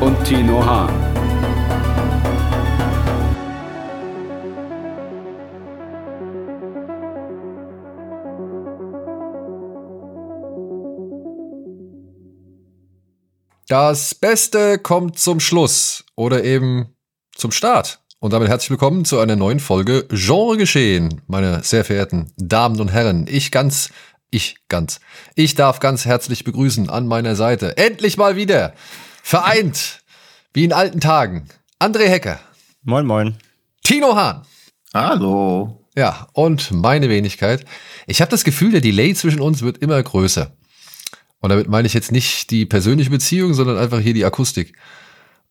und Tino Hahn. Das Beste kommt zum Schluss oder eben zum Start. Und damit herzlich willkommen zu einer neuen Folge Genre Geschehen, meine sehr verehrten Damen und Herren. Ich ganz, ich ganz, ich darf ganz herzlich begrüßen an meiner Seite. Endlich mal wieder vereint, wie in alten Tagen. André Hecker. Moin, moin. Tino Hahn. Hallo. Ja, und meine Wenigkeit. Ich habe das Gefühl, der Delay zwischen uns wird immer größer. Und damit meine ich jetzt nicht die persönliche Beziehung, sondern einfach hier die Akustik.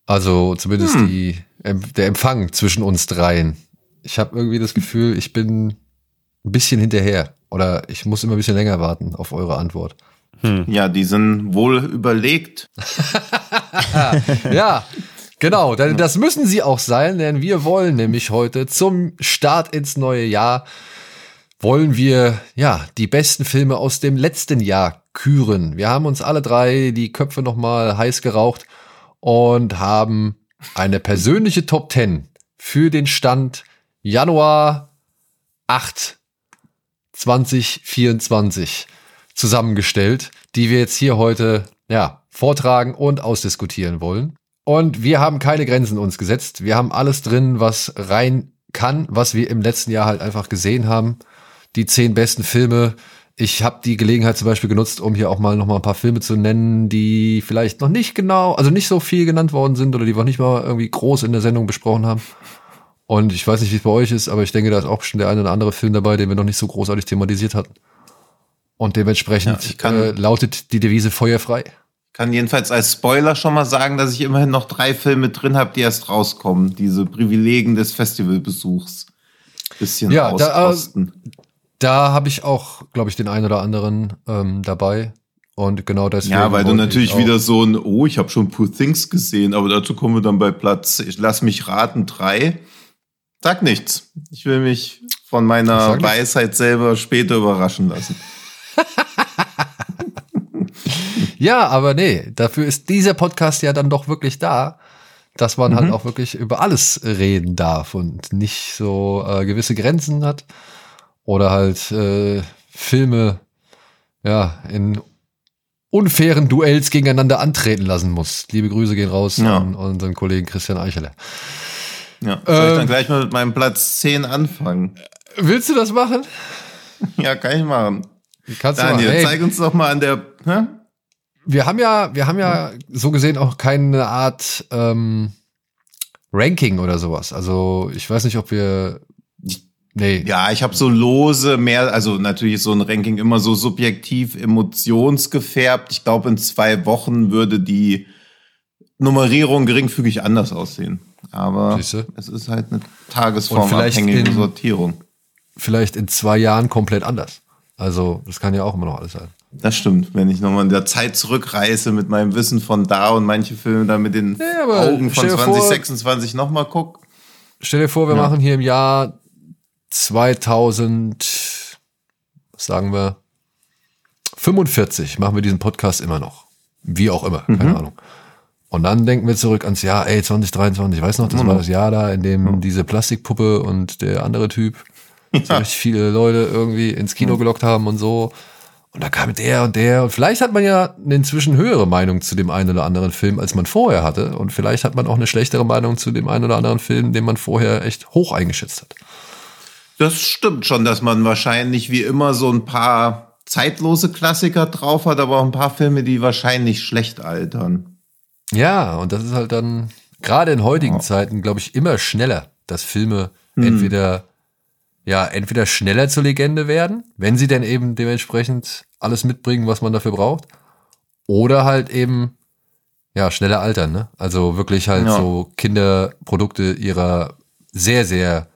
Also zumindest hm. die, der Empfang zwischen uns dreien. Ich habe irgendwie das Gefühl, ich bin ein bisschen hinterher. Oder ich muss immer ein bisschen länger warten auf eure Antwort. Hm. Ja, die sind wohl überlegt. ja, genau. Das müssen sie auch sein, denn wir wollen nämlich heute zum Start ins neue Jahr wollen wir ja die besten Filme aus dem letzten Jahr küren. Wir haben uns alle drei die Köpfe noch mal heiß geraucht und haben eine persönliche Top 10 für den Stand Januar 8 2024 zusammengestellt, die wir jetzt hier heute ja, vortragen und ausdiskutieren wollen. Und wir haben keine Grenzen uns gesetzt. Wir haben alles drin, was rein kann, was wir im letzten Jahr halt einfach gesehen haben. Die zehn besten Filme. Ich habe die Gelegenheit zum Beispiel genutzt, um hier auch mal noch mal ein paar Filme zu nennen, die vielleicht noch nicht genau, also nicht so viel genannt worden sind oder die wir nicht mal irgendwie groß in der Sendung besprochen haben. Und ich weiß nicht, wie es bei euch ist, aber ich denke, da ist auch schon der eine oder andere Film dabei, den wir noch nicht so großartig thematisiert hatten. Und dementsprechend ja, kann, äh, lautet die Devise feuerfrei. Kann jedenfalls als Spoiler schon mal sagen, dass ich immerhin noch drei Filme drin habe, die erst rauskommen. Diese Privilegien des Festivalbesuchs. Bisschen ja, auskosten. Da, äh, da habe ich auch, glaube ich, den einen oder anderen ähm, dabei. Und genau deswegen. Ja, weil du natürlich wieder so ein, oh, ich habe schon Poor Things gesehen, aber dazu kommen wir dann bei Platz, ich lass mich raten, drei. Sag nichts. Ich will mich von meiner Weisheit selber später überraschen lassen. ja, aber nee, dafür ist dieser Podcast ja dann doch wirklich da, dass man halt mhm. halt auch wirklich über alles reden darf und nicht so äh, gewisse Grenzen hat oder halt äh, Filme ja in unfairen Duells gegeneinander antreten lassen muss. Liebe Grüße gehen raus ja. an unseren Kollegen Christian Eicheler. Ja, soll ähm, ich dann gleich mal mit meinem Platz 10 anfangen? Willst du das machen? Ja, kann ich machen. Kannst Daniel, du hey, zeig uns doch mal an der. Hä? Wir haben ja, wir haben ja so gesehen auch keine Art ähm, Ranking oder sowas. Also ich weiß nicht, ob wir. Nee. Ja, ich habe so lose mehr, also natürlich ist so ein Ranking immer so subjektiv emotionsgefärbt. Ich glaube, in zwei Wochen würde die Nummerierung geringfügig anders aussehen. Aber Siehste? es ist halt eine tagesformabhängige Sortierung. Vielleicht in zwei Jahren komplett anders. Also, das kann ja auch immer noch alles sein. Das stimmt. Wenn ich nochmal in der Zeit zurückreise mit meinem Wissen von da und manche Filme dann mit den ja, Augen von 2026 nochmal guck. Stell dir vor, wir ja. machen hier im Jahr 2000, was sagen wir, 45 machen wir diesen Podcast immer noch. Wie auch immer, keine mhm. Ahnung. Und dann denken wir zurück ans Jahr, ey, 2023, ich weiß noch, das mhm. war das Jahr da, in dem mhm. diese Plastikpuppe und der andere Typ ja. richtig viele Leute irgendwie ins Kino gelockt haben und so. Und da kam der und der. Und vielleicht hat man ja eine inzwischen höhere Meinung zu dem einen oder anderen Film, als man vorher hatte. Und vielleicht hat man auch eine schlechtere Meinung zu dem einen oder anderen Film, den man vorher echt hoch eingeschätzt hat. Das stimmt schon, dass man wahrscheinlich wie immer so ein paar zeitlose Klassiker drauf hat, aber auch ein paar Filme, die wahrscheinlich schlecht altern. Ja, und das ist halt dann gerade in heutigen oh. Zeiten, glaube ich, immer schneller, dass Filme hm. entweder ja, entweder schneller zur Legende werden, wenn sie denn eben dementsprechend alles mitbringen, was man dafür braucht, oder halt eben ja, schneller altern, ne? Also wirklich halt Ja. so Kinderprodukte ihrer sehr, sehr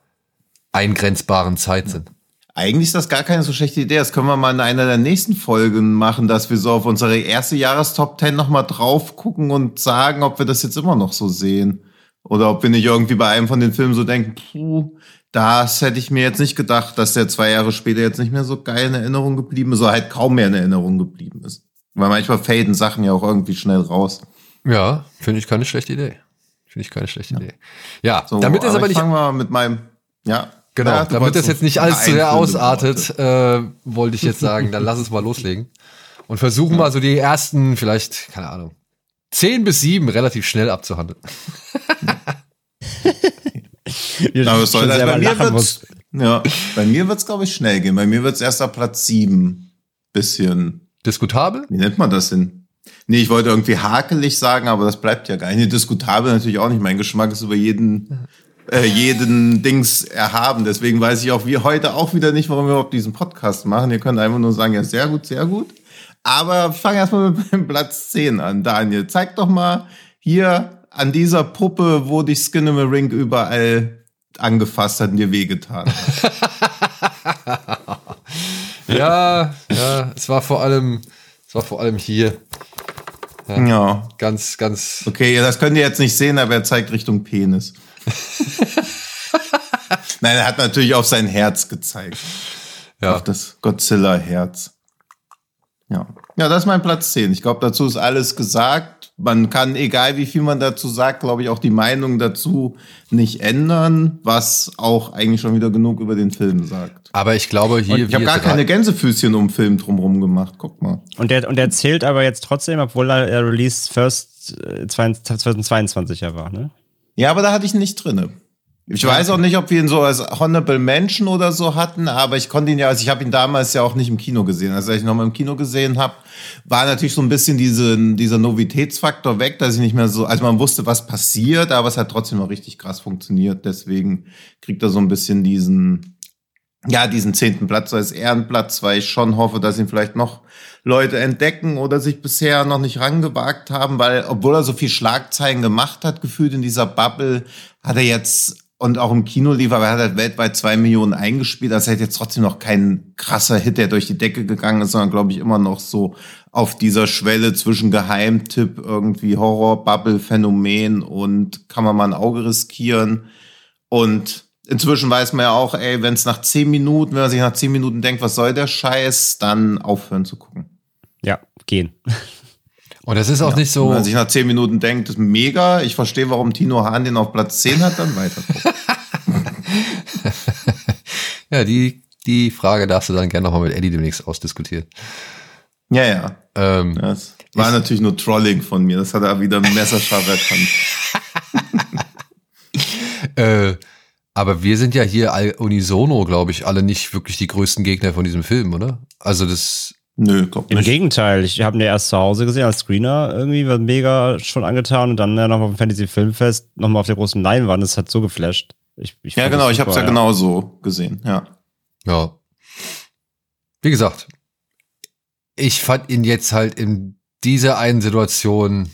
eingrenzbaren Zeit sind. Eigentlich ist das gar keine so schlechte Idee. Das können wir mal in einer der nächsten Folgen machen, dass wir so auf unsere erste Jahrestop 10 nochmal drauf gucken und sagen, ob wir das jetzt immer noch so sehen. Oder ob wir nicht irgendwie bei einem von den Filmen so denken, puh, das hätte ich mir jetzt nicht gedacht, dass der zwei Jahre später jetzt nicht mehr so geil in Erinnerung geblieben ist, oder halt kaum mehr in Erinnerung geblieben ist. Weil manchmal faden Sachen ja auch irgendwie schnell raus. Ja, finde ich keine schlechte Idee. Finde ich keine schlechte Idee. Ja, So, damit es aber ich nicht fangen wir mal mit meinem, ja. Genau, Ja, damit das jetzt nicht noch allzu sehr ausartet, äh, wollte ich jetzt sagen, dann lass uns mal loslegen. Und versuchen mal so die ersten, vielleicht, keine Ahnung, zehn bis sieben relativ schnell abzuhandeln. Es soll also bei mir wird's, ja, bei mir wird's glaube ich schnell gehen. Bei mir wird's erst ab Platz sieben bisschen, Diskutabel? wie nennt man das denn? Nee, ich wollte irgendwie hakelig sagen, aber das bleibt ja gar nicht. Nee, diskutabel natürlich auch nicht. Mein Geschmack ist über jeden, äh, jeden Dings erhaben. Deswegen weiß ich auch wie heute auch wieder nicht, warum wir überhaupt diesen Podcast machen. Ihr könnt einfach nur sagen, ja, sehr gut, sehr gut. Aber fang erstmal mit dem Platz 10 an. Daniel, zeig doch mal hier an dieser Puppe, wo dich Skinnamarink überall angefasst hat und dir wehgetan hat. Ja, ja, es war vor allem, es war vor allem hier. Ja. Ganz, ganz, Okay, ja, das könnt ihr jetzt nicht sehen, aber er zeigt Richtung Penis. Nein, er hat natürlich auf sein Herz gezeigt. ja. Auf das Godzilla-Herz. Ja. Ja, das ist mein Platz 10. Ich glaube, dazu ist alles gesagt. Man kann, egal wie viel man dazu sagt, glaube ich, auch die Meinung dazu nicht ändern, was auch eigentlich schon wieder genug über den Film sagt. Aber ich glaube, hier, Ich habe gar keine Gänsefüßchen um den Film drumherum gemacht. Guck mal. Und der, und der zählt aber jetzt trotzdem, obwohl er er Release First äh, 2022 ja war, ne? Ja, aber da hatte ich ihn nicht drinne. Ich weiß auch nicht, ob wir ihn so als Honorable Mention oder so hatten, aber ich konnte ihn ja, also ich habe ihn damals ja auch nicht im Kino gesehen. Also als ich ihn nochmal im Kino gesehen habe, war natürlich so ein bisschen diese, dieser Novitätsfaktor weg, dass ich nicht mehr so, also man wusste, was passiert, aber es hat trotzdem noch richtig krass funktioniert. Deswegen kriegt er so ein bisschen diesen, ja, diesen zehnten Platz als Ehrenplatz, weil ich schon hoffe, dass ihn vielleicht noch Leute entdecken oder sich bisher noch nicht rangewagt haben, weil obwohl er so viel Schlagzeilen gemacht hat, gefühlt in dieser Bubble, hat er jetzt und auch im Kino lief, aber er hat halt weltweit zwei Millionen eingespielt. Das ist halt jetzt trotzdem noch kein krasser Hit, der durch die Decke gegangen ist, sondern glaube ich immer noch so auf dieser Schwelle zwischen Geheimtipp, irgendwie Horror, Bubble, Phänomen und kann man mal ein Auge riskieren. Und inzwischen weiß man ja auch, ey, wenn es nach zehn Minuten, wenn man sich nach zehn Minuten denkt, was soll der Scheiß, dann aufhören zu gucken. Ja, gehen. Und es ist auch nicht Wenn so, man sich nach zehn Minuten denkt, das ist mega, ich verstehe, warum Tino Hahn den auf Platz 10 hat, dann weiter ja, die, die Frage darfst du dann gerne nochmal mit Eddie demnächst ausdiskutieren. ja, ja. Ähm, Das war natürlich nur Trolling von mir. Das hat er wieder messerscharf erkannt. Äh, aber wir sind ja hier all- unisono, glaube ich, alle nicht wirklich die größten Gegner von diesem Film, oder? Also das, Nö, glaub Im nicht. Gegenteil, ich habe ihn ja erst zu Hause gesehen als Screener, irgendwie war mega schon angetan und dann ja nochmal auf dem Fantasy Filmfest, nochmal auf der großen Leinwand, das hat so geflasht. Ich, ich Ja, genau, ich habe es ja super, genau so gesehen, ja. ja. Wie gesagt, ich fand ihn jetzt halt in dieser einen Situation,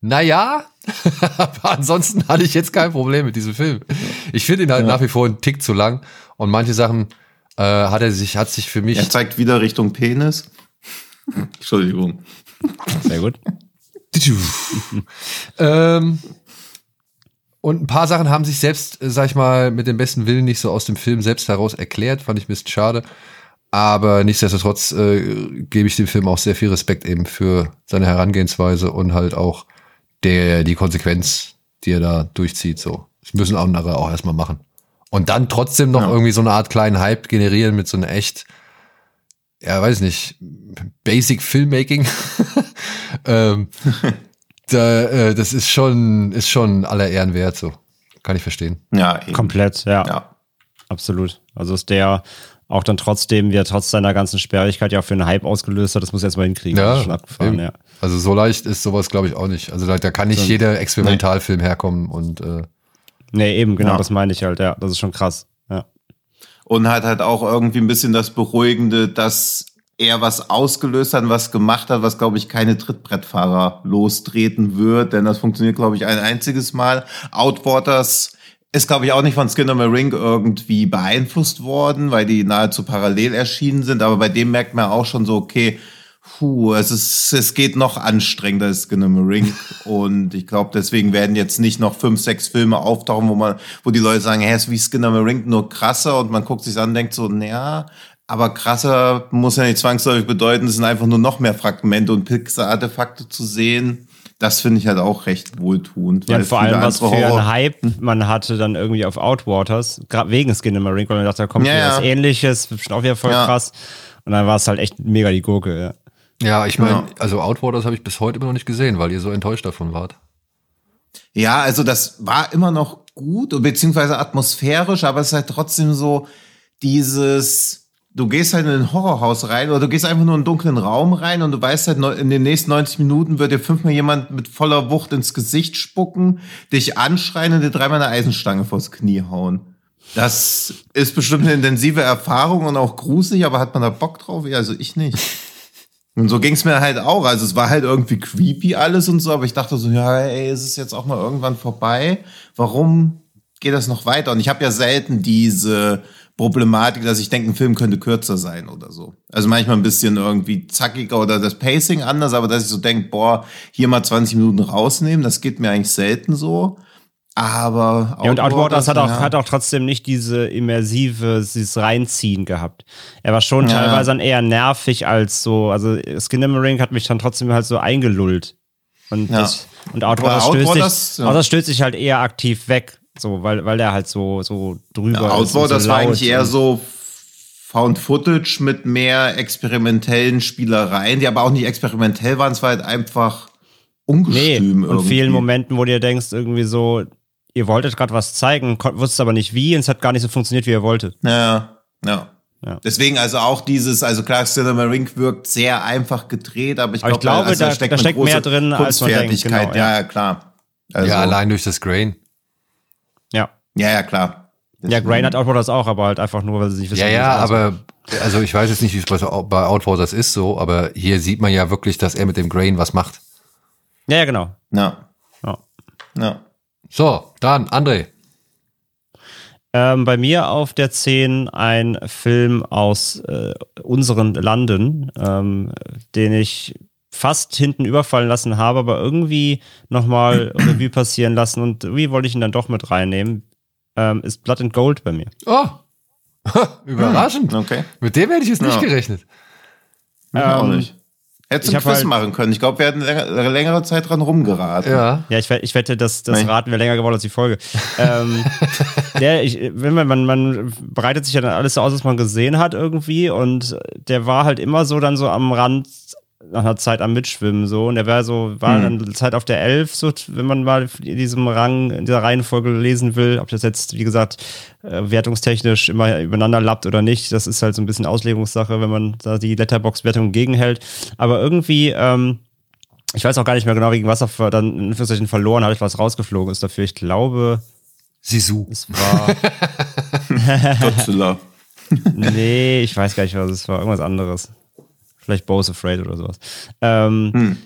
naja, aber ansonsten hatte ich jetzt kein Problem mit diesem Film. Ich finde ihn halt Ja. nach wie vor einen Tick zu lang und manche Sachen äh, hat er sich, hat sich für mich Er zeigt wieder Richtung Penis. Entschuldigung. Sehr gut. ähm, und ein paar Sachen haben sich selbst, äh, sag ich mal, mit dem besten Willen nicht so aus dem Film selbst heraus erklärt. Fand ich ein bisschen schade. Aber nichtsdestotrotz äh, gebe ich dem Film auch sehr viel Respekt eben für seine Herangehensweise und halt auch der, die Konsequenz, die er da durchzieht. So. Das müssen andere auch erstmal machen. Und dann trotzdem noch Ja. irgendwie so eine Art kleinen Hype generieren mit so einer echt, ja, weiß nicht, Basic Filmmaking. ähm, da, äh, das ist schon, ist schon aller Ehren wert, so. Kann ich verstehen. Ja, eben. Komplett, ja, Ja. absolut. Also ist der auch dann trotzdem, wie er trotz seiner ganzen Sperrigkeit ja auch für einen Hype ausgelöst hat, das muss er erstmal hinkriegen. Ist schon abgefahren, eben. ja. Also so leicht ist sowas, glaube ich, auch nicht. Also da, da kann nicht So- jeder Experimentalfilm herkommen und äh, Nee, eben, genau, Ja. das meine ich halt, ja. Das ist schon krass. Ja. Und hat halt auch irgendwie ein bisschen das Beruhigende, dass eher was ausgelöst hat, was gemacht hat, was, glaube ich, keine Trittbrettfahrer lostreten wird, denn das funktioniert, glaube ich, ein einziges Mal. Outwaters ist, glaube ich, auch nicht von Skin on the Ring irgendwie beeinflusst worden, weil die nahezu parallel erschienen sind, aber bei dem merkt man auch schon so, okay, puh, es ist, es geht noch anstrengender als on the Ring. Und ich glaube, deswegen werden jetzt nicht noch fünf, sechs Filme auftauchen, wo man, wo die Leute sagen, hey, ist wie Skin on the Ring, nur krasser und man guckt sich an und denkt so, naja, aber krasser muss ja nicht zwangsläufig bedeuten, es sind einfach nur noch mehr Fragmente und Pixar-Artefakte zu sehen. Das finde ich halt auch recht wohltuend. Ja, vor allem, was für ein Hype man hatte dann irgendwie auf Outwaters, gerade wegen Skin in Marine, weil man dachte, da kommt ja, ja. was ähnliches, bestimmt auch wieder voll ja. krass. Und dann war es halt echt mega die Gurke, ja. Ja, ich meine, ja. also Outwaters habe ich bis heute immer noch nicht gesehen, weil ihr so enttäuscht davon wart. Ja, also das war immer noch gut, beziehungsweise atmosphärisch, aber es ist halt trotzdem so dieses, du gehst halt in ein Horrorhaus rein oder du gehst einfach nur in einen dunklen Raum rein und du weißt halt, in den nächsten 90 Minuten wird dir fünfmal jemand mit voller Wucht ins Gesicht spucken, dich anschreien und dir dreimal eine Eisenstange vors Knie hauen. Das ist bestimmt eine intensive Erfahrung und auch gruselig, aber hat man da Bock drauf? Ja, also ich nicht. Und so ging's mir halt auch. Also es war halt irgendwie creepy alles und so, aber ich dachte so, ja, ey, ist es jetzt auch mal irgendwann vorbei? Warum geht das noch weiter? Und ich habe ja selten diese Problematik, dass ich denke, ein Film könnte kürzer sein oder so. Also manchmal ein bisschen irgendwie zackiger oder das Pacing anders, aber dass ich so denke, boah, hier mal 20 Minuten rausnehmen, das geht mir eigentlich selten so. Aber ja, und Outwaters hat auch, ja. hat auch trotzdem nicht diese immersive, dieses Reinziehen gehabt. Er war schon ja. teilweise dann eher nervig als so, also Skinnamarink hat mich dann trotzdem halt so eingelullt. Und, ja. das, und Outwaters, Outwaters stößt, sich, ja. stößt sich halt eher aktiv weg. So, weil, weil der halt so, so drüber ja, ist. Outward, das war eigentlich eher so Found Footage mit mehr experimentellen Spielereien, die aber auch nicht experimentell waren. Es war halt einfach ungestüm. Nee, und vielen Momenten, wo du dir denkst, irgendwie so, ihr wolltet gerade was zeigen, wusstet aber nicht wie und es hat gar nicht so funktioniert, wie ihr wolltet. Ja, ja. Ja. Deswegen also auch dieses, also klar, Cinema Ring wirkt sehr einfach gedreht, aber ich, aber glaub, ich glaube, da, da steckt, da steckt mehr drin, als man denkt. Genau, ja. ja, klar. Also, ja, allein durch das Grain. Ja. Ja, ja, klar. Deswegen. Ja, Grain hat Outwaters auch, aber halt einfach nur, weil sie nicht wissen, Ja, ja, aber also ich weiß jetzt nicht, wie es bei, bei Outwaters ist so, aber hier sieht man ja wirklich, dass er mit dem Grain was macht. Ja, ja, genau. Ja. Ja. ja. So, dann André. Ähm, bei mir auf der 10 ein Film aus äh, unseren Landen, ähm, den ich fast hinten überfallen lassen habe, aber irgendwie nochmal Revue passieren lassen und wie wollte ich ihn dann doch mit reinnehmen, ähm, ist Blood and Gold bei mir. Oh, überraschend. Okay. Mit dem hätte ich jetzt nicht gerechnet. Ähm, auch nicht. Hättest du ein Quiz halt, machen können. Ich glaube, wir hätten längere, längere Zeit dran rumgeraten. Ja, ja ich, ich wette, dass das Raten wäre länger geworden als die Folge. ähm, der, ich, wenn man, man, man bereitet sich ja dann alles so aus, was man gesehen hat irgendwie und der war halt immer so dann so am Rand nach einer Zeit am Mitschwimmen so. Und er war so war mhm. dann Zeit auf der Elf so wenn man mal in diesem Rang in dieser Reihenfolge lesen will ob das jetzt wie gesagt äh, wertungstechnisch immer übereinander lappt oder nicht das ist halt so ein bisschen Auslegungssache wenn man da die Letterbox Wertung gegenhält. Aber irgendwie ähm, ich weiß auch gar nicht mehr genau gegen was er dann in Anführungszeichen verloren hat was rausgeflogen ist dafür. Ich glaube Sisu. es war Godzilla. Nee ich weiß gar nicht was es war. Irgendwas anderes Vielleicht Bose Afraid oder sowas. Ähm, hm.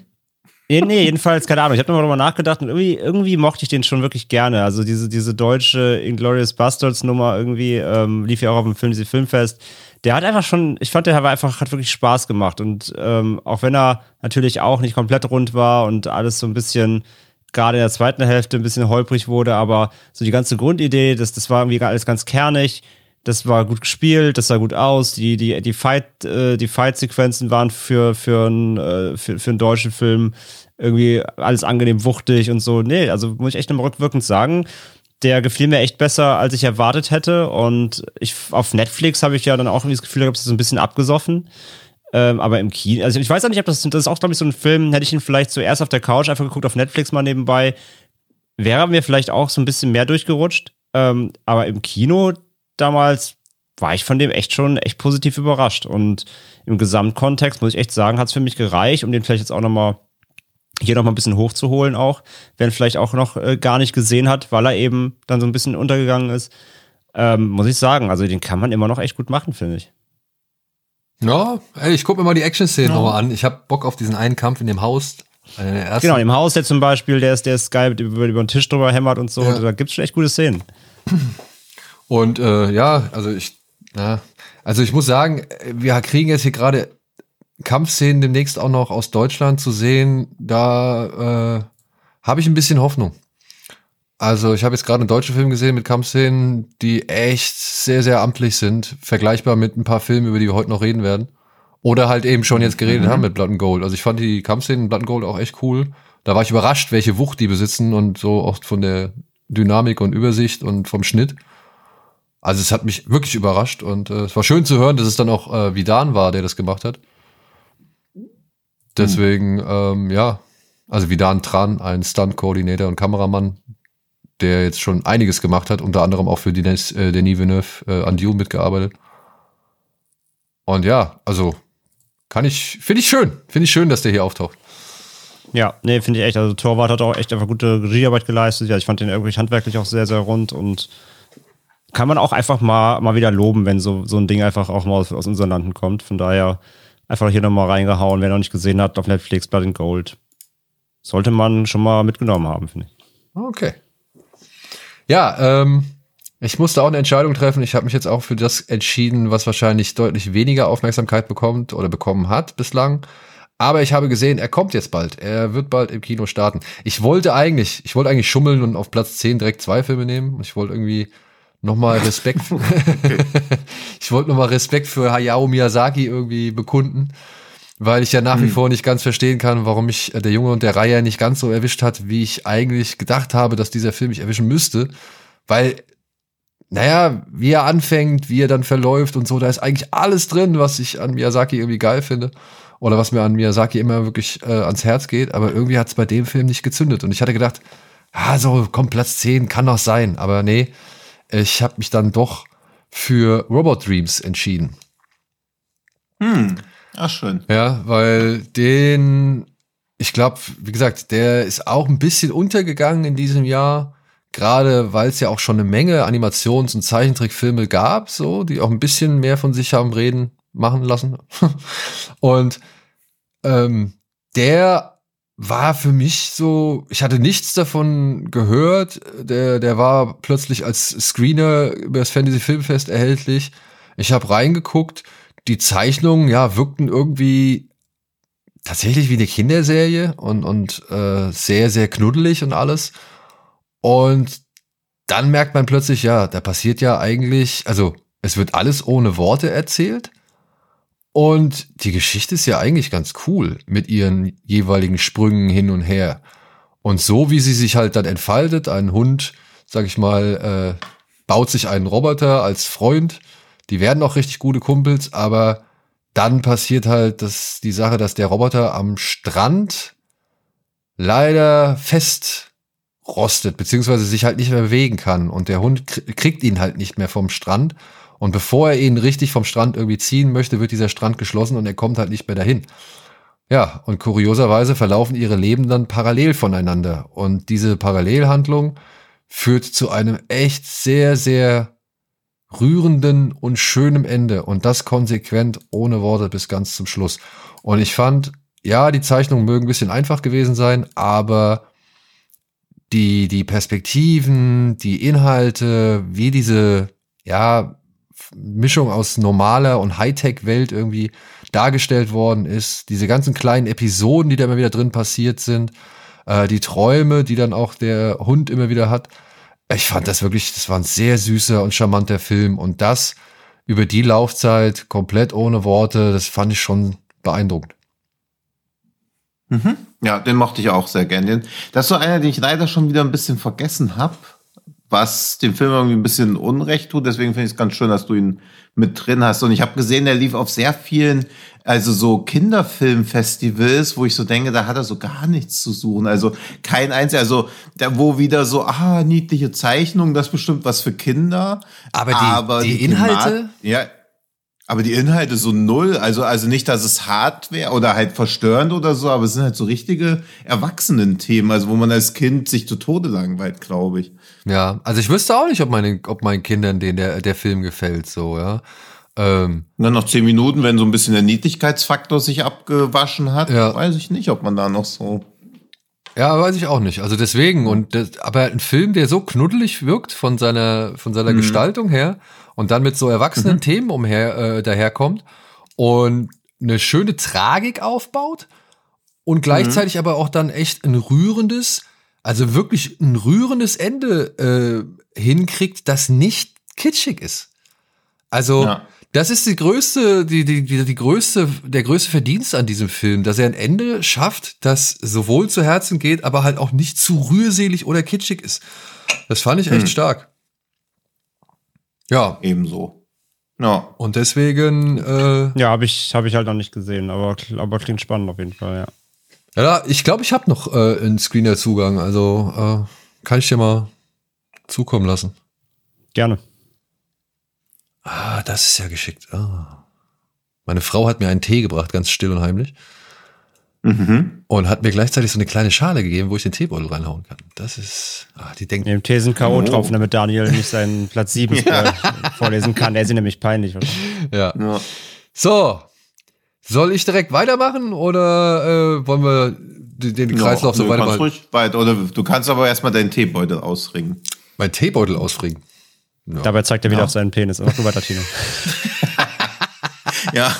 Nee, jedenfalls, keine Ahnung. Ich habe nochmal drüber nachgedacht und irgendwie, irgendwie mochte ich den schon wirklich gerne. Also diese, diese deutsche Inglourious Bastards Nummer irgendwie ähm, lief ja auch auf dem Film, diese Filmfest. Der hat einfach schon, ich fand, der war einfach, hat wirklich Spaß gemacht. Und ähm, auch wenn er natürlich auch nicht komplett rund war und alles so ein bisschen, gerade in der zweiten Hälfte ein bisschen holprig wurde, aber so die ganze Grundidee, das, das war irgendwie alles ganz kernig das war gut gespielt, das sah gut aus, die, die, die Fight, äh, die Fight-Sequenzen waren für, für, ein, äh, für, für einen deutschen Film irgendwie alles angenehm wuchtig und so. Nee, also muss ich echt nochmal rückwirkend sagen, der gefiel mir echt besser, als ich erwartet hätte. Und ich auf Netflix habe ich ja dann auch irgendwie das Gefühl gehabt, es ist so ein bisschen abgesoffen. Ähm, aber im Kino, also ich weiß auch nicht, ob das, das ist auch, glaube ich, so ein Film, hätte ich ihn vielleicht zuerst auf der Couch einfach geguckt, auf Netflix mal nebenbei, wäre mir vielleicht auch so ein bisschen mehr durchgerutscht. Ähm, aber im Kino, damals war ich von dem echt schon echt positiv überrascht. Und im Gesamtkontext muss ich echt sagen, hat es für mich gereicht, um den vielleicht jetzt auch nochmal hier nochmal ein bisschen hochzuholen auch, wenn vielleicht auch noch äh, gar nicht gesehen hat, weil er eben dann so ein bisschen untergegangen ist. Ähm, muss ich sagen, also den kann man immer noch echt gut machen, finde ich. Ja, ey, ich gucke mir mal die Action-Szenen ja. nochmal an. Ich habe Bock auf diesen einen Kampf in dem Haus. Genau, im Haus der zum Beispiel, der ist, der ist geil, über, über den Tisch drüber hämmert und so. Ja. Da gibt's schon echt gute Szenen. Und äh, ja, also ich, ja, also ich muss sagen, wir kriegen jetzt hier gerade Kampfszenen demnächst auch noch aus Deutschland zu sehen. Da äh, habe ich ein bisschen Hoffnung. Also ich habe jetzt gerade einen deutschen Film gesehen mit Kampfszenen, die echt sehr, sehr amtlich sind. Vergleichbar mit ein paar Filmen, über die wir heute noch reden werden. Oder halt eben schon jetzt geredet mhm. haben mit Blood and Gold. Also ich fand die Kampfszenen in Blood and Gold auch echt cool. Da war ich überrascht, welche Wucht die besitzen und so oft von der Dynamik und Übersicht und vom Schnitt. Also es hat mich wirklich überrascht und äh, es war schön zu hören, dass es dann auch äh, Vidan war, der das gemacht hat. Deswegen, mhm. ähm, ja, also Vidan Tran, ein Stunt-Koordinator und Kameramann, der jetzt schon einiges gemacht hat, unter anderem auch für Denis, äh, Denis Villeneuve äh, an Dune mitgearbeitet. Und ja, also kann ich, finde ich schön, finde ich schön, dass der hier auftaucht. Ja, nee, finde ich echt. Also Torwart hat auch echt einfach gute Regiearbeit geleistet. Ja, ich fand den irgendwie handwerklich auch sehr, sehr rund und kann man auch einfach mal, mal wieder loben, wenn so, so ein Ding einfach auch mal aus, aus unseren Landen kommt. Von daher einfach hier nochmal reingehauen. Wer noch nicht gesehen hat, auf Netflix Blood and Gold. Sollte man schon mal mitgenommen haben, finde ich. Okay. Ja, ähm, ich musste auch eine Entscheidung treffen. Ich habe mich jetzt auch für das entschieden, was wahrscheinlich deutlich weniger Aufmerksamkeit bekommt oder bekommen hat bislang. Aber ich habe gesehen, er kommt jetzt bald. Er wird bald im Kino starten. Ich wollte eigentlich, ich wollte eigentlich schummeln und auf Platz 10 direkt zwei Filme nehmen. Ich wollte irgendwie nochmal Respekt, ich wollte nochmal Respekt für Hayao Miyazaki irgendwie bekunden, weil ich ja nach wie hm. vor nicht ganz verstehen kann, warum mich der Junge und der Reihe nicht ganz so erwischt hat, wie ich eigentlich gedacht habe, dass dieser Film mich erwischen müsste, weil naja, wie er anfängt, wie er dann verläuft und so, da ist eigentlich alles drin, was ich an Miyazaki irgendwie geil finde. Oder was mir an Miyazaki immer wirklich äh, ans Herz geht, aber irgendwie hat es bei dem Film nicht gezündet. Und ich hatte gedacht, ah, so, komm, Platz 10 kann doch sein. Aber nee, ich habe mich dann doch für Robot Dreams entschieden. Hm, ach schön. Ja, weil den, ich glaube, wie gesagt, der ist auch ein bisschen untergegangen in diesem Jahr. Gerade weil es ja auch schon eine Menge Animations- und Zeichentrickfilme gab, so, die auch ein bisschen mehr von sich haben reden machen lassen. und ähm, der war für mich so, ich hatte nichts davon gehört. Der, der war plötzlich als Screener über das Fantasy Filmfest erhältlich. Ich habe reingeguckt. Die Zeichnungen, ja, wirkten irgendwie tatsächlich wie eine Kinderserie und, und äh, sehr, sehr knuddelig und alles. Und dann merkt man plötzlich, ja, da passiert ja eigentlich, also es wird alles ohne Worte erzählt. Und die Geschichte ist ja eigentlich ganz cool mit ihren jeweiligen Sprüngen hin und her. Und so wie sie sich halt dann entfaltet, ein Hund, sag ich mal, äh, baut sich einen Roboter als Freund. Die werden auch richtig gute Kumpels, aber dann passiert halt das, die Sache, dass der Roboter am Strand leider fest rostet, beziehungsweise sich halt nicht mehr bewegen kann. Und der Hund kriegt ihn halt nicht mehr vom Strand. Und bevor er ihn richtig vom Strand irgendwie ziehen möchte, wird dieser Strand geschlossen und er kommt halt nicht mehr dahin. Ja, und kurioserweise verlaufen ihre Leben dann parallel voneinander. Und diese Parallelhandlung führt zu einem echt sehr, sehr rührenden und schönem Ende. Und das konsequent, ohne Worte bis ganz zum Schluss. Und ich fand, ja, die Zeichnungen mögen ein bisschen einfach gewesen sein, aber die, die Perspektiven, die Inhalte, wie diese, ja, Mischung aus normaler und Hightech-Welt irgendwie dargestellt worden ist. Diese ganzen kleinen Episoden, die da immer wieder drin passiert sind, äh, die Träume, die dann auch der Hund immer wieder hat. Ich fand das wirklich, das war ein sehr süßer und charmanter Film und das über die Laufzeit komplett ohne Worte, das fand ich schon beeindruckend. Mhm. Ja, den mochte ich auch sehr gern. Das ist so einer, den ich leider schon wieder ein bisschen vergessen habe was dem Film irgendwie ein bisschen Unrecht tut. Deswegen finde ich es ganz schön, dass du ihn mit drin hast. Und ich habe gesehen, der lief auf sehr vielen, also so Kinderfilmfestivals, wo ich so denke, da hat er so gar nichts zu suchen. Also kein einziger, also da wo wieder so, ah, niedliche Zeichnung, das bestimmt was für Kinder. Aber die, aber die, die Inhalte? Thema ja, aber die Inhalte so null, also, also nicht, dass es hart wäre oder halt verstörend oder so, aber es sind halt so richtige Erwachsenen-Themen, also wo man als Kind sich zu Tode langweilt, glaube ich. Ja, also ich wüsste auch nicht, ob, meine, ob meinen Kindern den, der, der Film gefällt, so, ja. Ähm, Dann noch zehn Minuten, wenn so ein bisschen der Niedlichkeitsfaktor sich abgewaschen hat, ja. weiß ich nicht, ob man da noch so. Ja, weiß ich auch nicht. Also deswegen und das, aber ein Film, der so knuddelig wirkt von seiner von seiner mhm. Gestaltung her und dann mit so erwachsenen mhm. Themen umher äh, daherkommt und eine schöne Tragik aufbaut und gleichzeitig mhm. aber auch dann echt ein rührendes, also wirklich ein rührendes Ende äh, hinkriegt, das nicht kitschig ist. Also ja. Das ist die größte, die, die, die, die größte, der größte Verdienst an diesem Film, dass er ein Ende schafft, das sowohl zu Herzen geht, aber halt auch nicht zu rührselig oder kitschig ist. Das fand ich echt hm. stark. Ja. Ebenso. Ja. Und deswegen. Äh, ja, habe ich, hab ich halt noch nicht gesehen, aber, aber klingt spannend auf jeden Fall, ja. Ja, ich glaube, ich habe noch äh, einen Screener-Zugang, also äh, kann ich dir mal zukommen lassen. Gerne. Ah, das ist ja geschickt. Ah. Meine Frau hat mir einen Tee gebracht, ganz still und heimlich. Mhm. Und hat mir gleichzeitig so eine kleine Schale gegeben, wo ich den Teebeutel reinhauen kann. Das ist, ah, die denken. Im Tee sind K.O.-Tropfen, oh. damit Daniel nicht seinen Platz 7 ja. vorlesen kann. Der ist nämlich peinlich. Ja. ja. So, soll ich direkt weitermachen oder äh, wollen wir den, den Kreislauf ja, so weitermachen? Ruhig weit, oder du kannst aber erstmal deinen Teebeutel ausringen. Mein Teebeutel ausringen? Ja. Dabei zeigt er wieder ja. auf seinen Penis. Mach du weiter, Tino. ja,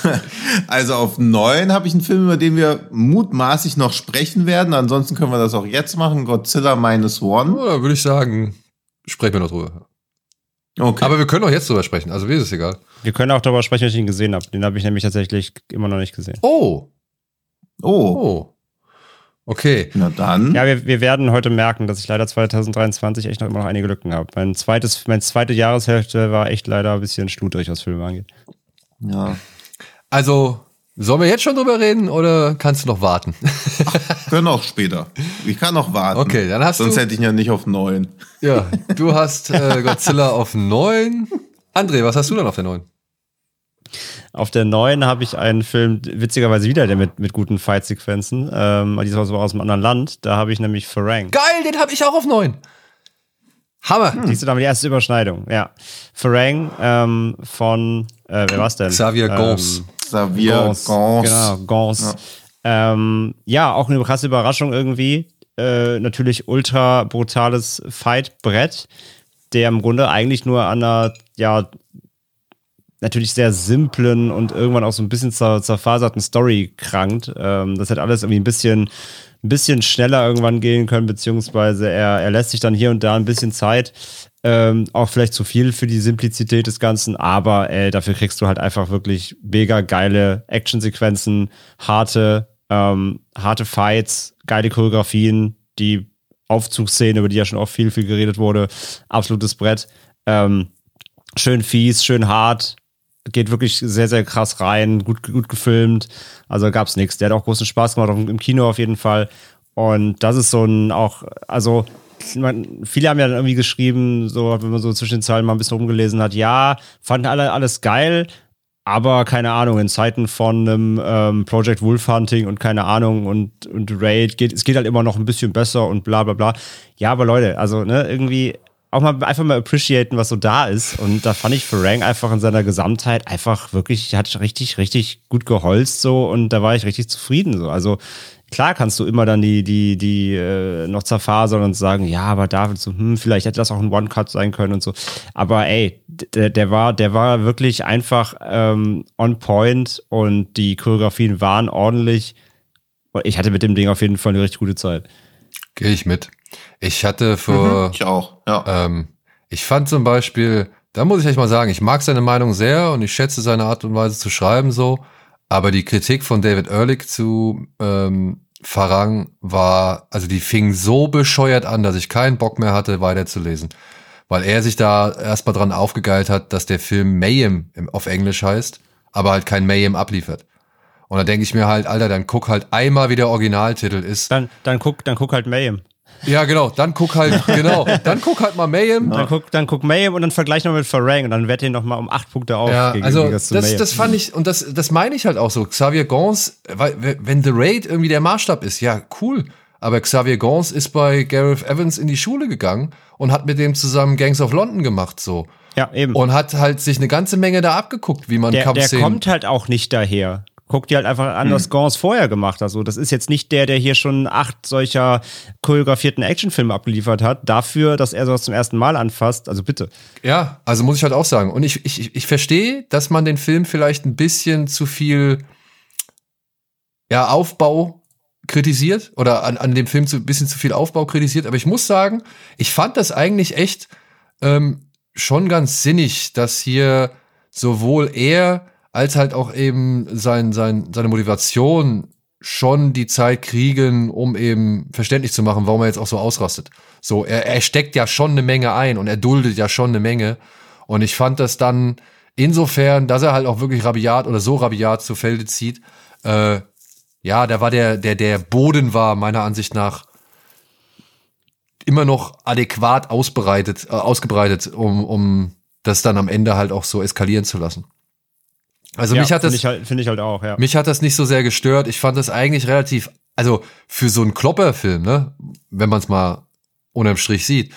also auf neun habe ich einen Film, über den wir mutmaßlich noch sprechen werden. Ansonsten können wir das auch jetzt machen. Godzilla Minus One. Ja, würde ich sagen, sprechen wir noch drüber. Okay. Aber wir können auch jetzt drüber sprechen, also mir ist es egal. Wir können auch darüber sprechen, wenn ich ihn gesehen habe. Den habe ich nämlich tatsächlich immer noch nicht gesehen. Oh. Oh. Oh. Okay. Na dann. Ja, wir, wir werden heute merken, dass ich leider 2023 echt noch immer noch einige Lücken habe. Mein zweites, meine zweite Jahreshälfte war echt leider ein bisschen schludrig, was Filme angeht. Ja. Also, Sollen wir jetzt schon drüber reden oder kannst du noch warten? Ach, können auch später. Ich kann noch warten. Okay, dann hast Sonst du. hätte ich ihn ja nicht auf neun. Ja, du hast äh, Godzilla auf neun. André, was hast du dann auf der neun? Auf der neuen habe ich einen Film, witzigerweise wieder der mit, mit guten Fight-Sequenzen. Ähm, diesmal so aus einem anderen Land. Da habe ich nämlich Farang. Geil, den habe ich auch auf neun. Hammer. Hm. Siehst du damit die erste Überschneidung, ja. Farang ähm, von, äh, wer war's denn? Xavier Gons. Ähm, Xavier Gons. Gons. Genau, Gons. Ja. Ähm, ja, auch eine krasse Überraschung irgendwie. Äh, natürlich ultra brutales Fight-Brett, der im Grunde eigentlich nur an einer, ja, natürlich sehr simplen und irgendwann auch so ein bisschen zer zerfaserten Story krankt. Ähm, das hat alles irgendwie ein bisschen ein bisschen schneller irgendwann gehen können, beziehungsweise er, er lässt sich dann hier und da ein bisschen Zeit. Ähm, auch vielleicht zu viel für die Simplizität des Ganzen, aber äh, dafür kriegst du halt einfach wirklich mega geile Actionsequenzen, harte, ähm, harte Fights, geile Choreografien, die Aufzugsszene, über die ja schon auch viel, viel geredet wurde, absolutes Brett. Ähm, schön fies, schön hart, geht wirklich sehr, sehr krass rein, gut, gut gefilmt. Also gab es nichts. Der hat auch großen Spaß gemacht, im Kino auf jeden Fall. Und das ist so ein auch, also man, viele haben ja dann irgendwie geschrieben, so, wenn man so zwischen den Zeilen mal ein bisschen rumgelesen hat, ja, fanden alle alles geil, aber keine Ahnung, in Zeiten von einem ähm, Project Wolf Hunting und keine Ahnung und, und Raid geht, es geht halt immer noch ein bisschen besser und bla bla bla. Ja, aber Leute, also, ne, irgendwie, auch mal einfach mal appreciaten, was so da ist. Und da fand ich Farang einfach in seiner Gesamtheit einfach wirklich, hat richtig, richtig gut geholzt so und da war ich richtig zufrieden so. Also klar kannst du immer dann die, die, die äh, noch zerfasern und sagen, ja, aber David so, hm, vielleicht hätte das auch ein One-Cut sein können und so. Aber ey, der, der war, der war wirklich einfach ähm, on point und die Choreografien waren ordentlich. Ich hatte mit dem Ding auf jeden Fall eine richtig gute Zeit. Gehe ich mit. Ich hatte für. Mhm, ich auch, ja. Ähm, ich fand zum Beispiel, da muss ich echt mal sagen, ich mag seine Meinung sehr und ich schätze seine Art und Weise zu schreiben so. Aber die Kritik von David Ehrlich zu ähm, Farang war, also die fing so bescheuert an, dass ich keinen Bock mehr hatte, weiterzulesen. Weil er sich da erstmal dran aufgegeilt hat, dass der Film Mayhem auf Englisch heißt, aber halt kein Mayhem abliefert. Und da denke ich mir halt, Alter, dann guck halt einmal, wie der Originaltitel ist. Dann, dann guck, dann guck halt Mayhem. Ja, genau. Dann guck halt, genau. Dann guck halt mal Mayhem. Dann guck, dann guck Mayhem und dann vergleich noch mit Farang und dann wette ihn noch mal um acht Punkte auf. Ja, also das, das fand ich und das, das meine ich halt auch so. Xavier Gons, weil wenn The Raid irgendwie der Maßstab ist, ja cool. aber Xavier Gans ist bei Gareth Evans in die Schule gegangen und hat mit dem zusammen Gangs of London gemacht, so. Ja, eben. Und hat halt sich eine ganze Menge da abgeguckt, wie man der, der Kampfszenen- kommt halt auch nicht daher. Guck dir halt einfach an, was Gans vorher gemacht hat. Also, das ist jetzt nicht der, der hier schon acht solcher choreografierten Actionfilme abgeliefert hat. Dafür, dass er sowas zum ersten Mal anfasst. Also bitte. Ja, also muss ich halt auch sagen. Und ich, ich, ich verstehe, dass man den Film vielleicht ein bisschen zu viel ja, Aufbau kritisiert oder an, an dem Film zu, ein bisschen zu viel Aufbau kritisiert. Aber ich muss sagen, ich fand das eigentlich echt ähm, schon ganz sinnig, dass hier sowohl er als halt auch eben sein, sein, seine Motivation schon die Zeit kriegen, um eben verständlich zu machen, warum er jetzt auch so ausrastet. So, er, er steckt ja schon eine Menge ein und er duldet ja schon eine Menge. Und ich fand das dann insofern, dass er halt auch wirklich rabiat oder so rabiat zu Felde zieht, äh, ja, da war der, der, der Boden war meiner Ansicht nach immer noch adäquat ausbreitet, äh, ausgebreitet, um, um das dann am Ende halt auch so eskalieren zu lassen. Also ja, mich hat das, Finde ich, halt, find ich halt auch, ja. mich hat das nicht so sehr gestört. Ich fand das eigentlich relativ, also für so einen Klopperfilm, ne, wenn man es mal unterm Strich sieht,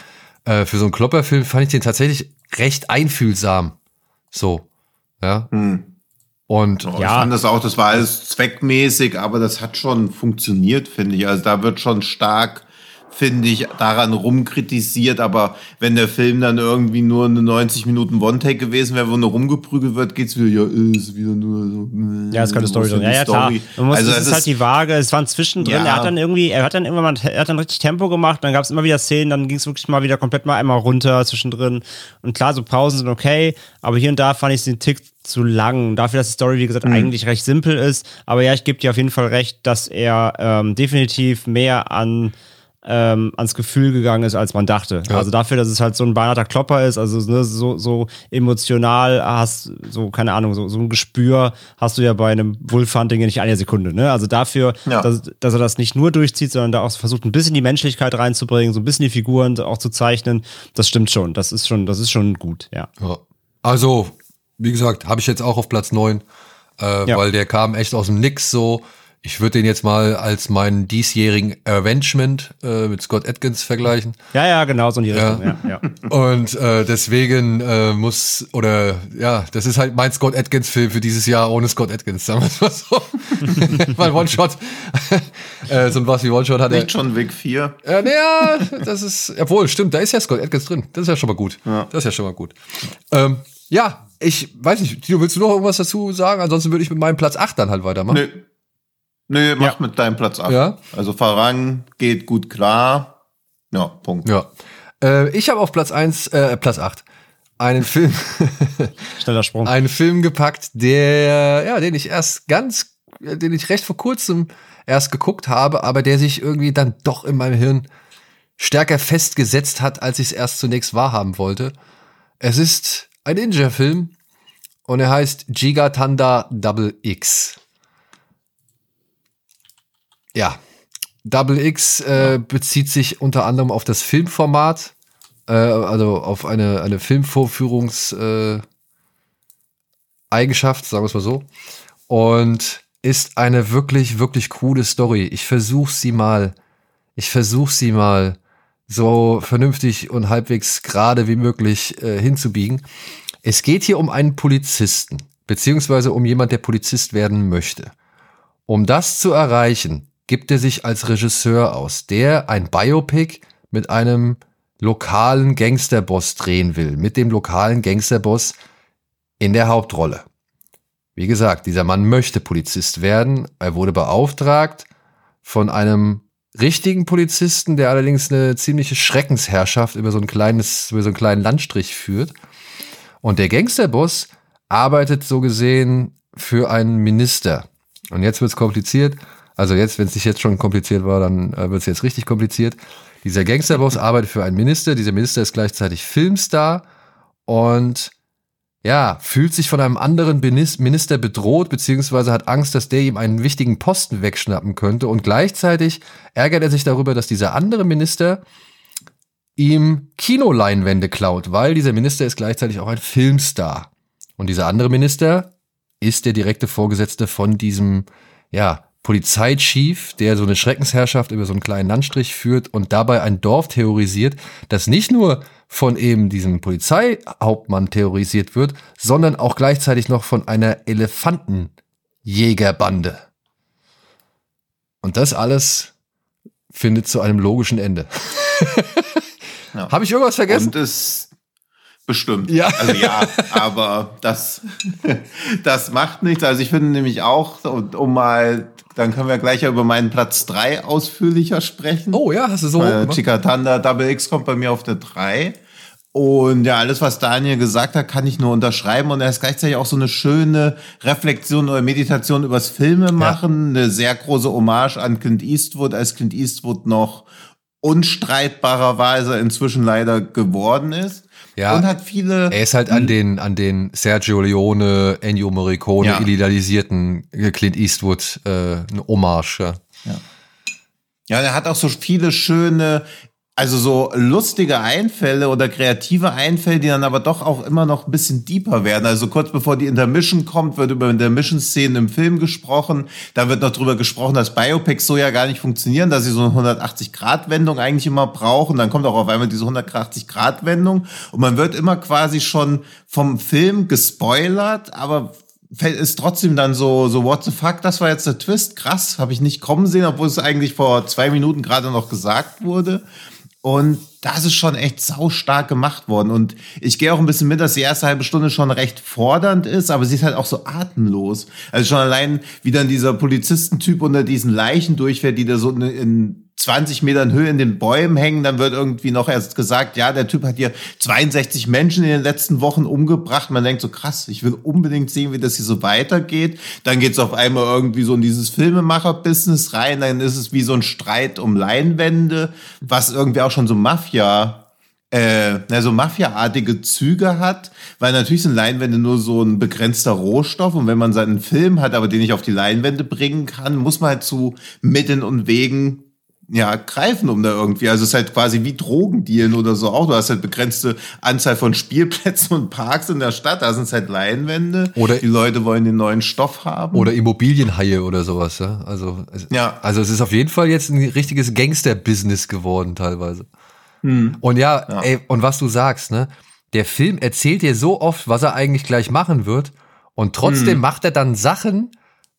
äh, für so einen Klopperfilm fand ich den tatsächlich recht einfühlsam. So, ja. Hm. Und Ja. Ja. Ich fand das auch, das war alles zweckmäßig, aber das hat schon funktioniert, finde ich. Also da wird schon stark, finde ich, daran rumkritisiert, aber wenn der Film dann irgendwie nur eine 90 Minuten One-Take gewesen wäre, wo nur rumgeprügelt wird, geht's wieder, ja, ist wieder nur so. äh, Ja, ist keine Story drin. Ja, ja, klar. Muss, also das ist halt die Waage. Es waren zwischendrin. Ja. Er hat dann irgendwie, er hat dann irgendwann, mal- er hat dann richtig Tempo gemacht. Dann gab es immer wieder Szenen. Dann ging es wirklich mal wieder komplett mal einmal runter zwischendrin. Und klar, so Pausen sind okay. Aber hier und da fand ich den Tick zu lang. Dafür, dass die Story, wie gesagt, Mhm. eigentlich recht simpel ist. Aber ja, ich gebe dir auf jeden Fall recht, dass er ähm, definitiv mehr an ähm, ans Gefühl gegangen ist, als man dachte. Ja. Also dafür, dass es halt so ein beinahe Klopper ist, also ne, so, so emotional hast, so, keine Ahnung, so, so ein Gespür hast du ja bei einem Wolfhunting nicht eine Sekunde. Ne? Also dafür, Ja. dass, dass er das nicht nur durchzieht, sondern da auch versucht, ein bisschen die Menschlichkeit reinzubringen, so ein bisschen die Figuren auch zu zeichnen, das stimmt schon. Das ist schon, das ist schon gut, ja. Ja. Also, wie gesagt, habe ich jetzt auch auf Platz 9, äh, Ja. weil der kam echt aus dem Nix so. Ich würde den jetzt mal als meinen diesjährigen Avengement äh, mit Scott Atkins vergleichen. Ja, ja, genau, so in die Ja. Richtung. Ja, ja. Und äh, deswegen äh, muss, oder ja, das ist halt mein Scott Atkins-Film für dieses Jahr ohne Scott Atkins, sagen wir es mal so. Weil One-Shot, äh, so ein was wie One-Shot hat er. Nicht schon Weg 4. Ja, naja, das ist, obwohl, stimmt, da ist ja Scott Atkins drin. Das ist ja schon mal gut. Das ist ja schon mal gut. Ähm, ja, ich weiß nicht, Tino, willst du noch irgendwas dazu sagen? Ansonsten würde ich mit meinem Platz 8 dann halt weitermachen. Nö. Nö, mach Ja. mit deinem Platz ab. Ja. Also Farang geht gut klar. Ja, Punkt. Ja. Äh, ich habe auf Platz 1, äh, Platz 8, einen Film, Schneller Sprung. einen Film gepackt, der, ja, den ich erst ganz, äh, den ich recht vor kurzem erst geguckt habe, aber der sich irgendwie dann doch in meinem Hirn stärker festgesetzt hat, als ich es erst zunächst wahrhaben wollte. Es ist ein Ninja-Film und er heißt Gigatanda Double X. Ja, Double X äh, bezieht sich unter anderem auf das Filmformat, äh, also auf eine, eine Filmvorführungs äh, sagen wir es mal so. Und ist eine wirklich, wirklich coole Story. Ich versuche sie mal, ich versuche sie mal so vernünftig und halbwegs gerade wie möglich äh, hinzubiegen. Es geht hier um einen Polizisten, beziehungsweise um jemand, der Polizist werden möchte. Um das zu erreichen, gibt er sich als Regisseur aus, der ein Biopic mit einem lokalen Gangsterboss drehen will, mit dem lokalen Gangsterboss in der Hauptrolle. Wie gesagt, dieser Mann möchte Polizist werden. Er wurde beauftragt von einem richtigen Polizisten, der allerdings eine ziemliche Schreckensherrschaft über so ein kleines, über so einen kleinen Landstrich führt. Und der Gangsterboss arbeitet so gesehen für einen Minister. Und jetzt wird's kompliziert. Also jetzt, wenn es nicht jetzt schon kompliziert war, dann äh, wird's jetzt richtig kompliziert. Dieser Gangsterboss arbeitet für einen Minister. Dieser Minister ist gleichzeitig Filmstar und ja, fühlt sich von einem anderen Minister bedroht, beziehungsweise hat Angst, dass der ihm einen wichtigen Posten wegschnappen könnte. Und gleichzeitig ärgert er sich darüber, dass dieser andere Minister ihm Kinoleinwände klaut, weil dieser Minister ist gleichzeitig auch ein Filmstar. Und dieser andere Minister ist der direkte Vorgesetzte von diesem, ja, Polizeichief, der so eine Schreckensherrschaft über so einen kleinen Landstrich führt und dabei ein Dorf terrorisiert, das nicht nur von eben diesem Polizeihauptmann terrorisiert wird, sondern auch gleichzeitig noch von einer Elefantenjägerbande. Und das alles findet zu einem logischen Ende. ja. Habe ich irgendwas vergessen? Und es bestimmt. Ja. Also ja, aber das, das macht nichts. Also ich finde nämlich auch, um mal, dann können wir gleich über meinen Platz drei ausführlicher sprechen. Oh ja, hast du so. Äh, Chikatanda Double X kommt bei mir auf der drei. Und ja, alles, was Daniel gesagt hat, kann ich nur unterschreiben. Und er ist gleichzeitig auch so eine schöne Reflexion oder Meditation übers Filme machen. Ja. Eine sehr große Hommage an Clint Eastwood, als Clint Eastwood noch unstreitbarerweise inzwischen leider geworden ist. Ja, und hat viele. Er ist halt an den, an den Sergio Leone, Ennio Morricone ja. idealisierten Clint Eastwood äh, eine Hommage. Ja. ja. Ja, er hat auch so viele schöne also so lustige Einfälle oder kreative Einfälle, die dann aber doch auch immer noch ein bisschen deeper werden. Also kurz bevor die Intermission kommt, wird über Intermission-Szenen im Film gesprochen. Da wird noch drüber gesprochen, dass Biopics so ja gar nicht funktionieren, dass sie so eine 180-Grad-Wendung eigentlich immer brauchen. Dann kommt auch auf einmal diese 180-Grad-Wendung. Und man wird immer quasi schon vom Film gespoilert, aber ist trotzdem dann so, so what the fuck, das war jetzt der Twist, krass, habe ich nicht kommen sehen, obwohl es eigentlich vor zwei Minuten gerade noch gesagt wurde. Und das ist schon echt sau stark gemacht worden. Und ich gehe auch ein bisschen mit, dass die erste halbe Stunde schon recht fordernd ist, aber sie ist halt auch so atemlos. Also schon allein, wie dann dieser Polizistentyp unter diesen Leichen durchfährt, die da so in 20 Metern Höhe in den Bäumen hängen, dann wird irgendwie noch erst gesagt, ja, der Typ hat hier 62 Menschen in den letzten Wochen umgebracht. Man denkt so, krass, ich will unbedingt sehen, wie das hier so weitergeht. Dann geht's auf einmal irgendwie so in dieses Filmemacher-Business rein, dann ist es wie so ein Streit um Leinwände, was irgendwie auch schon so Mafia äh, na, so Mafia-artige Züge hat, weil natürlich sind Leinwände nur so ein begrenzter Rohstoff und wenn man seinen Film hat, aber den nicht auf die Leinwände bringen kann, muss man halt zu Mitteln und Wegen ja, greifen um da irgendwie. Also es ist halt quasi wie Drogendealen oder so auch. Du hast halt begrenzte Anzahl von Spielplätzen und Parks in der Stadt. Da sind es halt Leinwände. Oder die Leute wollen den neuen Stoff haben. Oder Immobilienhaie oder sowas. Ja? Also, ja. also es ist auf jeden Fall jetzt ein richtiges Gangster-Business geworden teilweise. Hm. Und ja, ja, ey, und was du sagst, ne? Der Film erzählt dir so oft, was er eigentlich gleich machen wird. Und trotzdem hm. macht er dann Sachen,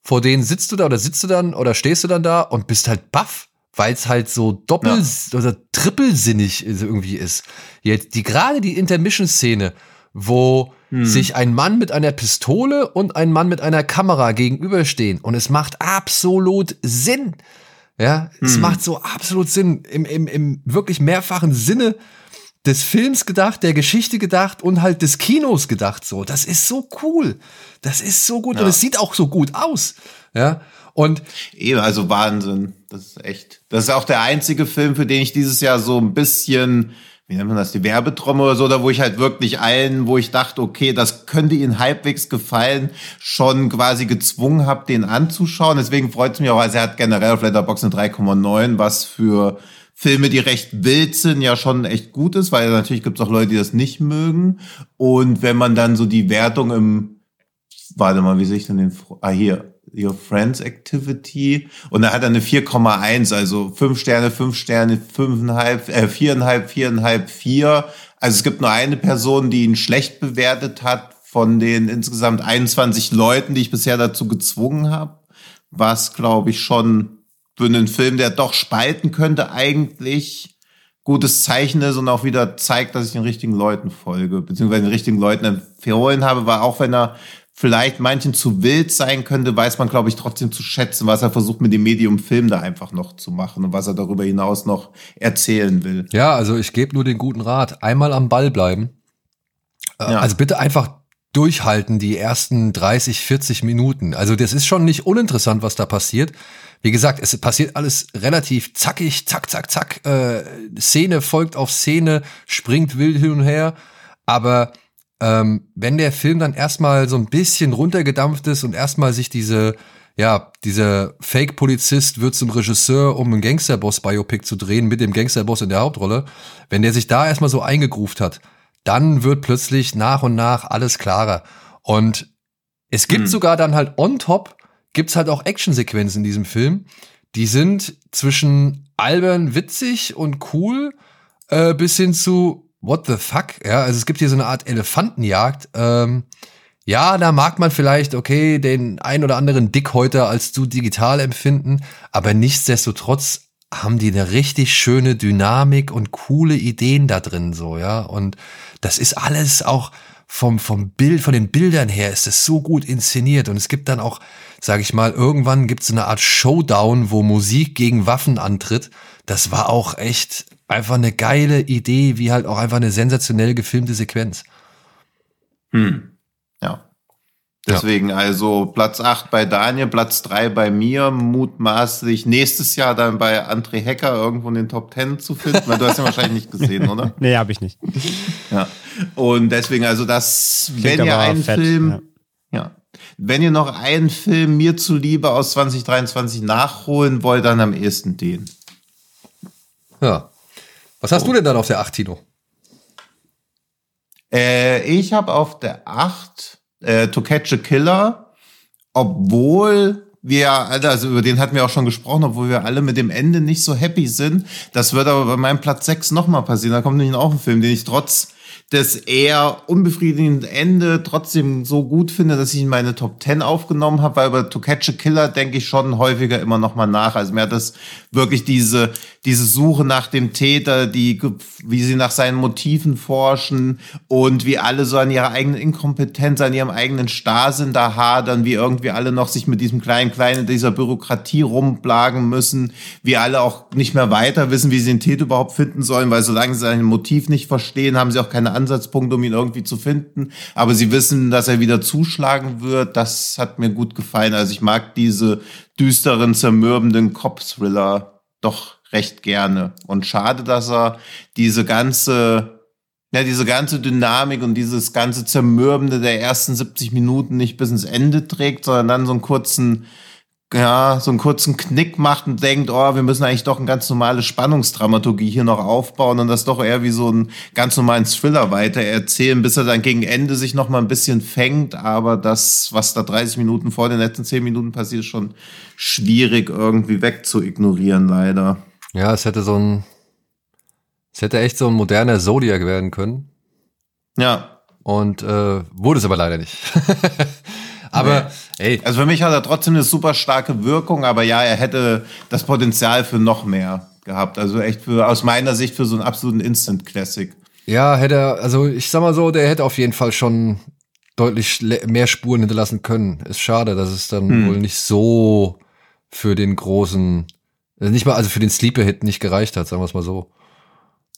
vor denen sitzt du da oder sitzt du dann oder stehst du dann da und bist halt baff weil es halt so doppel ja. oder trippelsinnig irgendwie ist. Jetzt die gerade die Intermission-Szene, wo hm. sich ein Mann mit einer Pistole und ein Mann mit einer Kamera gegenüberstehen und es macht absolut Sinn. Ja, hm. es macht so absolut Sinn im, im, im wirklich mehrfachen Sinne des Films gedacht, der Geschichte gedacht und halt des Kinos gedacht. So, das ist so cool. Das ist so gut ja. und es sieht auch so gut aus. Ja, und eben, also Wahnsinn. Das ist echt. Das ist auch der einzige Film, für den ich dieses Jahr so ein bisschen, wie nennt man das, die Werbetrommel oder so, da wo ich halt wirklich allen, wo ich dachte, okay, das könnte ihnen halbwegs gefallen, schon quasi gezwungen habe, den anzuschauen. Deswegen freut es mich auch, also er hat generell auf Letterboxd eine 3,9, was für Filme, die recht wild sind, ja schon echt gut ist, weil natürlich gibt es auch Leute, die das nicht mögen. Und wenn man dann so die Wertung im, warte mal, wie sehe ich denn den, ah hier, Your Friends Activity und da hat er eine 4,1, also 5 Sterne, 5 Sterne, 5,5, äh, 4,5, 4,5, 4. Also es gibt nur eine Person, die ihn schlecht bewertet hat von den insgesamt 21 Leuten, die ich bisher dazu gezwungen habe. Was, glaube ich, schon für einen Film, der doch spalten könnte, eigentlich gutes Zeichen ist und auch wieder zeigt, dass ich den richtigen Leuten folge, beziehungsweise den richtigen Leuten empfohlen habe, weil auch wenn er vielleicht manchen zu wild sein könnte, weiß man, glaube ich, trotzdem zu schätzen, was er versucht mit dem Medium Film da einfach noch zu machen und was er darüber hinaus noch erzählen will. Ja, also ich gebe nur den guten Rat, einmal am Ball bleiben. Äh, ja. Also bitte einfach durchhalten die ersten 30, 40 Minuten. Also das ist schon nicht uninteressant, was da passiert. Wie gesagt, es passiert alles relativ zackig, zack, zack, zack. Äh, Szene folgt auf Szene, springt wild hin und her. Aber ähm, wenn der Film dann erstmal so ein bisschen runtergedampft ist und erstmal sich diese, ja, dieser Fake-Polizist wird zum Regisseur, um einen Gangsterboss-Biopic zu drehen mit dem Gangsterboss in der Hauptrolle, wenn der sich da erstmal so eingegruft hat, dann wird plötzlich nach und nach alles klarer. Und es gibt hm. sogar dann halt on top gibt's halt auch Actionsequenzen in diesem Film. Die sind zwischen albern, witzig und cool äh, bis hin zu what the fuck. Ja, also es gibt hier so eine Art Elefantenjagd. Ähm, ja, da mag man vielleicht, okay, den ein oder anderen Dickhäuter als zu digital empfinden, aber nichtsdestotrotz haben die eine richtig schöne Dynamik und coole Ideen da drin, so, ja. Und das ist alles auch vom, vom Bild, von den Bildern her ist es so gut inszeniert. Und es gibt dann auch, sag ich mal, irgendwann gibt es eine Art Showdown, wo Musik gegen Waffen antritt. Das war auch echt einfach eine geile Idee, wie halt auch einfach eine sensationell gefilmte Sequenz. Hm. Ja. Deswegen also Platz 8 bei Daniel, Platz 3 bei mir, mutmaßlich nächstes Jahr dann bei André Hecker irgendwo in den Top 10 zu finden, weil du hast ja wahrscheinlich nicht gesehen, oder? nee, habe ich nicht. Ja. Und deswegen, also das, Klingt wenn ihr einen fett, Film, ja. ja. wenn ihr noch einen Film mir zuliebe aus 2023 nachholen wollt, dann am ehesten den. Ja. Was hast oh. du denn dann auf der 8, Tino? Äh, ich habe auf der 8 äh, To Catch a Killer, obwohl wir, also über den hatten wir auch schon gesprochen, obwohl wir alle mit dem Ende nicht so happy sind. Das wird aber bei meinem Platz 6 nochmal passieren. Da kommt nämlich auch ein Film, den ich trotz das eher unbefriedigende Ende trotzdem so gut finde, dass ich in meine Top 10 aufgenommen habe, weil über To Catch a Killer denke ich schon häufiger immer noch mal nach. Also mir hat das wirklich diese, diese Suche nach dem Täter, die, wie sie nach seinen Motiven forschen und wie alle so an ihrer eigenen Inkompetenz, an ihrem eigenen Starrsinn da hadern, wie irgendwie alle noch sich mit diesem kleinen, kleinen, dieser Bürokratie rumplagen müssen, wie alle auch nicht mehr weiter wissen, wie sie den Täter überhaupt finden sollen, weil solange sie sein Motiv nicht verstehen, haben sie auch keine Ansatzpunkt, um ihn irgendwie zu finden. Aber sie wissen, dass er wieder zuschlagen wird. Das hat mir gut gefallen. Also ich mag diese düsteren, zermürbenden Cop-Thriller doch recht gerne. Und schade, dass er diese ganze, ja, diese ganze Dynamik und dieses ganze Zermürbende der ersten 70 Minuten nicht bis ins Ende trägt, sondern dann so einen kurzen, ja, so einen kurzen Knick macht und denkt, oh, wir müssen eigentlich doch eine ganz normale Spannungsdramaturgie hier noch aufbauen und das doch eher wie so einen ganz normalen Thriller weiter erzählen, bis er dann gegen Ende sich noch mal ein bisschen fängt. Aber das, was da 30 Minuten vor den letzten 10 Minuten passiert, ist schon schwierig irgendwie wegzuignorieren, leider. Ja, es hätte so ein, es hätte echt so ein moderner Zodiac werden können. Ja. Und äh, wurde es aber leider nicht. Aber nee. ey. Also für mich hat er trotzdem eine super starke Wirkung, aber ja, er hätte das Potenzial für noch mehr gehabt. Also echt für, aus meiner Sicht für so einen absoluten Instant Classic. Ja, hätte er, also ich sag mal so, der hätte auf jeden Fall schon deutlich mehr Spuren hinterlassen können. Ist schade, dass es dann hm. wohl nicht so für den großen, also nicht mal, also für den Sleeper-Hit nicht gereicht hat, sagen wir es mal so.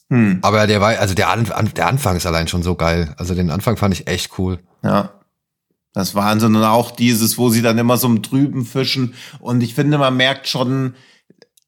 Hm. Aber der war, also der, An der Anfang ist allein schon so geil. Also den Anfang fand ich echt cool. Ja. Das Wahnsinn. Und auch dieses, wo sie dann immer so im Trüben fischen. Und ich finde, man merkt schon,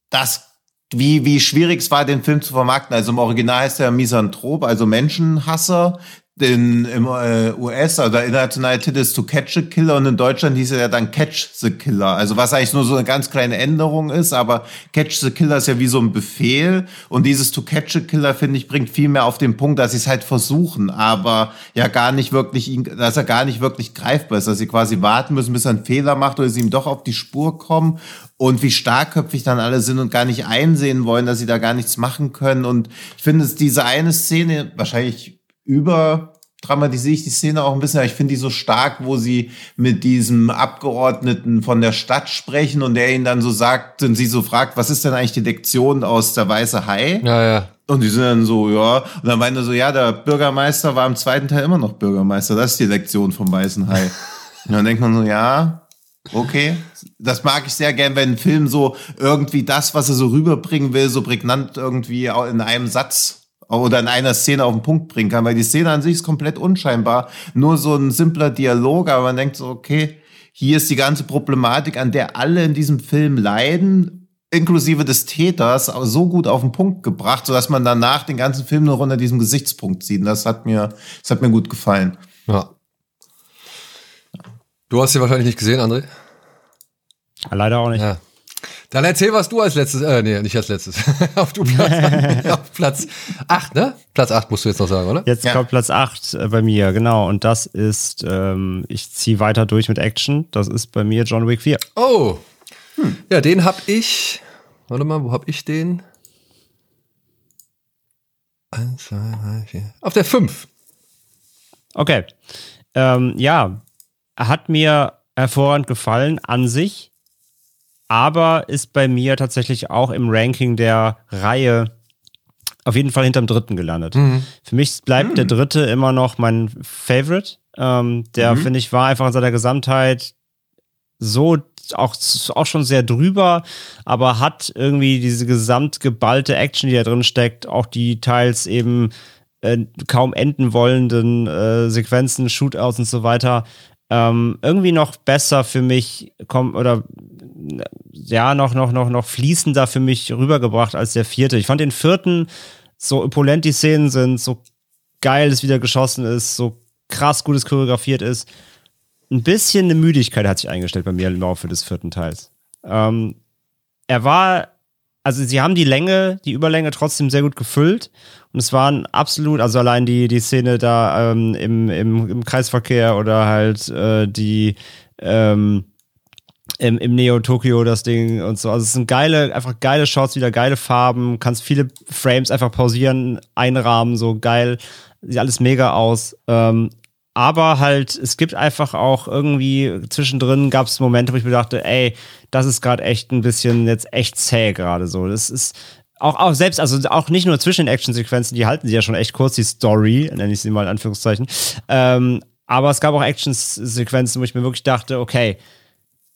dass wie, wie schwierig es war, den Film zu vermarkten. Also im Original heißt er Misanthrop, also Menschenhasser in, im äh, US, also der internationale Titel ist To Catch a Killer und in Deutschland hieß er ja dann Catch the Killer. Also was eigentlich nur so eine ganz kleine Änderung ist, aber Catch the Killer ist ja wie so ein Befehl und dieses To Catch a Killer, finde ich, bringt viel mehr auf den Punkt, dass sie es halt versuchen, aber ja gar nicht wirklich, ihn, dass er gar nicht wirklich greifbar ist, dass sie quasi warten müssen, bis er einen Fehler macht oder sie ihm doch auf die Spur kommen und wie starkköpfig dann alle sind und gar nicht einsehen wollen, dass sie da gar nichts machen können und ich finde es diese eine Szene, wahrscheinlich über dramatisiere ich die Szene auch ein bisschen, aber ich finde die so stark, wo sie mit diesem Abgeordneten von der Stadt sprechen und der ihnen dann so sagt und sie so fragt, was ist denn eigentlich die Lektion aus der Weiße Hai? Ja, ja. Und die sind dann so, ja. Und dann meinte er so, ja, der Bürgermeister war im zweiten Teil immer noch Bürgermeister. Das ist die Lektion vom Weißen Hai. und dann denkt man so, ja, okay. Das mag ich sehr gern, wenn ein Film so irgendwie das, was er so rüberbringen will, so prägnant irgendwie in einem Satz oder in einer Szene auf den Punkt bringen kann, weil die Szene an sich ist komplett unscheinbar. Nur so ein simpler Dialog, aber man denkt so, okay, hier ist die ganze Problematik, an der alle in diesem Film leiden, inklusive des Täters, so gut auf den Punkt gebracht, sodass man danach den ganzen Film nur unter diesem Gesichtspunkt sieht. Und das hat mir, das hat mir gut gefallen. Ja. Du hast sie wahrscheinlich nicht gesehen, André? Leider auch nicht. Ja. Dann erzähl, was du als letztes, äh, nee, nicht als letztes. auf, du Platz, auf Platz 8, ne? Platz 8 musst du jetzt noch sagen, oder? Jetzt ja. kommt Platz 8 äh, bei mir, genau. Und das ist, ähm, ich ziehe weiter durch mit Action. Das ist bei mir John Wick 4. Oh. Hm. Ja, den hab ich. Warte mal, wo hab ich den? Eins, zwei, drei, vier. Auf der 5. Okay. Ähm, ja, hat mir hervorragend gefallen an sich aber ist bei mir tatsächlich auch im Ranking der Reihe auf jeden Fall hinterm dritten gelandet. Mhm. Für mich bleibt mhm. der dritte immer noch mein Favorite. Ähm, der, mhm. finde ich, war einfach in seiner Gesamtheit so auch, auch schon sehr drüber, aber hat irgendwie diese gesamtgeballte Action, die da drin steckt, auch die teils eben äh, kaum enden wollenden äh, Sequenzen, Shootouts und so weiter, ähm, irgendwie noch besser für mich kommen oder ja, noch, noch, noch, noch fließender für mich rübergebracht als der vierte. Ich fand den vierten, so opulent die Szenen sind, so geil es wieder geschossen ist, so krass gut es choreografiert ist. Ein bisschen eine Müdigkeit hat sich eingestellt bei mir im Laufe des vierten Teils. Ähm, er war, also sie haben die Länge, die Überlänge trotzdem sehr gut gefüllt. Und es waren absolut, also allein die, die Szene da ähm, im, im, im Kreisverkehr oder halt äh, die, ähm, im, im Neo Tokyo das Ding und so. Also es sind geile, einfach geile Shots, wieder geile Farben, kannst viele Frames einfach pausieren, einrahmen, so geil, sieht alles mega aus. Ähm, aber halt, es gibt einfach auch irgendwie zwischendrin gab es Momente, wo ich mir dachte, ey, das ist gerade echt ein bisschen jetzt echt zäh gerade so. Das ist auch, auch selbst, also auch nicht nur zwischen den Actionsequenzen, die halten sie ja schon echt kurz, die Story, nenne ich sie mal in Anführungszeichen. Ähm, aber es gab auch Actionsequenzen, wo ich mir wirklich dachte, okay,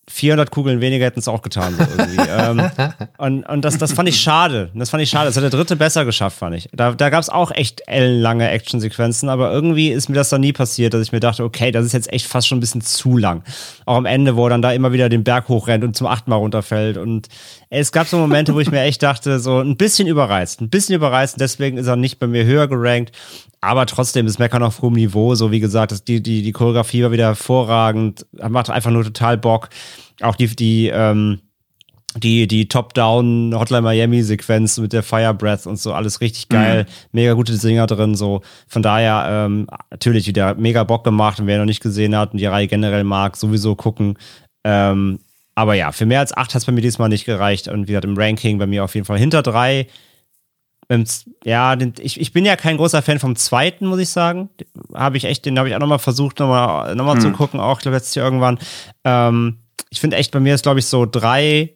400 Kugeln weniger hätten es auch getan. So irgendwie. ähm, und und das, das fand ich schade. Das fand ich schade. Das hat der dritte besser geschafft, fand ich. Da, da gab es auch echt ellenlange Actionsequenzen, aber irgendwie ist mir das dann nie passiert, dass ich mir dachte, okay, das ist jetzt echt fast schon ein bisschen zu lang. Auch am Ende, wo er dann da immer wieder den Berg hochrennt und zum achten Mal runterfällt. Und es gab so Momente, wo ich mir echt dachte, so ein bisschen überreizt. Ein bisschen überreizt. Deswegen ist er nicht bei mir höher gerankt. Aber trotzdem ist Meckern auf hohem Niveau. So wie gesagt, die, die, die Choreografie war wieder hervorragend. Macht einfach nur total Bock. Auch die, die, ähm, die, die Top-Down Hotline Miami Sequenz mit der Fire Breath und so, alles richtig geil. Mhm. Mega gute Singer drin, so. Von daher, ähm, natürlich wieder mega Bock gemacht und wer noch nicht gesehen hat und die Reihe generell mag, sowieso gucken. Ähm, aber ja, für mehr als acht hat es bei mir diesmal nicht gereicht und wieder im Ranking bei mir auf jeden Fall hinter drei. Ja, ich, ich bin ja kein großer Fan vom zweiten, muss ich sagen. Habe ich echt, den habe ich auch nochmal versucht, nochmal noch mal hm. zu gucken, auch letztes Jahr irgendwann. Ähm, ich finde echt, bei mir ist, glaube ich, so drei,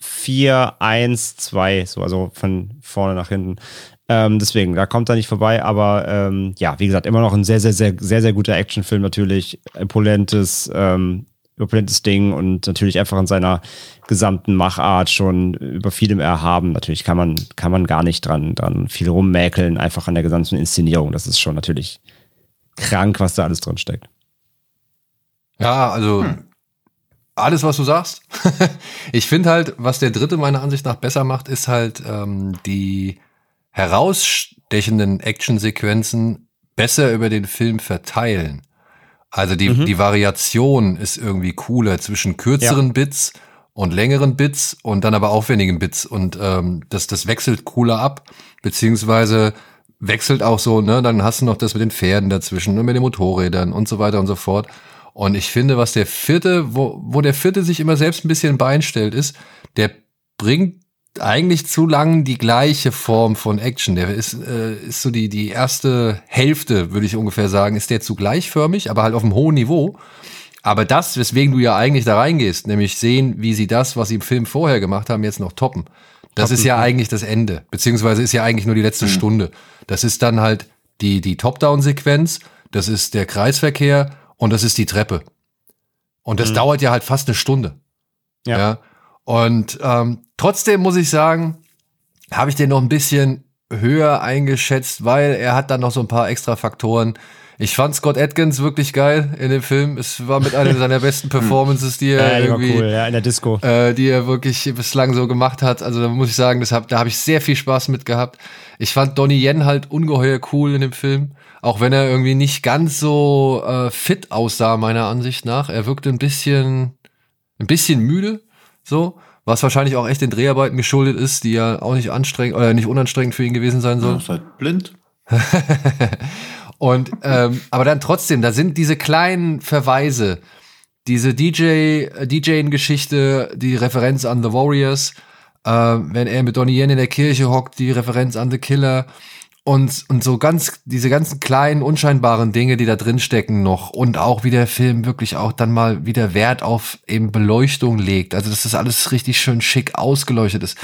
vier, eins, zwei, so, also von vorne nach hinten. Ähm, deswegen, da kommt er nicht vorbei, aber ähm, ja, wie gesagt, immer noch ein sehr, sehr, sehr, sehr, sehr guter Actionfilm natürlich. Impolentes, ähm, opulentes Ding und natürlich einfach in seiner gesamten Machart schon über vielem erhaben. Natürlich kann man, kann man gar nicht dran, dran viel rummäkeln, einfach an der gesamten Inszenierung. Das ist schon natürlich krank, was da alles drin steckt. Ja, also hm. alles, was du sagst. ich finde halt, was der dritte meiner Ansicht nach besser macht, ist halt ähm, die herausstechenden Actionsequenzen besser über den Film verteilen. Also die, mhm. die Variation ist irgendwie cooler zwischen kürzeren ja. Bits und längeren Bits und dann aber aufwendigen Bits. Und ähm, das, das wechselt cooler ab, beziehungsweise wechselt auch so, ne, dann hast du noch das mit den Pferden dazwischen und mit den Motorrädern und so weiter und so fort. Und ich finde, was der vierte, wo, wo der vierte sich immer selbst ein bisschen beinstellt, ist, der bringt eigentlich zu lang die gleiche Form von Action. Der ist, äh, ist so die, die erste Hälfte, würde ich ungefähr sagen, ist der zu gleichförmig, aber halt auf einem hohen Niveau. Aber das, weswegen du ja eigentlich da reingehst, nämlich sehen, wie sie das, was sie im Film vorher gemacht haben, jetzt noch toppen. Das toppen. ist ja eigentlich das Ende, beziehungsweise ist ja eigentlich nur die letzte mhm. Stunde. Das ist dann halt die, die Top-Down-Sequenz, das ist der Kreisverkehr und das ist die Treppe. Und das mhm. dauert ja halt fast eine Stunde. Ja. ja. Und ähm, trotzdem muss ich sagen, habe ich den noch ein bisschen höher eingeschätzt, weil er hat dann noch so ein paar extra Faktoren. Ich fand Scott Atkins wirklich geil in dem Film. Es war mit einer seiner besten Performances, die er ja, irgendwie, cool, ja, in der Disco, äh, die er wirklich bislang so gemacht hat. Also da muss ich sagen, das hab, da habe ich sehr viel Spaß mit gehabt. Ich fand Donnie Yen halt ungeheuer cool in dem Film, auch wenn er irgendwie nicht ganz so äh, fit aussah meiner Ansicht nach. Er wirkte ein bisschen, ein bisschen müde, so, Was wahrscheinlich auch echt den Dreharbeiten geschuldet ist, die ja auch nicht anstrengend oder nicht unanstrengend für ihn gewesen sein sollen. Ja, ist halt blind. und ähm, aber dann trotzdem, da sind diese kleinen Verweise, diese DJ DJ-Geschichte, die Referenz an The Warriors, äh, wenn er mit Donnie Yen in der Kirche hockt, die Referenz an The Killer und, und so ganz, diese ganzen kleinen, unscheinbaren Dinge, die da drin stecken noch und auch wie der Film wirklich auch dann mal wieder Wert auf eben Beleuchtung legt. Also, dass das alles richtig schön schick ausgeleuchtet ist.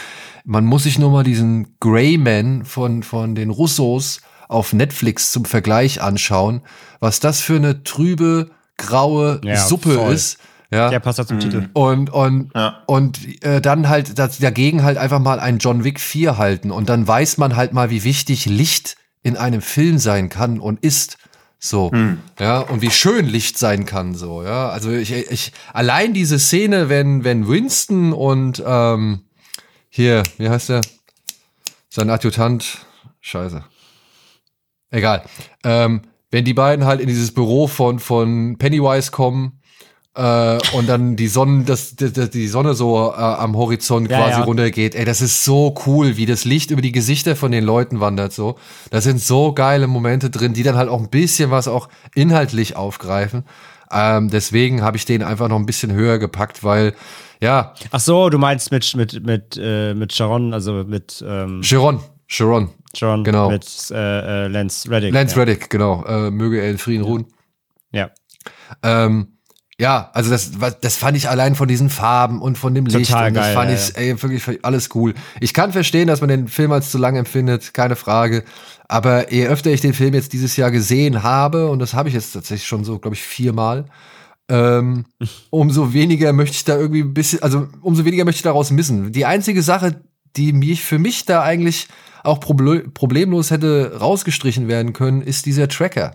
Man muss sich nur mal diesen Greyman von, von den Russos auf Netflix zum Vergleich anschauen, was das für eine trübe, graue Ja, Suppe voll. ist. Ja. Der passt ja zum Titel. Und, und, Ja. und äh, dann halt das, dagegen halt einfach mal ein John Wick 4 halten. Und dann weiß man halt mal, wie wichtig Licht in einem Film sein kann und ist. So, ja, und wie schön Licht sein kann, so, ja. Also ich, ich, allein diese Szene, wenn, wenn Winston und ähm, hier, wie heißt der? Sein Adjutant, scheiße. Egal. Ähm, wenn die beiden halt in dieses Büro von, von Pennywise kommen äh, und dann die Sonne, das, die, die Sonne so äh, am Horizont Ja, quasi ja. runtergeht. Ey, das ist so cool, wie das Licht über die Gesichter von den Leuten wandert. So, da sind so geile Momente drin, die dann halt auch ein bisschen was auch inhaltlich aufgreifen. Ähm, deswegen habe ich den einfach noch ein bisschen höher gepackt, weil ja, Ach so, du meinst mit, mit, mit, äh, mit Sharon, also mit ähm, Chiron, Chiron, Sharon, Genau. mit äh, äh, Lance Reddick. Lance ja. Reddick, genau, äh, möge er in Frieden ruhen. Ja. Ähm, ja, also das, das fand ich allein von diesen Farben und von dem Licht. Total und das geil, fand ja, ich ey, wirklich alles cool. Ich kann verstehen, dass man den Film als zu lang empfindet, keine Frage. Aber je öfter ich den Film jetzt dieses Jahr gesehen habe, und das habe ich jetzt tatsächlich schon so, glaube ich, viermal, ähm, umso weniger möchte ich da irgendwie ein bisschen, also umso weniger möchte ich daraus missen. Die einzige Sache, die mich für mich da eigentlich auch proble problemlos hätte rausgestrichen werden können, ist dieser Tracker.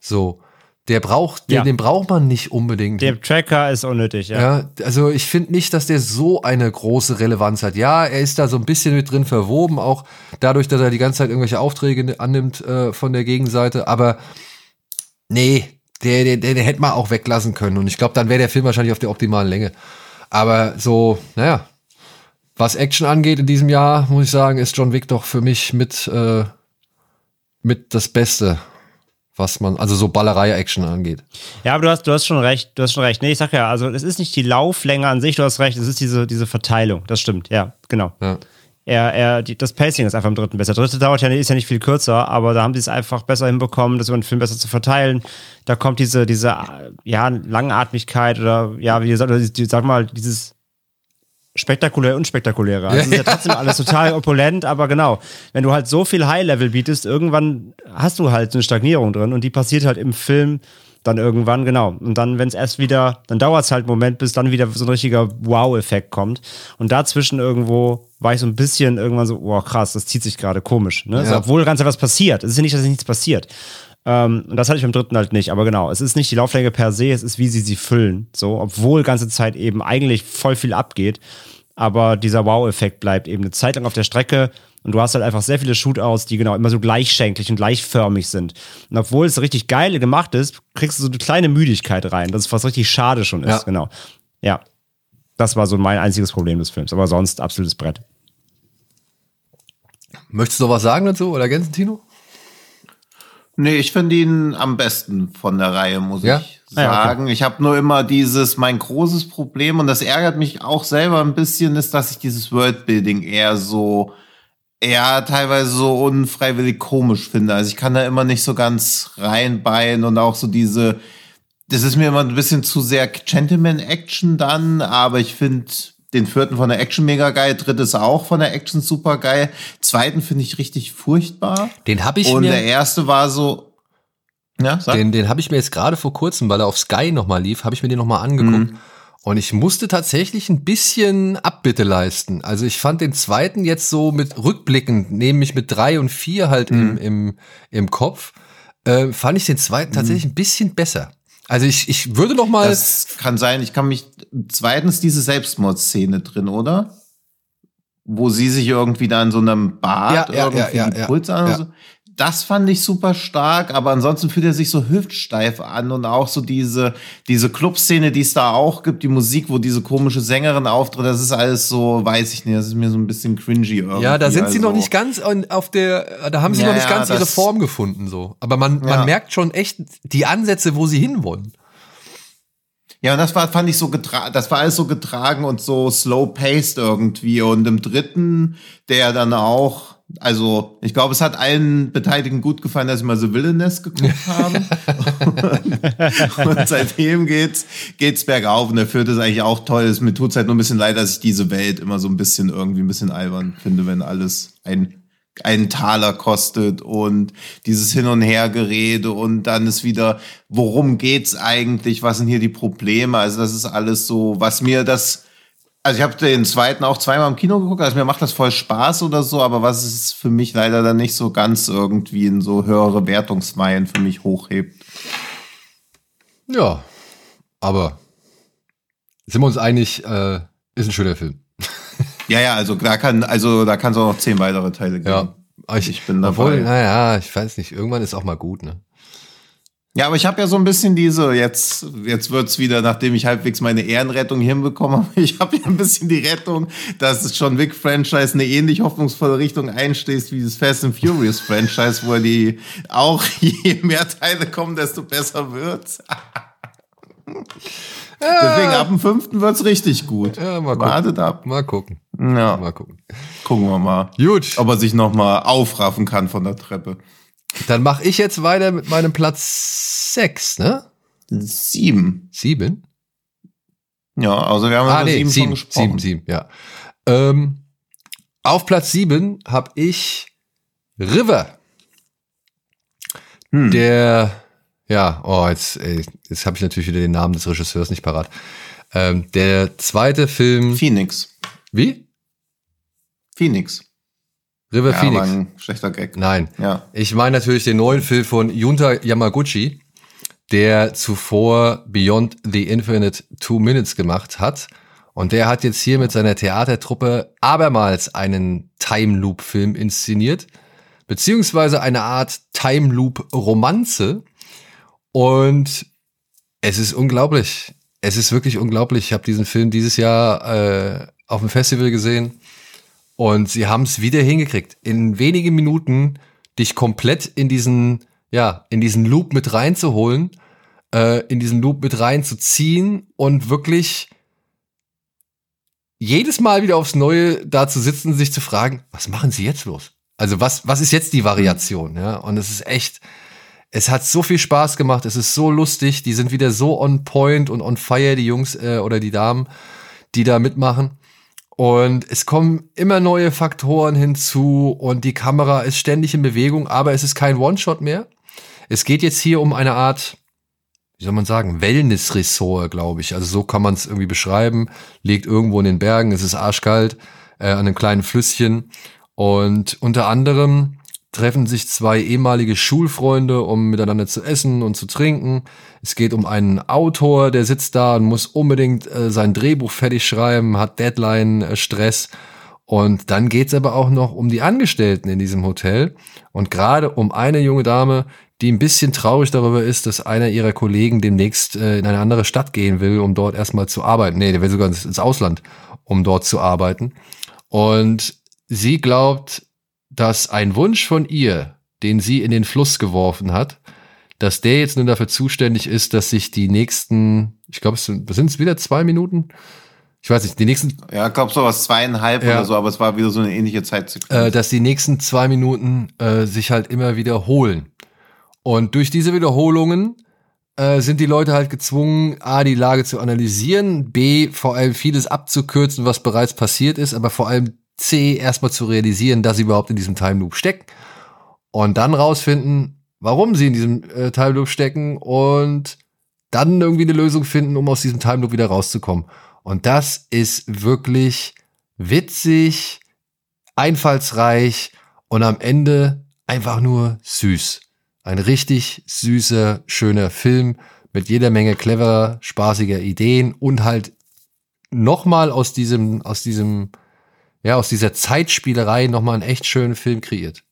So. Der braucht, den, Ja. den braucht man nicht unbedingt. Der Tracker ist unnötig, ja. ja, also ich finde nicht, dass der so eine große Relevanz hat. Ja, er ist da so ein bisschen mit drin verwoben, auch dadurch, dass er die ganze Zeit irgendwelche Aufträge annimmt äh, von der Gegenseite. Aber nee, der, der, der, der hätte man auch weglassen können. Und ich glaube, dann wäre der Film wahrscheinlich auf der optimalen Länge. Aber so, naja, was Action angeht in diesem Jahr, muss ich sagen, ist John Wick doch für mich mit, äh, mit das Beste, was man, also so Ballerei-Action angeht. Ja, aber du hast, du hast schon recht, du hast schon recht. Nee, ich sag ja, also es ist nicht die Lauflänge an sich, du hast recht, es ist diese, diese Verteilung. Das stimmt, ja, genau. Ja. Er, er, die, das Pacing ist einfach im dritten besser. Der dritte dauert ja, ist ja nicht viel kürzer, aber da haben sie es einfach besser hinbekommen, das über den Film besser zu verteilen. Da kommt diese, diese, ja, Langatmigkeit oder, ja, wie gesagt, oder sag mal, dieses spektakulär, unspektakuläre. Also es ist ja trotzdem alles total opulent, aber genau, wenn du halt so viel High-Level bietest, irgendwann hast du halt eine Stagnierung drin und die passiert halt im Film dann irgendwann, genau. Und dann, wenn es erst wieder, dann dauert es halt einen Moment, bis dann wieder so ein richtiger Wow-Effekt kommt. Und dazwischen irgendwo war ich so ein bisschen irgendwann so, wow, krass, das zieht sich gerade komisch. Ne? Ja. So, obwohl ganz etwas passiert. Es ist ja nicht, dass nichts passiert. Ähm, und das hatte ich beim dritten halt nicht. Aber genau, es ist nicht die Lauflänge per se, es ist, wie sie sie füllen. So, obwohl ganze Zeit eben eigentlich voll viel abgeht. Aber dieser Wow-Effekt bleibt eben eine Zeit lang auf der Strecke. Und du hast halt einfach sehr viele Shootouts, die genau immer so gleichschenklich und gleichförmig sind. Und obwohl es richtig geil gemacht ist, kriegst du so eine kleine Müdigkeit rein. Das ist was richtig schade schon ist. Ja. Genau. Ja. Das war so mein einziges Problem des Films. Aber sonst absolutes Brett. Möchtest du noch was sagen dazu oder ergänzen, Tino? Nee, ich finde ihn am besten von der Reihe, muss Ja? ich Ah ja, okay. sagen. Ich habe nur immer dieses, mein großes Problem, und das ärgert mich auch selber ein bisschen, ist, dass ich dieses Worldbuilding eher so, eher teilweise so unfreiwillig komisch finde. Also ich kann da immer nicht so ganz reinbeien und auch so diese, das ist mir immer ein bisschen zu sehr Gentleman-Action dann, aber ich finde den vierten von der Action mega geil, drittes auch von der Action super geil, zweiten finde ich richtig furchtbar. Den habe ich Und mir, der erste war so. Ja, sag. den, den habe ich mir jetzt gerade vor kurzem, weil er auf Sky nochmal lief, habe ich mir den nochmal angeguckt. Und ich musste tatsächlich ein bisschen Abbitte leisten. Also ich fand den zweiten jetzt so mit rückblickend, nämlich mit drei und vier halt im, im, im Kopf, äh, fand ich den zweiten tatsächlich ein bisschen besser. Also ich, ich würde noch mal, das kann sein. Ich kann mich. Zweitens diese Selbstmordszene drin, oder? Wo sie sich irgendwie da in so einem Bad Ja, ja, irgendwie ja, ja, ja. Puls an Ja. so. Das fand ich super stark, aber ansonsten fühlt er sich so hüftsteif an und auch so diese, diese Clubszene, die es da auch gibt, die Musik, wo diese komische Sängerin auftritt, das ist alles so, weiß ich nicht, das ist mir so ein bisschen cringy irgendwie. Ja, da sind also. sie noch also nicht ganz auf der, da haben sie ja, noch nicht ganz ihre Form gefunden, so. Aber man, man merkt schon echt die Ansätze, wo sie hinwollen. Ja, und das war, fand ich so getragen, das war alles so getragen und so slow paced irgendwie. Und im dritten, der dann auch, also ich glaube, es hat allen Beteiligten gut gefallen, dass sie mal The Villainess geguckt haben. und, und, seitdem geht's, geht's bergauf. Und der vierte ist eigentlich auch toll. Es, mir tut's halt nur ein bisschen leid, dass ich diese Welt immer so ein bisschen irgendwie ein bisschen albern finde, wenn alles ein einen Taler kostet und dieses Hin- und Hergerede und dann ist wieder, worum geht's eigentlich, was sind hier die Probleme? Also das ist alles so, was mir das, also ich habe den zweiten auch zweimal im Kino geguckt, also mir macht das voll Spaß oder so, aber was es für mich leider dann nicht so ganz irgendwie in so höhere Wertungsmeilen für mich hochhebt. Ja, aber sind wir uns einig, äh, ist ein schöner Film. Ja, ja, also da kann, also da kann es auch noch zehn weitere Teile geben. Ja, ich, ich bin dabei. Obwohl, naja, ich weiß nicht, irgendwann ist auch mal gut, ne? Ja, aber ich habe ja so ein bisschen diese, jetzt, jetzt wird's wieder, nachdem ich halbwegs meine Ehrenrettung hinbekomme, ich habe ja ein bisschen die Rettung, dass das John Wick-Franchise eine ähnlich hoffnungsvolle Richtung einstehst wie das Fast and Furious-Franchise, wo die auch je mehr Teile kommen, desto besser wird's. Deswegen ab dem fünften wird's richtig gut. Ja, mal gucken. Wartet ab. Mal gucken. Ja. Mal gucken. Gucken wir mal. Gut. Ob er sich noch mal aufraffen kann von der Treppe. Dann mache ich jetzt weiter mit meinem Platz sechs, ne? Sieben. Sieben? Ja, also wir haben ah, nee, sieben, sieben schon gesprochen. Sieben, sieben, ja. Ähm, auf Platz sieben habe ich River. Hm. Der ja, oh, jetzt, ey, jetzt habe ich natürlich wieder den Namen des Regisseurs nicht parat. Ähm, der zweite Film. Phoenix. Wie? Phoenix. River ja, Phoenix. ein schlechter Gag. Nein. Ja. Ich meine natürlich den neuen Film von Junta Yamaguchi, der zuvor Beyond the Infinite Two Minutes gemacht hat. Und der hat jetzt hier mit seiner Theatertruppe abermals einen Time Loop Film inszeniert, beziehungsweise eine Art Time Loop Romanze und es ist unglaublich. Es ist wirklich unglaublich. Ich habe diesen Film dieses Jahr äh, auf dem Festival gesehen und sie haben es wieder hingekriegt. In wenigen Minuten dich komplett in diesen, ja, in diesen Loop mit reinzuholen, äh, in diesen Loop mit reinzuziehen und wirklich jedes Mal wieder aufs Neue da zu sitzen, sich zu fragen, was machen sie jetzt los? Also was, was ist jetzt die Variation? Ja, und es ist echt, es hat so viel Spaß gemacht, es ist so lustig, die sind wieder so on point und on fire, die Jungs äh, oder die Damen, die da mitmachen. Und es kommen immer neue Faktoren hinzu und die Kamera ist ständig in Bewegung, aber es ist kein One-Shot mehr. Es geht jetzt hier um eine Art, wie soll man sagen, Wellness-Ressort, glaube ich. Also so kann man es irgendwie beschreiben. Liegt irgendwo in den Bergen, es ist arschkalt, äh, an einem kleinen Flüsschen. Und unter anderem treffen sich zwei ehemalige Schulfreunde, um miteinander zu essen und zu trinken. Es geht um einen Autor, der sitzt da und muss unbedingt äh, sein Drehbuch fertig schreiben, hat Deadline-Stress. Äh, und dann geht's aber auch noch um die Angestellten in diesem Hotel und gerade um eine junge Dame, die ein bisschen traurig darüber ist, dass einer ihrer Kollegen demnächst äh, in eine andere Stadt gehen will, um dort erstmal zu arbeiten. Nee, der will sogar ins Ausland, um dort zu arbeiten. Und sie glaubt, dass ein Wunsch von ihr, den sie in den Fluss geworfen hat, dass der jetzt nun dafür zuständig ist, dass sich die nächsten, ich glaube, es sind es wieder zwei Minuten? Ich weiß nicht, die nächsten. Ja, ich glaube so was zweieinhalb ja, oder so, aber es war wieder so eine ähnliche Zeitsequenz. Äh, dass die nächsten zwei Minuten äh, sich halt immer wiederholen. Und durch diese Wiederholungen äh, sind die Leute halt gezwungen, A, die Lage zu analysieren, B, vor allem vieles abzukürzen, was bereits passiert ist, aber vor allem C, erstmal zu realisieren, dass sie überhaupt in diesem Time Loop stecken und dann rausfinden, warum sie in diesem äh, Time Loop stecken und dann irgendwie eine Lösung finden, um aus diesem Time Loop wieder rauszukommen. Und das ist wirklich witzig, einfallsreich und am Ende einfach nur süß. Ein richtig süßer, schöner Film mit jeder Menge cleverer, spaßiger Ideen und halt nochmal aus diesem, aus diesem ja, aus dieser Zeitspielerei nochmal einen echt schönen Film kreiert.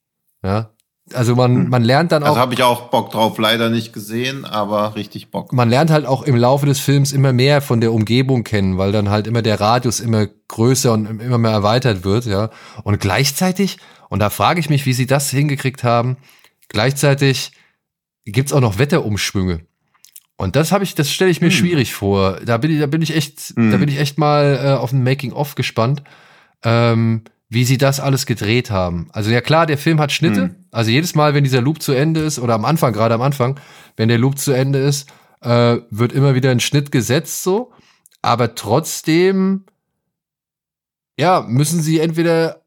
Ja, also man, hm. man lernt dann also auch. Also habe ich auch Bock drauf, leider nicht gesehen, aber richtig Bock. Man lernt halt auch im Laufe des Films immer mehr von der Umgebung kennen, weil dann halt immer der Radius immer größer und immer mehr erweitert wird, ja. Und gleichzeitig, und da frage ich mich, wie sie das hingekriegt haben, gleichzeitig gibt's auch noch Wetterumschwünge. Und das habe ich, das stelle ich mir hm. schwierig vor. Da bin ich, da bin ich echt, hm. da bin ich echt mal äh, auf ein Making-of gespannt. Ähm, wie sie das alles gedreht haben. Also ja klar, der Film hat Schnitte. Hm. Also jedes Mal, wenn dieser Loop zu Ende ist, oder am Anfang, gerade am Anfang, wenn der Loop zu Ende ist, äh, wird immer wieder ein Schnitt gesetzt so. Aber trotzdem, ja, müssen sie entweder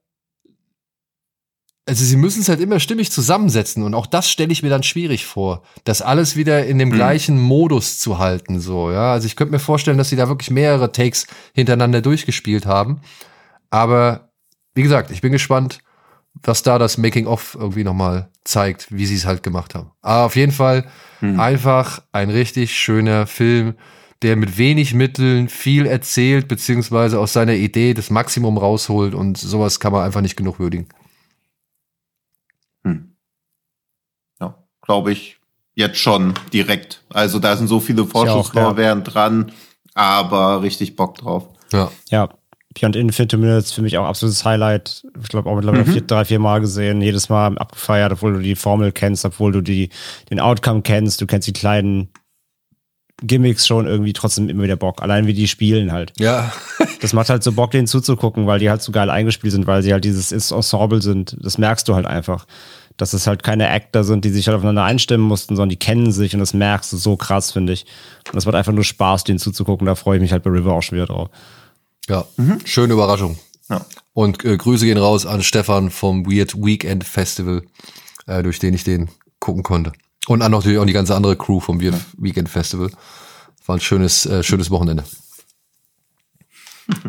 also sie müssen es halt immer stimmig zusammensetzen und auch das stelle ich mir dann schwierig vor, das alles wieder in dem mhm. gleichen Modus zu halten, so, ja. Also ich könnte mir vorstellen, dass sie da wirklich mehrere Takes hintereinander durchgespielt haben. Aber wie gesagt, ich bin gespannt, was da das Making-of irgendwie nochmal zeigt, wie sie es halt gemacht haben. Aber auf jeden Fall hm. einfach ein richtig schöner Film, der mit wenig Mitteln viel erzählt, beziehungsweise aus seiner Idee das Maximum rausholt und sowas kann man einfach nicht genug würdigen. Hm. Ja, glaube ich jetzt schon direkt. Also da sind so viele Vorschusslorbeeren ja. dran, aber richtig Bock drauf. Ja. Ja, Beyond Infinite Minutes für mich auch absolutes Highlight. Ich glaube auch mittlerweile mhm. vier, drei, vier Mal gesehen, jedes Mal abgefeiert, obwohl du die Formel kennst, obwohl du die, den Outcome kennst, du kennst die kleinen Gimmicks schon irgendwie trotzdem immer wieder Bock. Allein wie die spielen halt. Ja. das macht halt so Bock, denen zuzugucken, weil die halt so geil eingespielt sind, weil sie halt dieses Ensemble sind. Das merkst du halt einfach. Dass es halt keine Actor sind, die sich halt aufeinander einstimmen mussten, sondern die kennen sich und das merkst du so krass, finde ich. Und das macht einfach nur Spaß, denen zuzugucken. Da freue ich mich halt bei River auch schon wieder drauf. Ja, mhm. schöne Überraschung. Ja. Und äh, Grüße gehen raus an Stefan vom Weird Weekend Festival, äh, durch den ich den gucken konnte. Und an natürlich auch die ganze andere Crew vom Weird ja. Weekend Festival. War ein schönes, äh, schönes Wochenende.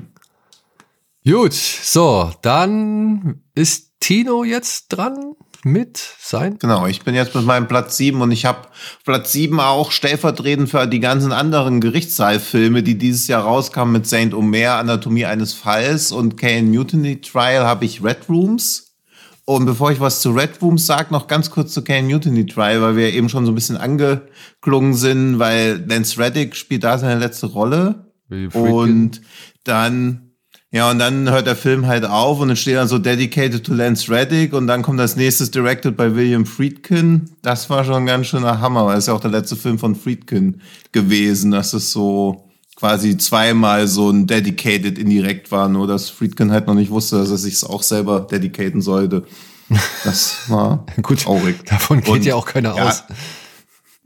Gut, so, dann ist Tino jetzt dran mit sein? Genau, ich bin jetzt mit meinem Platz 7 und ich habe Platz 7 auch stellvertretend für die ganzen anderen Gerichtssaalfilme, die dieses Jahr rauskamen mit Saint Omer, Anatomie eines Falls und Kane Mutiny Trial habe ich Red Rooms. Und bevor ich was zu Red Rooms sage, noch ganz kurz zu Kane Mutiny Trial, weil wir eben schon so ein bisschen angeklungen sind, weil Lance Reddick spielt da seine letzte Rolle. Und dann ja, und dann hört der Film halt auf und es steht dann so dedicated to Lance Reddick und dann kommt das nächste directed by William Friedkin. Das war schon ein ganz schöner Hammer, weil es ja auch der letzte Film von Friedkin gewesen. Das ist so quasi zweimal so ein dedicated indirekt war, nur dass Friedkin halt noch nicht wusste, dass er sich auch selber dedicaten sollte. Das war Gut, traurig. Davon geht und, ja auch keiner ja, aus.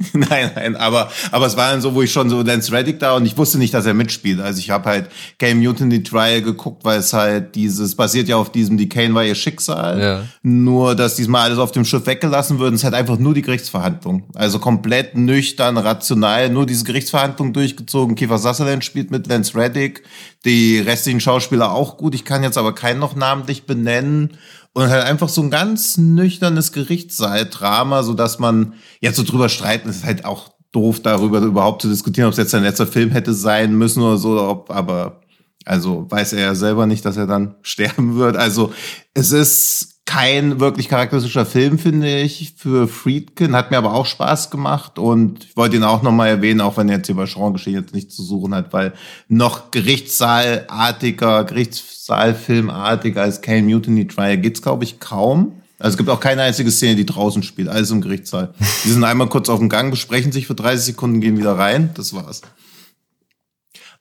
Nein, nein, aber, aber es war dann so, wo ich schon so Lance Reddick da und ich wusste nicht, dass er mitspielt. Also ich habe halt Game Mutiny Trial geguckt, weil es halt dieses, basiert ja auf diesem, die Kane war ihr Schicksal. Ja. Nur, dass diesmal alles auf dem Schiff weggelassen wird und es halt einfach nur die Gerichtsverhandlung. Also komplett nüchtern, rational, nur diese Gerichtsverhandlung durchgezogen. Kiefer Sutherland spielt mit Lance Reddick, die restlichen Schauspieler auch gut. Ich kann jetzt aber keinen noch namentlich benennen und halt einfach so ein ganz nüchternes Gerichtssaal-Drama, so dass man jetzt so drüber streiten, ist halt auch doof, darüber überhaupt zu diskutieren, ob es jetzt ein letzter Film hätte sein müssen oder so, ob, aber also weiß er ja selber nicht, dass er dann sterben wird. Also es ist kein wirklich charakteristischer Film, finde ich, für Friedkin. Hat mir aber auch Spaß gemacht und ich wollte ihn auch nochmal erwähnen, auch wenn er jetzt hier bei Schrankengeschichte jetzt nichts zu suchen hat, weil noch Gerichtssaalartiger, Gerichtssaalfilmartiger als Kane Mutiny Trial gibt's glaube ich, kaum. Also es gibt auch keine einzige Szene, die draußen spielt, alles im Gerichtssaal. Die sind einmal kurz auf dem Gang, besprechen sich für 30 Sekunden, gehen wieder rein, das war's.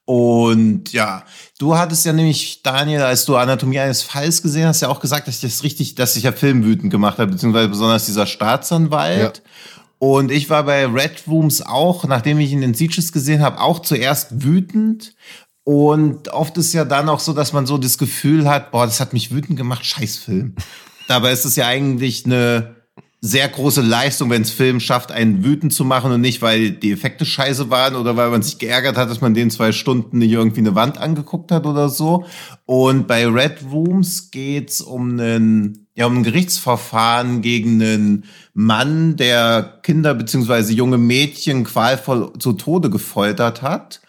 Und ja, du hattest ja nämlich, Daniel, als du Anatomie eines Falls gesehen hast, ja auch gesagt, dass ich das richtig, dass sich ja Film wütend gemacht hat, beziehungsweise besonders dieser Staatsanwalt. Ja. Und ich war bei Red Rooms auch, nachdem ich ihn in Sieges gesehen habe, auch zuerst wütend. Und oft ist ja dann auch so, dass man so das Gefühl hat, boah, das hat mich wütend gemacht, Scheißfilm. Dabei ist es ja eigentlich eine sehr große Leistung, wenn es Film schafft, einen wütend zu machen und nicht, weil die Effekte scheiße waren oder weil man sich geärgert hat, dass man den zwei Stunden nicht irgendwie eine Wand angeguckt hat oder so. Und bei Red Rooms geht's um einen, ja, um ein Gerichtsverfahren gegen einen Mann, der Kinder beziehungsweise junge Mädchen qualvoll zu Tode gefoltert hat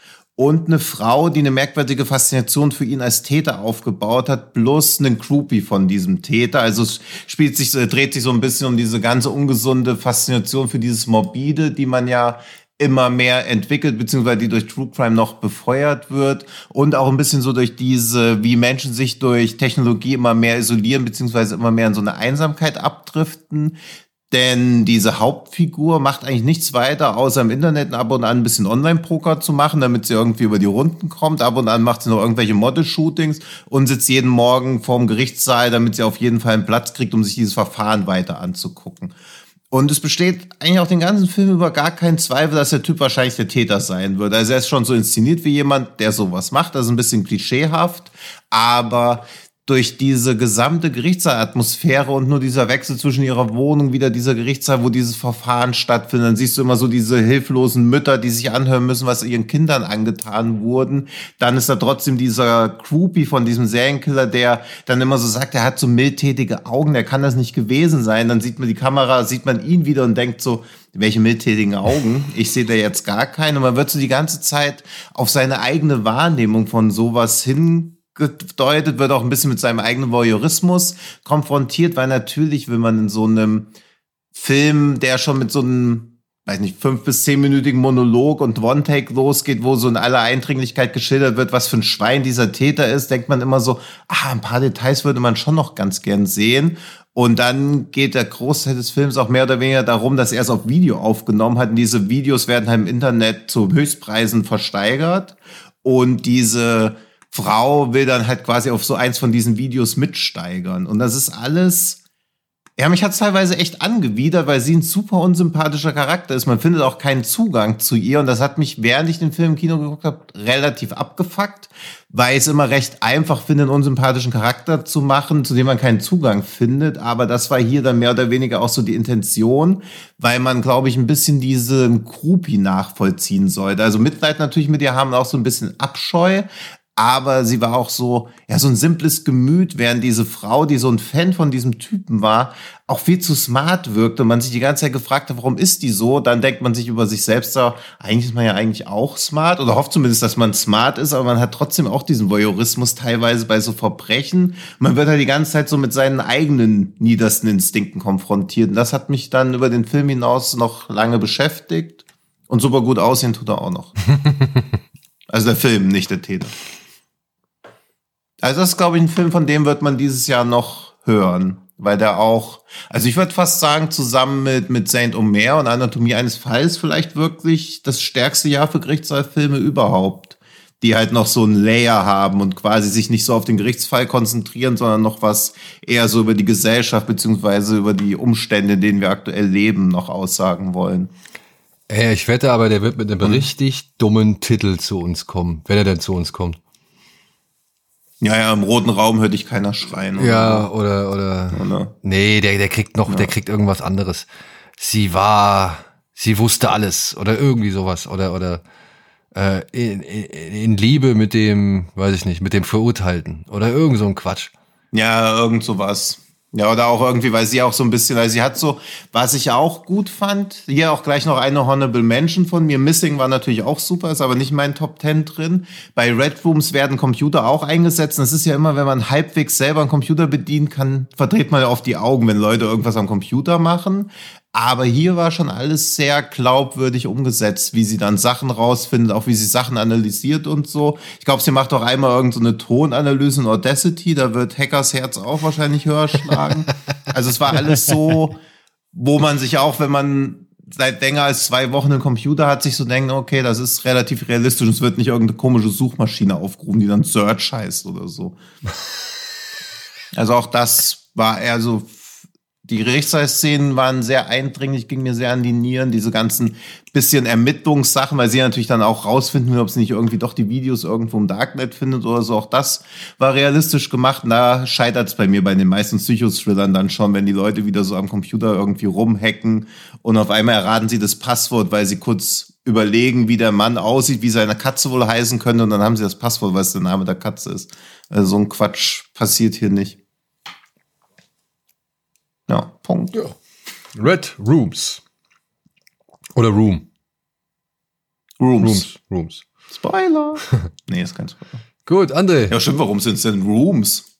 und eine Frau, die eine merkwürdige Faszination für ihn als Täter aufgebaut hat, plus einen Groupie von diesem Täter. Also es spielt sich, dreht sich so ein bisschen um diese ganze ungesunde Faszination für dieses Morbide, die man ja immer mehr entwickelt, beziehungsweise die durch True Crime noch befeuert wird und auch ein bisschen so durch diese, wie Menschen sich durch Technologie immer mehr isolieren, beziehungsweise immer mehr in so eine Einsamkeit abdriften. Denn diese Hauptfigur macht eigentlich nichts weiter, außer im Internet ab und an ein bisschen Online-Poker zu machen, damit sie irgendwie über die Runden kommt. Ab und an macht sie noch irgendwelche Model-Shootings und sitzt jeden Morgen vorm Gerichtssaal, damit sie auf jeden Fall einen Platz kriegt, um sich dieses Verfahren weiter anzugucken. Und es besteht eigentlich auch den ganzen Film über gar keinen Zweifel, dass der Typ wahrscheinlich der Täter sein wird. Also er ist schon so inszeniert wie jemand, der sowas macht. Das ist ein bisschen klischeehaft. Aber durch diese gesamte Gerichtssaalatmosphäre und nur dieser Wechsel zwischen ihrer Wohnung, wieder dieser Gerichtssaal, wo dieses Verfahren stattfindet, dann siehst du immer so diese hilflosen Mütter, die sich anhören müssen, was ihren Kindern angetan wurden. Dann ist da trotzdem dieser Groupie von diesem Serienkiller, der dann immer so sagt, er hat so mildtätige Augen, der kann das nicht gewesen sein. Dann sieht man die Kamera, sieht man ihn wieder und denkt so, welche mildtätigen Augen. Ich sehe da jetzt gar keine. Man wird so die ganze Zeit auf seine eigene Wahrnehmung von sowas hin gedeutet, wird auch ein bisschen mit seinem eigenen Voyeurismus konfrontiert, weil natürlich, wenn man in so einem Film, der schon mit so einem weiß nicht, fünf bis zehnminütigen Monolog und One-Take losgeht, wo so in aller Eindringlichkeit geschildert wird, was für ein Schwein dieser Täter ist, denkt man immer so, ah, ein paar Details würde man schon noch ganz gern sehen. Und dann geht der Großteil des Films auch mehr oder weniger darum, dass er es auf Video aufgenommen hat. Und diese Videos werden halt im Internet zu Höchstpreisen versteigert. Und diese Frau will dann halt quasi auf so eins von diesen Videos mitsteigern. Und das ist alles, ja, mich hat teilweise echt angewidert, weil sie ein super unsympathischer Charakter ist. Man findet auch keinen Zugang zu ihr. Und das hat mich, während ich den Film im Kino geguckt habe, relativ abgefuckt, weil ich es immer recht einfach finde, einen unsympathischen Charakter zu machen, zu dem man keinen Zugang findet. Aber das war hier dann mehr oder weniger auch so die Intention, weil man, glaube ich, ein bisschen diesen Groupie nachvollziehen sollte. Also Mitleid natürlich mit ihr haben auch so ein bisschen Abscheu, aber sie war auch so, ja, so ein simples Gemüt, während diese Frau, die so ein Fan von diesem Typen war, auch viel zu smart wirkte und man sich die ganze Zeit gefragt hat, warum ist die so? Dann denkt man sich über sich selbst so, eigentlich ist man ja eigentlich auch smart oder hofft zumindest, dass man smart ist, aber man hat trotzdem auch diesen Voyeurismus teilweise bei so Verbrechen. Man wird halt die ganze Zeit so mit seinen eigenen niedersten Instinkten konfrontiert und das hat mich dann über den Film hinaus noch lange beschäftigt und super gut aussehen tut er auch noch. also der Film, nicht der Täter. Also das ist, glaube ich, ein Film, von dem wird man dieses Jahr noch hören. Weil der auch, also ich würde fast sagen, zusammen mit, mit Saint Omer und Anatomie eines Falls vielleicht wirklich das stärkste Jahr für Gerichtssaalfilme überhaupt. Die halt noch so ein Layer haben und quasi sich nicht so auf den Gerichtsfall konzentrieren, sondern noch was eher so über die Gesellschaft beziehungsweise über die Umstände, in denen wir aktuell leben, noch aussagen wollen. Äh, ich wette aber, der wird mit einem richtig dummen Titel zu uns kommen, wenn er denn zu uns kommt. Ja, ja, im roten Raum hört dich keiner schreien. Oder? Ja, oder, oder, oder. Nee, der, der kriegt noch, ja. der kriegt irgendwas anderes. Sie war, sie wusste alles oder irgendwie sowas oder, oder, äh, in, in, in Liebe mit dem, weiß ich nicht, mit dem Verurteilten oder irgend so ein Quatsch. Ja, irgend sowas. Ja, oder auch irgendwie, weil sie auch so ein bisschen, weil sie hat so, was ich auch gut fand, hier auch gleich noch eine Honorable Mention von mir. Missing war natürlich auch super, ist aber nicht mein Top Ten drin. Bei Red Rooms werden Computer auch eingesetzt. Das ist ja immer, wenn man halbwegs selber einen Computer bedienen kann, verdreht man ja oft die Augen, wenn Leute irgendwas am Computer machen. Aber hier war schon alles sehr glaubwürdig umgesetzt, wie sie dann Sachen rausfindet, auch wie sie Sachen analysiert und so. Ich glaube, sie macht auch einmal irgendeine so Tonanalyse in Audacity, da wird Hackers Herz auch wahrscheinlich höher schlagen. also es war alles so, wo man sich auch, wenn man seit länger als zwei Wochen einen Computer hat, sich so denken, okay, das ist relativ realistisch. Es wird nicht irgendeine komische Suchmaschine aufgerufen, die dann Search heißt oder so. Also auch das war eher so die Gerichtsszenen waren sehr eindringlich, ging mir sehr an die Nieren, diese ganzen bisschen Ermittlungssachen, weil sie natürlich dann auch rausfinden ob sie nicht irgendwie doch die Videos irgendwo im Darknet findet oder so. Auch das war realistisch gemacht. da scheitert es bei mir bei den meisten Psychothrillern dann schon, wenn die Leute wieder so am Computer irgendwie rumhacken und auf einmal erraten sie das Passwort, weil sie kurz überlegen, wie der Mann aussieht, wie seine Katze wohl heißen könnte und dann haben sie das Passwort, weil es der Name der Katze ist. Also so ein Quatsch passiert hier nicht. Ja, Punkt. Ja. Red Rooms. Oder Room. Rooms. Rooms. Rooms. Spoiler. nee, ist kein Spoiler. Gut, André. Ja, stimmt, warum sind es denn Rooms?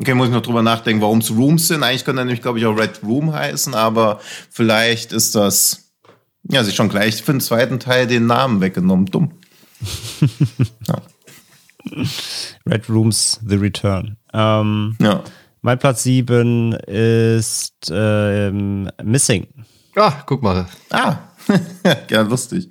Okay, muss ich noch drüber nachdenken, warum es Rooms sind. Eigentlich könnte er nämlich, glaube ich, auch Red Room heißen, aber vielleicht ist das, ja, sich schon gleich für den zweiten Teil den Namen weggenommen. Dumm. ja. Red Rooms The Return. Ähm, ja. Mein Platz 7 ist ähm, Missing. Ah, guck mal. Ah, ja, lustig.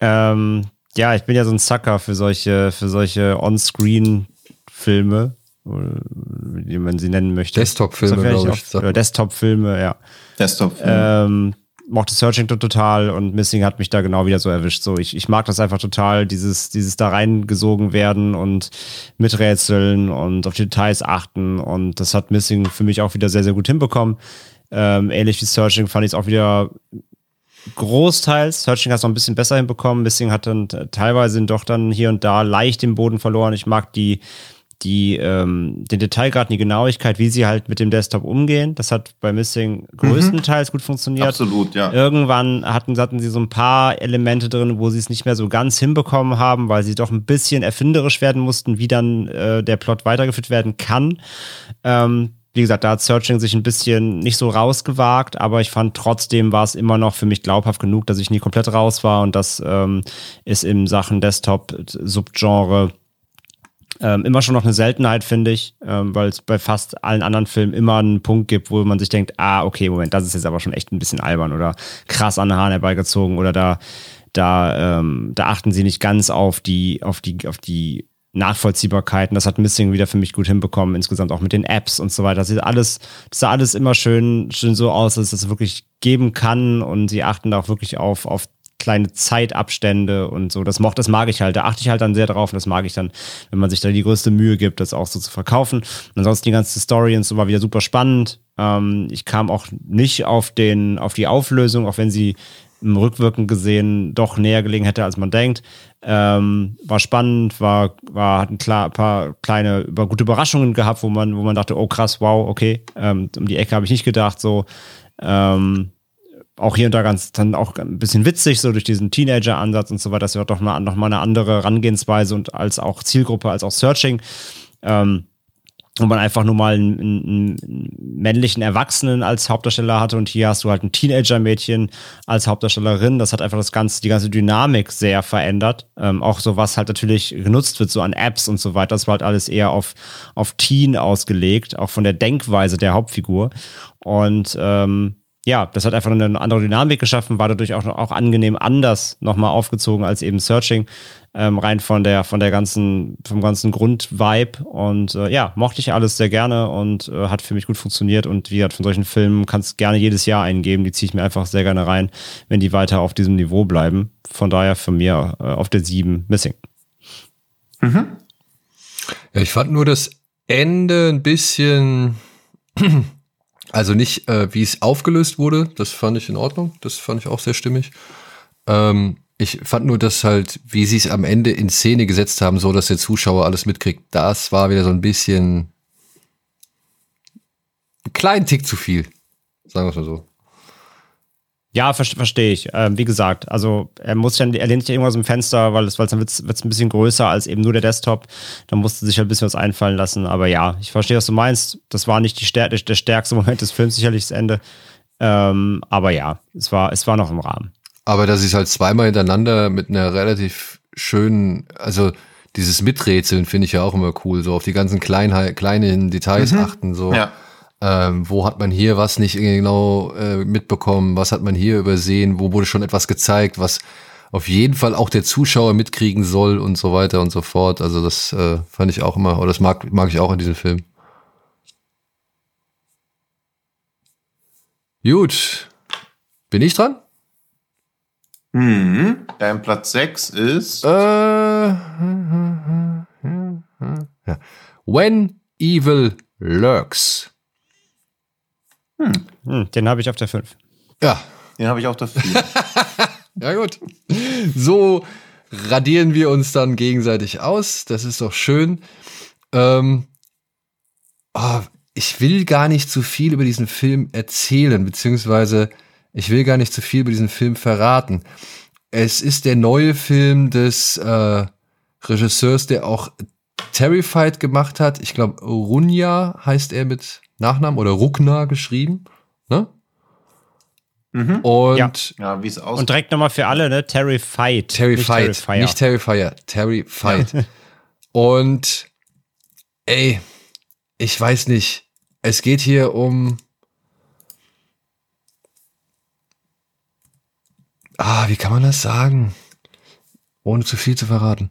Ähm, ja, ich bin ja so ein Sucker für solche, für solche On-Screen-Filme, wie man sie nennen möchte. Desktop-Filme, glaube ich. Oder Desktop-Filme, ja. Desktop-Filme. Ähm, mochte Searching total und Missing hat mich da genau wieder so erwischt. So, ich, ich mag das einfach total, dieses, dieses da reingesogen werden und miträtseln und auf die Details achten. Und das hat Missing für mich auch wieder sehr, sehr gut hinbekommen. Ähm, ähnlich wie Searching fand ich es auch wieder großteils. Searching hat es noch ein bisschen besser hinbekommen. Missing hat dann teilweise doch dann hier und da leicht den Boden verloren. Ich mag die, die, ähm, den Detailgrad, die Genauigkeit, wie sie halt mit dem Desktop umgehen. Das hat bei Missing größtenteils mhm. gut funktioniert. Absolut, ja. Irgendwann hatten, hatten sie so ein paar Elemente drin, wo sie es nicht mehr so ganz hinbekommen haben, weil sie doch ein bisschen erfinderisch werden mussten, wie dann äh, der Plot weitergeführt werden kann. Ähm, wie gesagt, da hat Searching sich ein bisschen nicht so rausgewagt, aber ich fand trotzdem war es immer noch für mich glaubhaft genug, dass ich nie komplett raus war und das ähm, ist in Sachen Desktop-Subgenre ähm, immer schon noch eine Seltenheit, finde ich, ähm, weil es bei fast allen anderen Filmen immer einen Punkt gibt, wo man sich denkt, ah, okay, Moment, das ist jetzt aber schon echt ein bisschen albern oder krass an den Haaren herbeigezogen oder da, da, ähm, da achten sie nicht ganz auf die, auf die, auf die Nachvollziehbarkeiten. Das hat Missing wieder für mich gut hinbekommen, insgesamt auch mit den Apps und so weiter. Das sieht alles, das sah alles immer schön, schön so aus, dass es das wirklich geben kann und sie achten da auch wirklich auf, auf kleine Zeitabstände und so. Das, das mag ich halt. Da achte ich halt dann sehr drauf und das mag ich dann, wenn man sich da die größte Mühe gibt, das auch so zu verkaufen. Und ansonsten die ganze Story und so war wieder super spannend. Ähm, ich kam auch nicht auf den, auf die Auflösung, auch wenn sie im Rückwirken gesehen doch näher gelegen hätte, als man denkt. Ähm, war spannend, war, war, hat ein klar, paar kleine, über, gute Überraschungen gehabt, wo man, wo man dachte, oh krass, wow, okay, ähm, um die Ecke habe ich nicht gedacht, so. Ähm, auch hier und da ganz dann auch ein bisschen witzig, so durch diesen Teenager-Ansatz und so weiter. Das wird doch mal, noch mal eine andere Herangehensweise und als auch Zielgruppe, als auch Searching. Ähm, wo man einfach nur mal einen, einen, männlichen Erwachsenen als Hauptdarsteller hatte und hier hast du halt ein Teenager-Mädchen als Hauptdarstellerin. Das hat einfach das ganze, die ganze Dynamik sehr verändert. Ähm, auch so was halt natürlich genutzt wird, so an Apps und so weiter. Das war halt alles eher auf, auf Teen ausgelegt, auch von der Denkweise der Hauptfigur. Und ähm, ja, das hat einfach eine andere Dynamik geschaffen, war dadurch auch, auch angenehm anders nochmal aufgezogen als eben Searching, ähm, rein von der, von der ganzen, vom ganzen Grundvibe und äh, ja, mochte ich alles sehr gerne und äh, hat für mich gut funktioniert und wie gesagt, von solchen Filmen kannst gerne jedes Jahr eingeben, die ziehe ich mir einfach sehr gerne rein, wenn die weiter auf diesem Niveau bleiben. Von daher für mir äh, auf der 7 Missing. Mhm. Ja, ich fand nur das Ende ein bisschen also nicht, äh, wie es aufgelöst wurde, das fand ich in Ordnung, das fand ich auch sehr stimmig. Ähm, ich fand nur, dass halt, wie sie es am Ende in Szene gesetzt haben, so dass der Zuschauer alles mitkriegt, das war wieder so ein bisschen ein kleinen Tick zu viel, sagen wir es mal so. Ja, ver verstehe ich. Ähm, wie gesagt, also er muss ja, er lehnt sich irgendwas im Fenster, weil es, weil es dann wird es ein bisschen größer als eben nur der Desktop. Da musste sich halt ein bisschen was einfallen lassen. Aber ja, ich verstehe, was du meinst. Das war nicht die Stär der stärkste Moment des Films, sicherlich das Ende. Ähm, aber ja, es war, es war noch im Rahmen. Aber dass ich halt zweimal hintereinander mit einer relativ schönen, also dieses Miträtseln finde ich ja auch immer cool, so auf die ganzen kleinen, kleinen Details mhm. achten, so. Ja ähm, wo hat man hier was nicht genau äh, mitbekommen, was hat man hier übersehen, wo wurde schon etwas gezeigt, was auf jeden Fall auch der Zuschauer mitkriegen soll und so weiter und so fort. Also das äh, fand ich auch immer, oder das mag, mag ich auch in diesem Film. Gut. Bin ich dran? Mhm. Dein Platz 6 ist. Äh, ja. When Evil Lurks. Hm. Hm, den habe ich auf der 5. Ja. Den habe ich auf der 4. ja, gut. So radieren wir uns dann gegenseitig aus. Das ist doch schön. Ähm, oh, ich will gar nicht zu viel über diesen Film erzählen, beziehungsweise ich will gar nicht zu viel über diesen Film verraten. es ist der neue Film des äh, Regisseurs, der auch Terrified gemacht hat. Ich glaube, Runja heißt er mit Nachnamen oder Rukna geschrieben. Ne? Mhm. Und, ja. ja wie es aussieht. Und direkt nochmal für alle, ne? Terrified. Terrified. Nicht, Terrifier. nicht Terrifier. Terrified. Und ey, ich weiß nicht. Es geht hier um. Ah, wie kann man das sagen? Ohne zu viel zu verraten.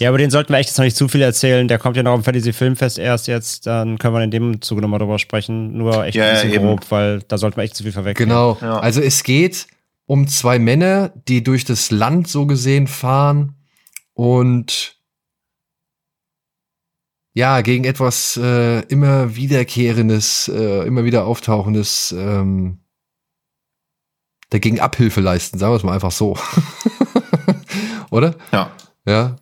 Ja, aber den sollten wir echt jetzt noch nicht zu viel erzählen. Der kommt ja noch am Fantasy Filmfest erst jetzt. Dann können wir in dem Zuge nochmal drüber sprechen. Nur echt ja, ein bisschen ja, grob, weil da sollten wir echt zu viel verwechseln. Genau. Ja. Also es geht um zwei Männer, die durch das Land so gesehen fahren und ja, gegen etwas äh, immer wiederkehrendes, äh, immer wieder auftauchendes ähm, dagegen Abhilfe leisten, sagen wir es mal einfach so. Oder? Ja. Ja.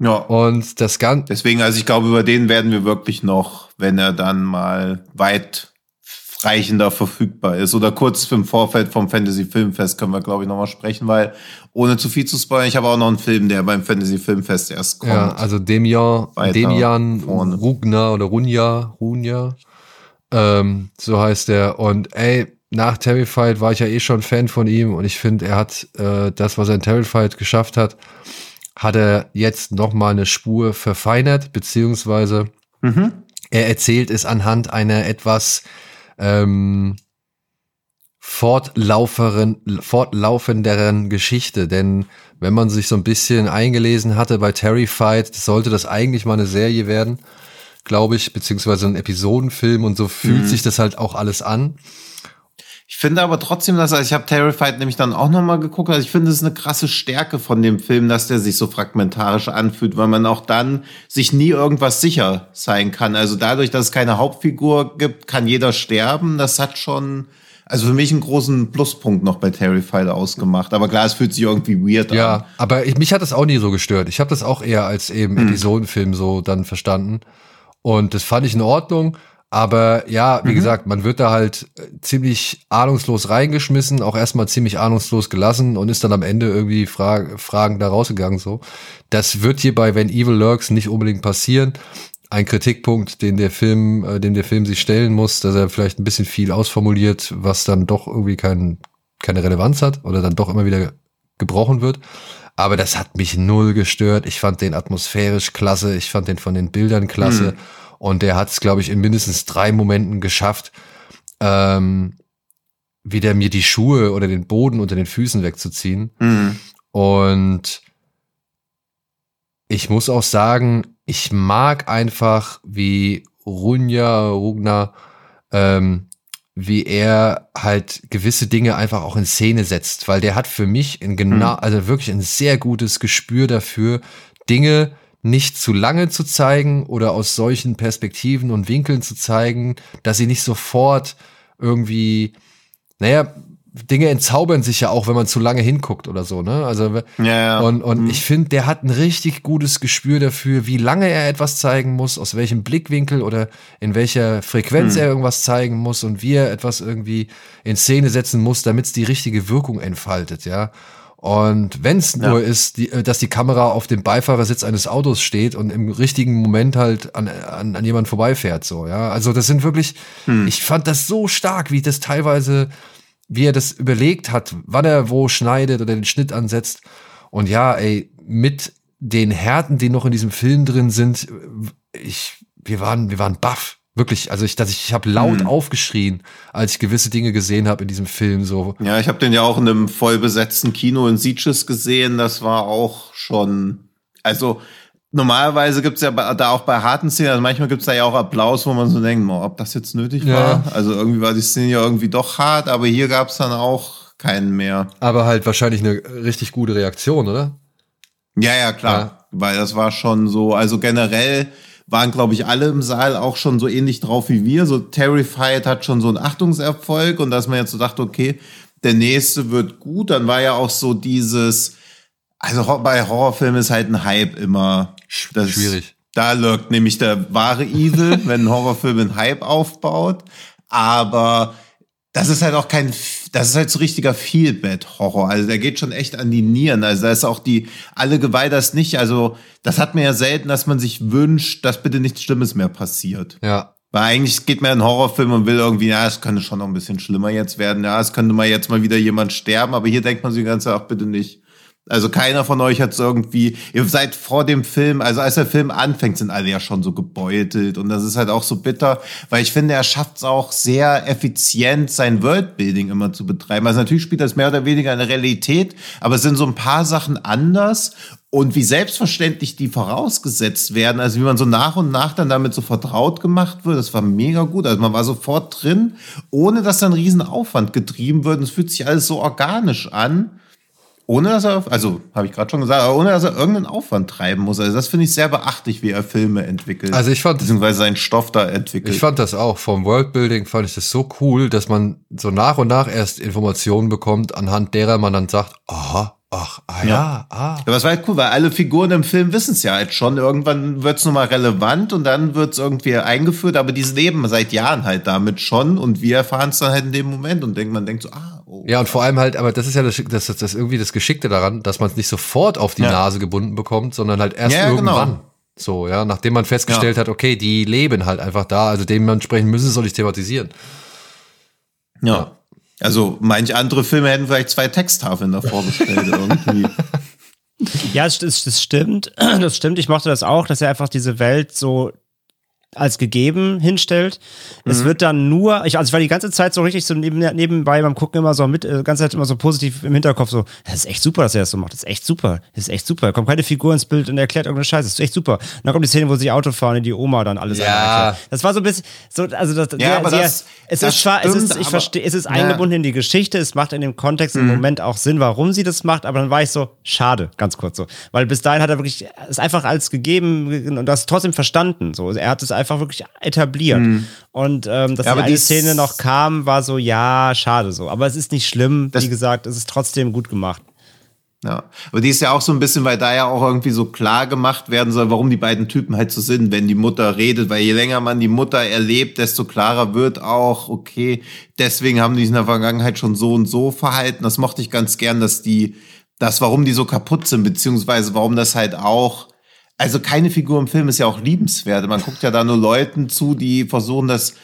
Ja. Und das Ganze. Deswegen, also ich glaube, über den werden wir wirklich noch, wenn er dann mal weitreichender verfügbar ist oder kurz im Vorfeld vom Fantasy Filmfest können wir, glaube ich, nochmal sprechen, weil ohne zu viel zu spoilern, ich habe auch noch einen Film, der beim Fantasy Filmfest erst kommt. Ja, also Demian, Demian Rugner oder Runja, Runja, ähm, so heißt der. Und ey, nach Terrified war ich ja eh schon Fan von ihm und ich finde, er hat äh, das, was er in Terrified geschafft hat, hat er jetzt noch mal eine Spur verfeinert, beziehungsweise mhm. er erzählt es anhand einer etwas ähm, fortlaufenderen Geschichte. Denn wenn man sich so ein bisschen eingelesen hatte bei Terrified, sollte das eigentlich mal eine Serie werden, glaube ich, beziehungsweise ein Episodenfilm und so fühlt mhm. sich das halt auch alles an. Ich finde aber trotzdem, dass also ich habe Terrified nämlich dann auch noch mal geguckt. Also ich finde es ist eine krasse Stärke von dem Film, dass der sich so fragmentarisch anfühlt, weil man auch dann sich nie irgendwas sicher sein kann. Also dadurch, dass es keine Hauptfigur gibt, kann jeder sterben. Das hat schon also für mich einen großen Pluspunkt noch bei Terrified ausgemacht. Aber klar, es fühlt sich irgendwie weird ja, an. Ja, aber ich, mich hat das auch nie so gestört. Ich habe das auch eher als eben hm. Episodenfilm so dann verstanden. Und das fand ich in Ordnung. Aber ja, wie mhm. gesagt, man wird da halt äh, ziemlich ahnungslos reingeschmissen, auch erstmal ziemlich ahnungslos gelassen und ist dann am Ende irgendwie Fra Fragen da rausgegangen so. Das wird hier bei When Evil Lurks nicht unbedingt passieren. Ein Kritikpunkt, den der Film, äh, dem der Film sich stellen muss, dass er vielleicht ein bisschen viel ausformuliert, was dann doch irgendwie kein, keine Relevanz hat oder dann doch immer wieder gebrochen wird. Aber das hat mich null gestört. Ich fand den atmosphärisch klasse. Ich fand den von den Bildern klasse. Mhm. Und der hat es, glaube ich, in mindestens drei Momenten geschafft, ähm, wieder mir die Schuhe oder den Boden unter den Füßen wegzuziehen. Mhm. Und ich muss auch sagen, ich mag einfach, wie Runja, Rugna, ähm, wie er halt gewisse Dinge einfach auch in Szene setzt, weil der hat für mich ein genau, mhm. also wirklich ein sehr gutes Gespür dafür, Dinge nicht zu lange zu zeigen oder aus solchen Perspektiven und Winkeln zu zeigen, dass sie nicht sofort irgendwie, naja, Dinge entzaubern sich ja auch, wenn man zu lange hinguckt oder so, ne? Also ja, ja. und und mhm. ich finde, der hat ein richtig gutes Gespür dafür, wie lange er etwas zeigen muss, aus welchem Blickwinkel oder in welcher Frequenz mhm. er irgendwas zeigen muss und wie er etwas irgendwie in Szene setzen muss, damit es die richtige Wirkung entfaltet, ja. Und wenn es ja. nur ist, die, äh, dass die Kamera auf dem Beifahrersitz eines Autos steht und im richtigen Moment halt an, an, an jemand vorbeifährt, so, ja. Also das sind wirklich, hm. ich fand das so stark, wie das teilweise, wie er das überlegt hat, wann er wo schneidet oder den Schnitt ansetzt. Und ja, ey, mit den Härten, die noch in diesem Film drin sind, ich, wir waren, wir waren baff. Wirklich, also ich, dass ich, ich habe laut hm. aufgeschrien, als ich gewisse Dinge gesehen habe in diesem Film. So. Ja, ich habe den ja auch in einem vollbesetzten Kino in Sieges gesehen. Das war auch schon, also normalerweise gibt's ja da auch bei harten Szenen, also manchmal gibt's da ja auch Applaus, wo man so denkt, oh, ob das jetzt nötig ja. war. Also irgendwie war die Szene ja irgendwie doch hart, aber hier gab's dann auch keinen mehr. Aber halt wahrscheinlich eine richtig gute Reaktion, oder? Ja, ja, klar. Ja. Weil das war schon so, also generell waren, glaube ich, alle im Saal auch schon so ähnlich drauf wie wir. So Terrified hat schon so einen Achtungserfolg und dass man jetzt so dachte, okay, der nächste wird gut. Dann war ja auch so dieses, also bei Horrorfilmen ist halt ein Hype immer das, schwierig. Da lurkt nämlich der wahre Evil, wenn ein Horrorfilm einen Hype aufbaut. Aber das ist halt auch kein das ist halt so richtiger Feel-Bad-Horror. Also der geht schon echt an die Nieren. Also da ist auch die, alle Geweih das nicht. Also das hat man ja selten, dass man sich wünscht, dass bitte nichts Schlimmes mehr passiert. Ja. Weil eigentlich geht man in einen Horrorfilm und will irgendwie, ja, es könnte schon noch ein bisschen schlimmer jetzt werden. Ja, es könnte mal jetzt mal wieder jemand sterben. Aber hier denkt man sich ganz ach, bitte nicht. Also keiner von euch hat es irgendwie, ihr seid vor dem Film, also als der Film anfängt, sind alle ja schon so gebeutelt und das ist halt auch so bitter, weil ich finde, er schafft es auch sehr effizient, sein Worldbuilding immer zu betreiben. Also natürlich spielt das mehr oder weniger eine Realität, aber es sind so ein paar Sachen anders und wie selbstverständlich die vorausgesetzt werden, also wie man so nach und nach dann damit so vertraut gemacht wird, das war mega gut. Also man war sofort drin, ohne dass da ein Riesenaufwand getrieben wird. Und es fühlt sich alles so organisch an ohne dass er, also habe ich gerade schon gesagt, aber ohne dass er irgendeinen Aufwand treiben muss. Also das finde ich sehr beachtlich, wie er Filme entwickelt. Also ich fand, beziehungsweise seinen Stoff da entwickelt. Ich fand das auch vom Worldbuilding fand ich das so cool, dass man so nach und nach erst Informationen bekommt, anhand derer man dann sagt, aha, Ach, ah ja, ja. ah. Aber es war halt cool, weil alle Figuren im Film wissen es ja halt schon. Irgendwann wird es nochmal relevant und dann wird es irgendwie eingeführt, aber die leben seit Jahren halt damit schon und wir erfahren es dann halt in dem Moment und denkt, man denkt so, ah, oh. Ja, und vor allem halt, aber das ist ja das, das, das irgendwie das Geschickte daran, dass man es nicht sofort auf die ja. Nase gebunden bekommt, sondern halt erst ja, irgendwann. Genau. So, ja, nachdem man festgestellt ja. hat, okay, die leben halt einfach da, also dementsprechend müssen sie es thematisieren. ja. Also manch andere Filme hätten vielleicht zwei Texttafeln davor gestellt irgendwie. Ja, das, das stimmt. Das stimmt. Ich mochte das auch, dass er einfach diese Welt so als gegeben hinstellt. Mhm. Es wird dann nur, ich, also ich war die ganze Zeit so richtig so neben, nebenbei beim Gucken immer so mit, äh, ganze Zeit immer so positiv im Hinterkopf so, das ist echt super, dass er das so macht. Das ist echt super. Das ist echt super. Da kommt keine Figur ins Bild und erklärt irgendeine Scheiße. Das ist echt super. Und dann kommt die Szene, wo sie Auto fahren und die Oma dann alles ja. Das war so ein bisschen, so, also das, ja, aber sehr, das, es das ist stimmt, es ist, ich verstehe, es ist ja. eingebunden in die Geschichte, es macht in dem Kontext mhm. im Moment auch Sinn, warum sie das macht, aber dann war ich so, schade, ganz kurz so. Weil bis dahin hat er wirklich, es einfach als gegeben und das trotzdem verstanden, so. Er hat es einfach wirklich etabliert. Mhm. Und ähm, dass ja, die eine Szene noch kam, war so, ja, schade so. Aber es ist nicht schlimm, wie gesagt, es ist trotzdem gut gemacht. Ja, aber die ist ja auch so ein bisschen, weil da ja auch irgendwie so klar gemacht werden soll, warum die beiden Typen halt so sind, wenn die Mutter redet, weil je länger man die Mutter erlebt, desto klarer wird auch, okay, deswegen haben die sich in der Vergangenheit schon so und so verhalten. Das mochte ich ganz gern, dass die, das, warum die so kaputt sind, beziehungsweise warum das halt auch also keine Figur im Film ist ja auch liebenswert. Man guckt ja da nur Leuten zu, die versuchen, das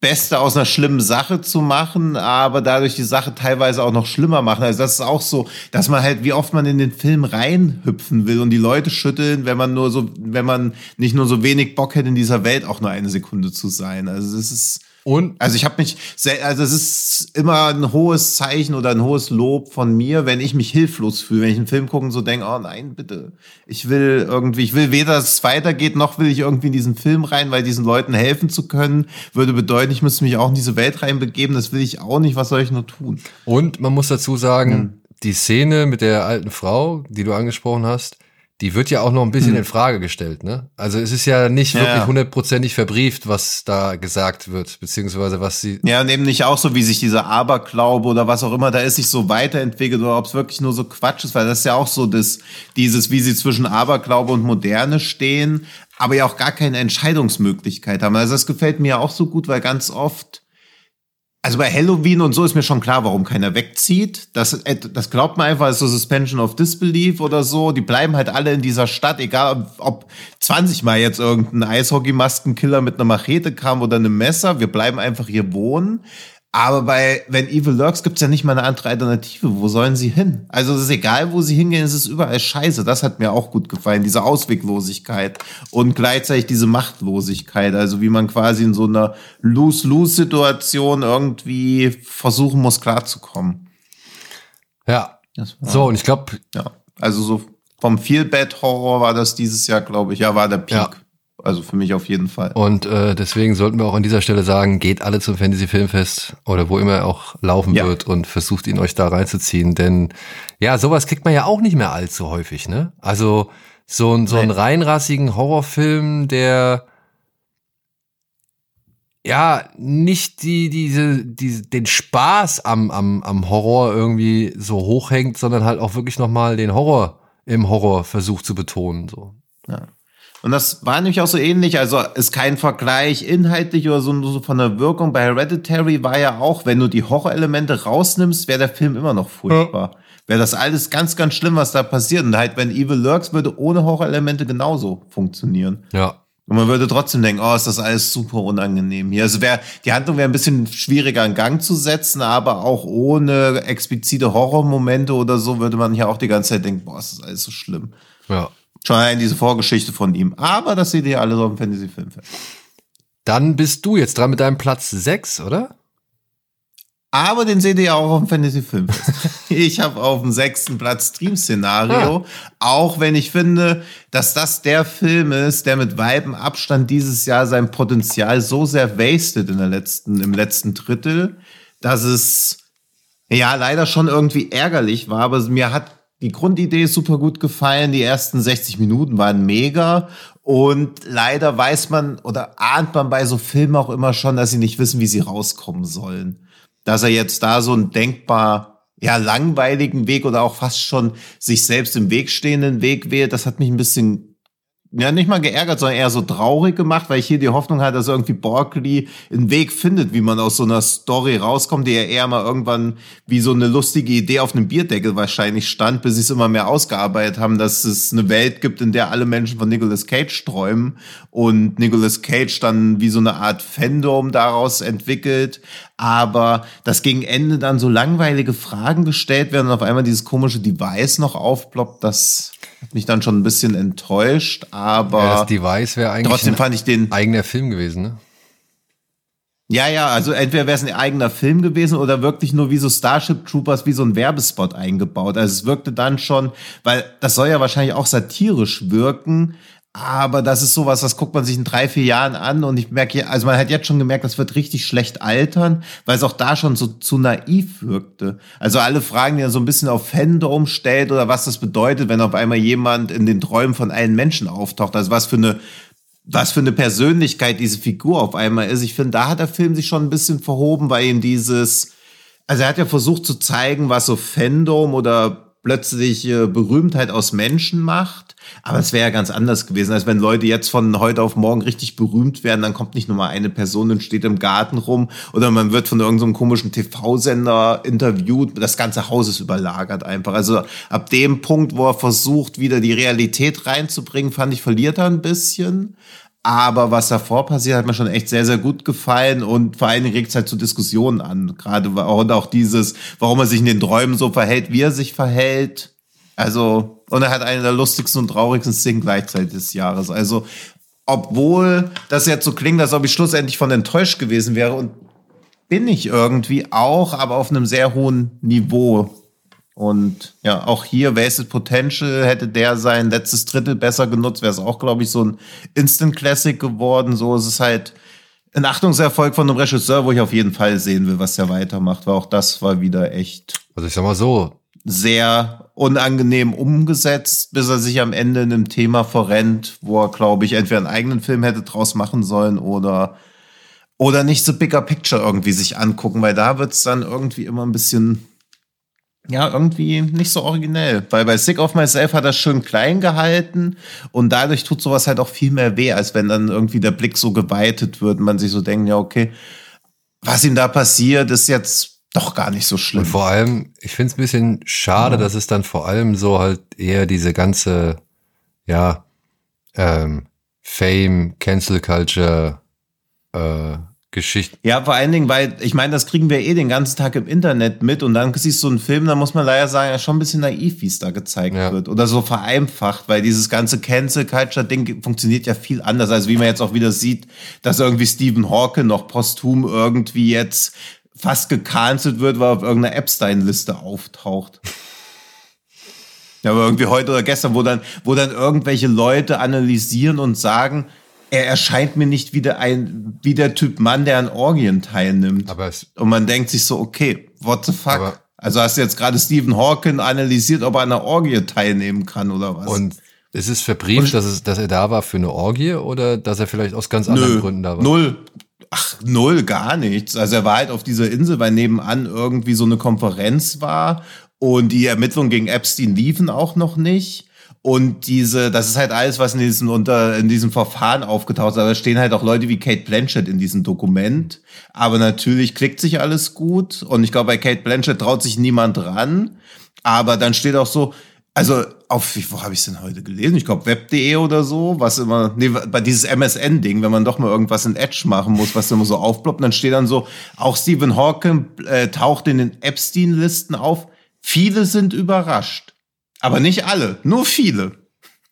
Beste aus einer schlimmen Sache zu machen, aber dadurch die Sache teilweise auch noch schlimmer machen. Also das ist auch so, dass man halt, wie oft man in den Film reinhüpfen will und die Leute schütteln, wenn man nur so, wenn man nicht nur so wenig Bock hätte, in dieser Welt auch nur eine Sekunde zu sein. Also das ist, und? Also ich habe mich, sehr, also es ist immer ein hohes Zeichen oder ein hohes Lob von mir, wenn ich mich hilflos fühle, wenn ich einen Film gucke und so denke, oh nein, bitte, ich will irgendwie, ich will weder, dass es weitergeht, noch will ich irgendwie in diesen Film rein, weil diesen Leuten helfen zu können, würde bedeuten, ich müsste mich auch in diese Welt reinbegeben, das will ich auch nicht, was soll ich nur tun? Und man muss dazu sagen, hm. die Szene mit der alten Frau, die du angesprochen hast, die wird ja auch noch ein bisschen hm. in Frage gestellt, ne? Also es ist ja nicht ja. wirklich hundertprozentig verbrieft, was da gesagt wird, beziehungsweise was sie. Ja, und eben nicht auch so, wie sich dieser Aberglaube oder was auch immer da ist, sich so weiterentwickelt oder ob es wirklich nur so Quatsch ist, weil das ist ja auch so das, dieses, wie sie zwischen Aberglaube und Moderne stehen, aber ja auch gar keine Entscheidungsmöglichkeit haben. Also das gefällt mir auch so gut, weil ganz oft also bei Halloween und so ist mir schon klar, warum keiner wegzieht. Das, äh, das glaubt man einfach, ist so Suspension of Disbelief oder so. Die bleiben halt alle in dieser Stadt, egal ob 20 Mal jetzt irgendein Eishockey-Maskenkiller mit einer Machete kam oder einem Messer. Wir bleiben einfach hier wohnen. Aber bei Wenn Evil Lurks gibt's ja nicht mal eine andere Alternative. Wo sollen sie hin? Also es ist egal, wo sie hingehen, es ist überall scheiße. Das hat mir auch gut gefallen, diese Ausweglosigkeit und gleichzeitig diese Machtlosigkeit. Also wie man quasi in so einer Lose-Lose-Situation irgendwie versuchen muss, klarzukommen. Ja. So, und ich glaube. Ja, also so vom Feel-Bad-Horror war das dieses Jahr, glaube ich. Ja, war der Peak. Ja. Also für mich auf jeden Fall. Und äh, deswegen sollten wir auch an dieser Stelle sagen, geht alle zum Fantasy Filmfest oder wo immer er auch laufen ja. wird und versucht ihn euch da reinzuziehen. Denn ja, sowas kriegt man ja auch nicht mehr allzu häufig, ne? Also so, ein so einen reinrassigen Horrorfilm, der ja nicht die, diese, diese, den Spaß am, am, am Horror irgendwie so hochhängt, sondern halt auch wirklich nochmal den Horror im Horror versucht zu betonen. So. Ja. Und das war nämlich auch so ähnlich, also ist kein Vergleich inhaltlich oder so, so von der Wirkung. Bei Hereditary war ja auch, wenn du die Horrorelemente rausnimmst, wäre der Film immer noch furchtbar. Ja. Wäre das alles ganz, ganz schlimm, was da passiert. Und halt, wenn Evil Lurks würde ohne Horrorelemente genauso funktionieren. Ja. Und man würde trotzdem denken, oh, ist das alles super unangenehm hier. Also wäre, die Handlung wäre ein bisschen schwieriger in Gang zu setzen, aber auch ohne explizite Horrormomente oder so würde man ja auch die ganze Zeit denken, boah, ist das alles so schlimm. Ja. Schon allein diese Vorgeschichte von ihm. Aber das seht ihr alle so im Fantasy-Film. Dann bist du jetzt dran mit deinem Platz 6, oder? Aber den seht ihr auch auf dem Fantasy Filmfest. ich habe auf dem sechsten Platz Stream-Szenario. Ah. Auch wenn ich finde, dass das der Film ist, der mit weitem Abstand dieses Jahr sein Potenzial so sehr wasted in der letzten, im letzten Drittel, dass es ja leider schon irgendwie ärgerlich war. Aber mir hat die Grundidee super gut gefallen. Die ersten 60 Minuten waren mega. Und leider weiß man oder ahnt man bei so Filmen auch immer schon, dass sie nicht wissen, wie sie rauskommen sollen dass er jetzt da so einen denkbar ja langweiligen Weg oder auch fast schon sich selbst im Weg stehenden Weg wählt, das hat mich ein bisschen ja nicht mal geärgert, sondern eher so traurig gemacht, weil ich hier die Hoffnung hatte, dass irgendwie Borkley einen Weg findet, wie man aus so einer Story rauskommt, die ja eher mal irgendwann wie so eine lustige Idee auf einem Bierdeckel wahrscheinlich stand, bis sie es immer mehr ausgearbeitet haben, dass es eine Welt gibt, in der alle Menschen von Nicolas Cage träumen und Nicolas Cage dann wie so eine Art Fandom daraus entwickelt, aber dass gegen Ende dann so langweilige Fragen gestellt werden und auf einmal dieses komische Device noch aufploppt, das hat mich dann schon ein bisschen enttäuscht, aber. Ja, das Device wäre eigentlich trotzdem fand ich den eigener Film gewesen, ne? Ja, ja, also entweder wäre es ein eigener Film gewesen oder wirklich nur wie so Starship Troopers wie so ein Werbespot eingebaut. Also es wirkte dann schon, weil das soll ja wahrscheinlich auch satirisch wirken, aber das ist sowas, das guckt man sich in drei, vier Jahren an und ich merke, also man hat jetzt schon gemerkt, das wird richtig schlecht altern, weil es auch da schon so zu naiv wirkte. Also alle Fragen, die er so ein bisschen auf Fandom stellt oder was das bedeutet, wenn auf einmal jemand in den Träumen von allen Menschen auftaucht. Also was für eine was für eine Persönlichkeit diese Figur auf einmal ist. Ich finde, da hat der Film sich schon ein bisschen verhoben, weil ihm dieses, also er hat ja versucht zu zeigen, was so Fandom oder plötzlich äh, Berühmtheit aus Menschen macht. Aber es wäre ja ganz anders gewesen, als wenn Leute jetzt von heute auf morgen richtig berühmt werden, dann kommt nicht nur mal eine Person und steht im Garten rum oder man wird von irgendeinem komischen TV-Sender interviewt. Das ganze Haus ist überlagert einfach. Also ab dem Punkt, wo er versucht, wieder die Realität reinzubringen, fand ich, verliert er ein bisschen. Aber was davor passiert, hat mir schon echt sehr, sehr gut gefallen und vor allen Dingen regt es halt zu Diskussionen an. Gerade und auch dieses, warum er sich in den Träumen so verhält, wie er sich verhält. Also, und er hat eine der lustigsten und traurigsten Szenen gleichzeitig des Jahres. Also, obwohl das jetzt so klingt, als ob ich schlussendlich von enttäuscht gewesen wäre und bin ich irgendwie auch, aber auf einem sehr hohen Niveau. Und ja, auch hier Wasted Potential hätte der sein letztes Drittel besser genutzt, wäre es auch, glaube ich, so ein Instant Classic geworden. So ist es halt ein Achtungserfolg von einem Regisseur, wo ich auf jeden Fall sehen will, was er weitermacht, weil auch das war wieder echt. Also ich sag mal so. Sehr unangenehm umgesetzt, bis er sich am Ende in einem Thema verrennt, wo er, glaube ich, entweder einen eigenen Film hätte draus machen sollen oder oder nicht so bigger picture irgendwie sich angucken, weil da wird's dann irgendwie immer ein bisschen ja, irgendwie nicht so originell. Weil bei Sick of Myself hat er schön klein gehalten und dadurch tut sowas halt auch viel mehr weh, als wenn dann irgendwie der Blick so geweitet wird und man sich so denkt, ja, okay, was ihm da passiert, ist jetzt doch gar nicht so schlimm. Und vor allem, ich finde es ein bisschen schade, ja. dass es dann vor allem so halt eher diese ganze, ja, ähm, Fame, Cancel Culture, äh, Geschichte. Ja, vor allen Dingen, weil ich meine, das kriegen wir eh den ganzen Tag im Internet mit und dann siehst du einen Film, da muss man leider sagen, er ist schon ein bisschen naiv, wie es da gezeigt ja. wird oder so vereinfacht, weil dieses ganze Cancel Culture Ding funktioniert ja viel anders, als wie man jetzt auch wieder sieht, dass irgendwie Stephen Hawking noch posthum irgendwie jetzt fast gecancelt wird, weil er auf irgendeiner Epstein-Liste auftaucht. Ja, aber irgendwie heute oder gestern, wo dann, wo dann irgendwelche Leute analysieren und sagen, er erscheint mir nicht wie der, ein, wie der Typ Mann, der an Orgien teilnimmt. Aber es und man denkt sich so, okay, what the fuck? Also hast du jetzt gerade Stephen Hawking analysiert, ob er an einer Orgie teilnehmen kann oder was? Und ist es verbrieft, dass, es, dass er da war für eine Orgie oder dass er vielleicht aus ganz anderen Nö, Gründen da war? Null. Ach, null, gar nichts. Also er war halt auf dieser Insel, weil nebenan irgendwie so eine Konferenz war und die Ermittlungen gegen Epstein liefen auch noch nicht. Und diese, das ist halt alles, was in diesem, unter, in diesem Verfahren aufgetaucht ist. Aber da stehen halt auch Leute wie Kate Blanchett in diesem Dokument. Aber natürlich klickt sich alles gut. Und ich glaube, bei Kate Blanchett traut sich niemand ran. Aber dann steht auch so, also auf, wo habe ich es denn heute gelesen? Ich glaube web.de oder so, was immer, nee, bei dieses MSN-Ding, wenn man doch mal irgendwas in Edge machen muss, was immer so aufploppt, dann steht dann so, auch Stephen Hawking äh, taucht in den Epstein-Listen auf. Viele sind überrascht. Aber nicht alle, nur viele.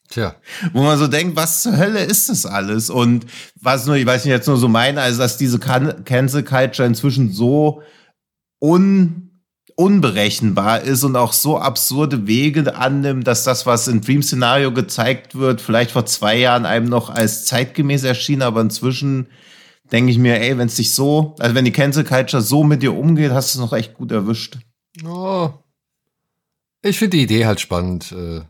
Tja. Wo man so denkt, was zur Hölle ist das alles? Und was nur, ich weiß nicht, jetzt nur so meine, also dass diese Can Cancel Culture inzwischen so un unberechenbar ist und auch so absurde Wege annimmt, dass das, was im Dream-Szenario gezeigt wird, vielleicht vor zwei Jahren einem noch als zeitgemäß erschien, aber inzwischen denke ich mir, ey, wenn es dich so, also wenn die Cancel Culture so mit dir umgeht, hast du es noch echt gut erwischt. Oh. Ich finde die Idee halt spannend. Äh.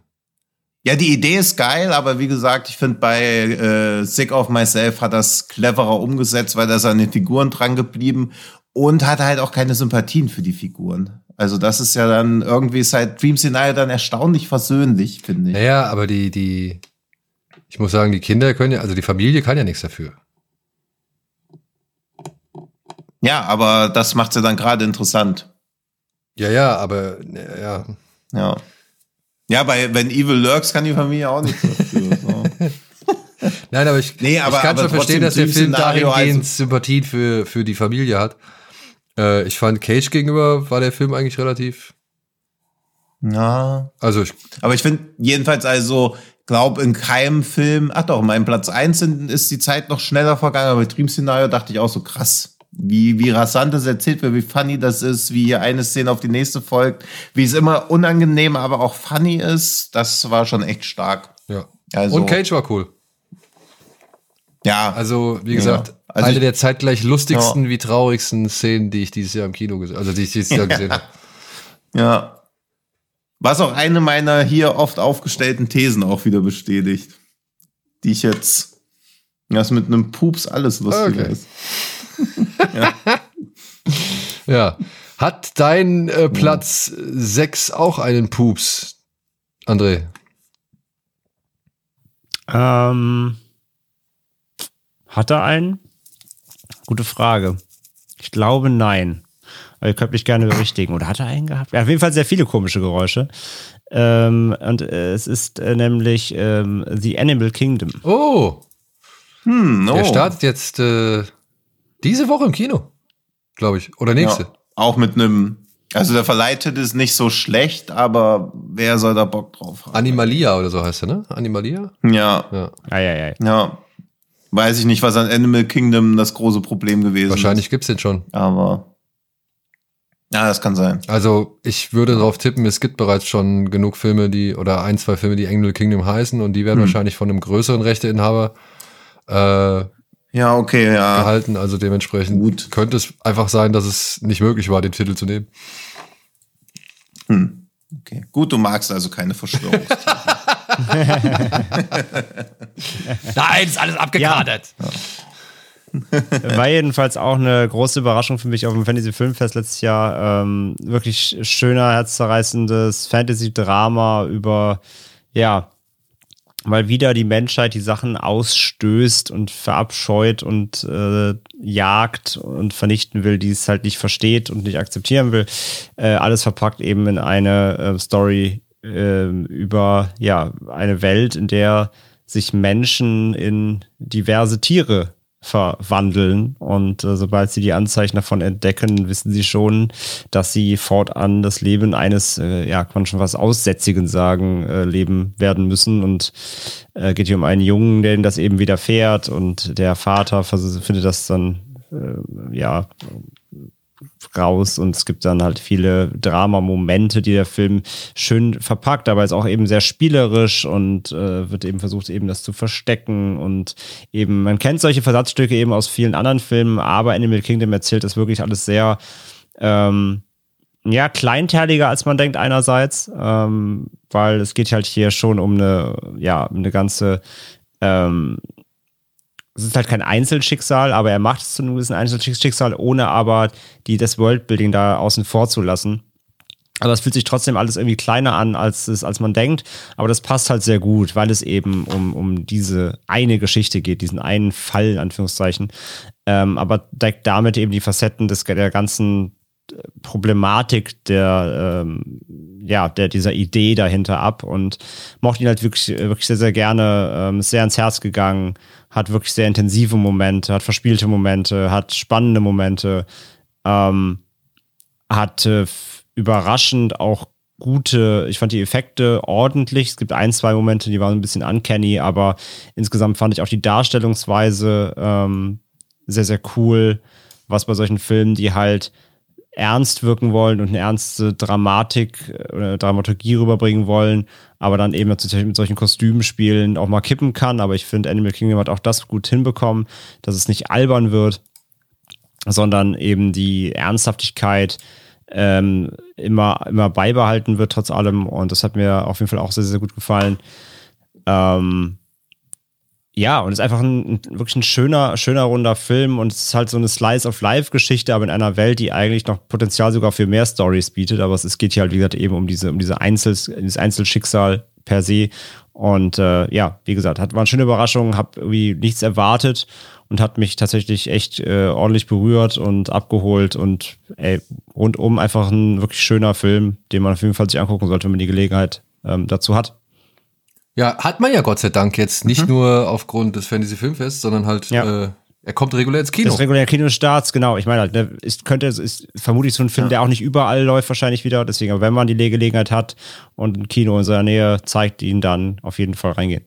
Ja, die Idee ist geil, aber wie gesagt, ich finde bei äh, Sick of Myself hat das cleverer umgesetzt, weil da ist an den Figuren dran geblieben und hatte halt auch keine Sympathien für die Figuren. Also das ist ja dann irgendwie seit Dream Scenario dann erstaunlich versöhnlich, finde ich. Naja, aber die, die, ich muss sagen, die Kinder können ja, also die Familie kann ja nichts dafür. Ja, aber das macht ja dann gerade interessant. Ja, ja, aber ja. Ja. Ja, bei wenn Evil lurks, kann die Familie auch nichts dafür. So. Nein, aber ich, nee, aber, ich kann schon verstehen, dass der Film dahingehend also Sympathien für, für die Familie hat. Äh, ich fand Cage gegenüber war der Film eigentlich relativ. Ja. Also ich, Aber ich finde jedenfalls also, glaub in keinem Film, ach doch, mein Platz eins ist die Zeit noch schneller vergangen, aber Dream Szenario dachte ich auch so krass, wie, wie rasant das erzählt wird, wie funny das ist, wie hier eine Szene auf die nächste folgt, wie es immer unangenehm, aber auch funny ist, das war schon echt stark. Ja. Also, Und Cage war cool. Ja. Also, wie gesagt, ja. also eine ich, der zeitgleich lustigsten ja. wie traurigsten Szenen, die ich dieses Jahr im Kino gesehen also die ich dieses Jahr gesehen habe. Ja. Was auch eine meiner hier oft aufgestellten Thesen auch wieder bestätigt. Die ich jetzt, das mit einem Pups alles lustiger okay. ist. ja. ja. Hat dein äh, Platz 6 auch einen Pups, André? Ähm. Hat er einen? Gute Frage. Ich glaube nein. Aber ihr könnt mich gerne berichtigen. Oder hat er einen gehabt? Ja, auf jeden Fall sehr viele komische Geräusche. Ähm, und äh, es ist äh, nämlich ähm, The Animal Kingdom. Oh. Hm, oh. Der startet jetzt äh, diese Woche im Kino, glaube ich. Oder nächste. Ja, auch mit einem. Also der verleitet ist nicht so schlecht, aber wer soll da Bock drauf haben? Animalia oder so heißt er, ne? Animalia? Ja. Ja. Ah, ja, ja. ja. Weiß ich nicht, was an Animal Kingdom das große Problem gewesen Wahrscheinlich ist. Wahrscheinlich gibt's den schon. Aber. Ja, das kann sein. Also, ich würde darauf tippen, es gibt bereits schon genug Filme, die, oder ein, zwei Filme, die Animal Kingdom heißen und die werden hm. wahrscheinlich von einem größeren Rechteinhaber äh, ja, okay, ja. gehalten. Also dementsprechend Gut. könnte es einfach sein, dass es nicht möglich war, den Titel zu nehmen. Hm. Okay. Gut, du magst also keine Verschwörungstheorien. Nein, ist alles abgekartet. Ja. War jedenfalls auch eine große Überraschung für mich auf dem Fantasy Filmfest letztes Jahr. Ähm, wirklich schöner, herzzerreißendes Fantasy-Drama über, ja, weil wieder die Menschheit die Sachen ausstößt und verabscheut und äh, jagt und vernichten will, die es halt nicht versteht und nicht akzeptieren will. Äh, alles verpackt eben in eine äh, Story äh, über ja eine Welt, in der sich Menschen in diverse Tiere verwandeln. Und äh, sobald sie die Anzeichen davon entdecken, wissen sie schon, dass sie fortan das Leben eines, äh, ja, kann man schon was Aussätzigen sagen, äh, leben werden müssen. Und äh, geht hier um einen Jungen, der das eben widerfährt. Und der Vater findet das dann, äh, ja, raus und es gibt dann halt viele Drama-Momente, die der Film schön verpackt, aber ist auch eben sehr spielerisch und äh, wird eben versucht, eben das zu verstecken und eben, man kennt solche Versatzstücke eben aus vielen anderen Filmen, aber Animal Kingdom erzählt das wirklich alles sehr, ähm, ja, kleinteiliger, als man denkt einerseits, ähm, weil es geht halt hier schon um eine, ja, eine ganze ähm, es ist halt kein Einzelschicksal, aber er macht es zu einem gewissen Einzelschicksal, ohne aber die, das Worldbuilding da außen vor zu lassen. Aber es fühlt sich trotzdem alles irgendwie kleiner an, als, es, als man denkt. Aber das passt halt sehr gut, weil es eben um, um diese eine Geschichte geht, diesen einen Fall, in Anführungszeichen. Ähm, aber deckt damit eben die Facetten des, der ganzen Problematik der, ähm, ja, der, dieser Idee dahinter ab und mochte ihn halt wirklich, wirklich sehr, sehr gerne, ähm, ist sehr ans Herz gegangen, hat wirklich sehr intensive Momente, hat verspielte Momente, hat spannende Momente, ähm, hat überraschend auch gute, ich fand die Effekte ordentlich. Es gibt ein, zwei Momente, die waren ein bisschen uncanny, aber insgesamt fand ich auch die Darstellungsweise ähm, sehr, sehr cool, was bei solchen Filmen, die halt ernst wirken wollen und eine ernste Dramatik äh, oder Dramaturgie rüberbringen wollen, aber dann eben mit solchen Kostümen spielen auch mal kippen kann. Aber ich finde, Animal Kingdom hat auch das gut hinbekommen, dass es nicht albern wird, sondern eben die Ernsthaftigkeit ähm, immer, immer beibehalten wird, trotz allem. Und das hat mir auf jeden Fall auch sehr, sehr gut gefallen. Ähm, ja, und es ist einfach ein, wirklich ein schöner, schöner runder Film und es ist halt so eine Slice of Life Geschichte, aber in einer Welt, die eigentlich noch Potenzial sogar für mehr Stories bietet. Aber es geht hier halt, wie gesagt, eben um diese, um diese Einzel, dieses Einzelschicksal per se. Und äh, ja, wie gesagt, hat, war eine schöne Überraschung, habe irgendwie nichts erwartet und hat mich tatsächlich echt äh, ordentlich berührt und abgeholt und ey, rundum einfach ein wirklich schöner Film, den man auf jeden Fall sich angucken sollte, wenn man die Gelegenheit ähm, dazu hat. Ja, hat man ja Gott sei Dank jetzt nicht mhm. nur aufgrund des Fantasy Filmfests, sondern halt ja. äh, er kommt regulär ins Kino. Das regulär Kinostarts, genau. Ich meine, halt, ne, ist, könnte, ist vermutlich so ein Film, ja. der auch nicht überall läuft, wahrscheinlich wieder. Deswegen, wenn man die Gelegenheit hat und ein Kino in seiner Nähe zeigt, ihn dann auf jeden Fall reingehen.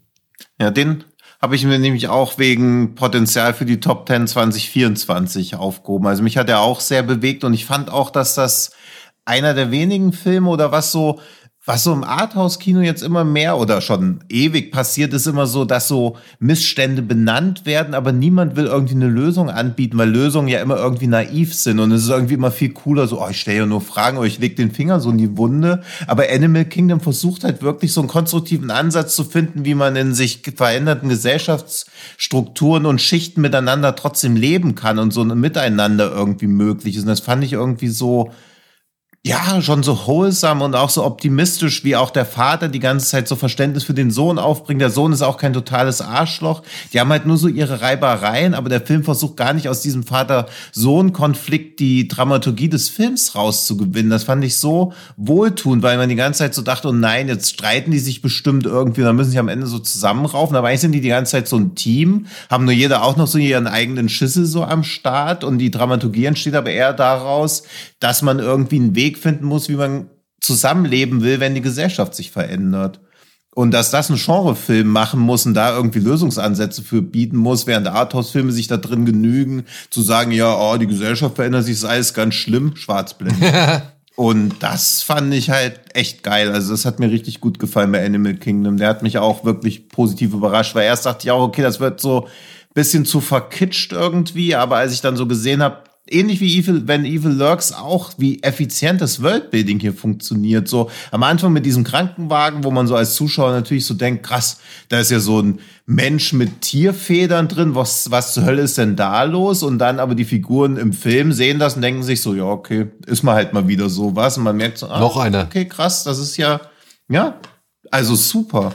Ja, den habe ich mir nämlich auch wegen Potenzial für die Top 10 2024 aufgehoben. Also mich hat er auch sehr bewegt und ich fand auch, dass das einer der wenigen Filme oder was so was so im Arthouse-Kino jetzt immer mehr oder schon ewig passiert, ist immer so, dass so Missstände benannt werden, aber niemand will irgendwie eine Lösung anbieten, weil Lösungen ja immer irgendwie naiv sind und es ist irgendwie immer viel cooler, so, oh, ich stelle ja nur Fragen oder ich leg den Finger so in die Wunde. Aber Animal Kingdom versucht halt wirklich so einen konstruktiven Ansatz zu finden, wie man in sich veränderten Gesellschaftsstrukturen und Schichten miteinander trotzdem leben kann und so ein Miteinander irgendwie möglich ist. Und das fand ich irgendwie so, ja, schon so wholesome und auch so optimistisch, wie auch der Vater die ganze Zeit so Verständnis für den Sohn aufbringt. Der Sohn ist auch kein totales Arschloch. Die haben halt nur so ihre Reibereien, aber der Film versucht gar nicht aus diesem Vater-Sohn-Konflikt die Dramaturgie des Films rauszugewinnen. Das fand ich so wohltuend, weil man die ganze Zeit so dachte, oh nein, jetzt streiten die sich bestimmt irgendwie, dann müssen sie am Ende so zusammenraufen. Aber eigentlich sind die die ganze Zeit so ein Team, haben nur jeder auch noch so ihren eigenen Schüssel so am Start und die Dramaturgie entsteht aber eher daraus, dass man irgendwie einen Weg finden muss, wie man zusammenleben will, wenn die Gesellschaft sich verändert. Und dass das ein Genrefilm machen muss und da irgendwie Lösungsansätze für bieten muss, während Arthouse-Filme sich da drin genügen, zu sagen, ja, oh, die Gesellschaft verändert sich, ist alles ganz schlimm, schwarzblind. und das fand ich halt echt geil. Also das hat mir richtig gut gefallen bei Animal Kingdom. Der hat mich auch wirklich positiv überrascht, weil erst dachte ich auch, okay, das wird so bisschen zu verkitscht irgendwie, aber als ich dann so gesehen habe, ähnlich wie Evil, wenn Evil Lurks auch, wie effizient das Worldbuilding hier funktioniert. So am Anfang mit diesem Krankenwagen, wo man so als Zuschauer natürlich so denkt, krass, da ist ja so ein Mensch mit Tierfedern drin, was, was zur Hölle ist denn da los? Und dann aber die Figuren im Film sehen das und denken sich so, ja, okay, ist mal halt mal wieder sowas. Und man merkt so, ah, noch eine. Okay, krass, das ist ja, ja, also super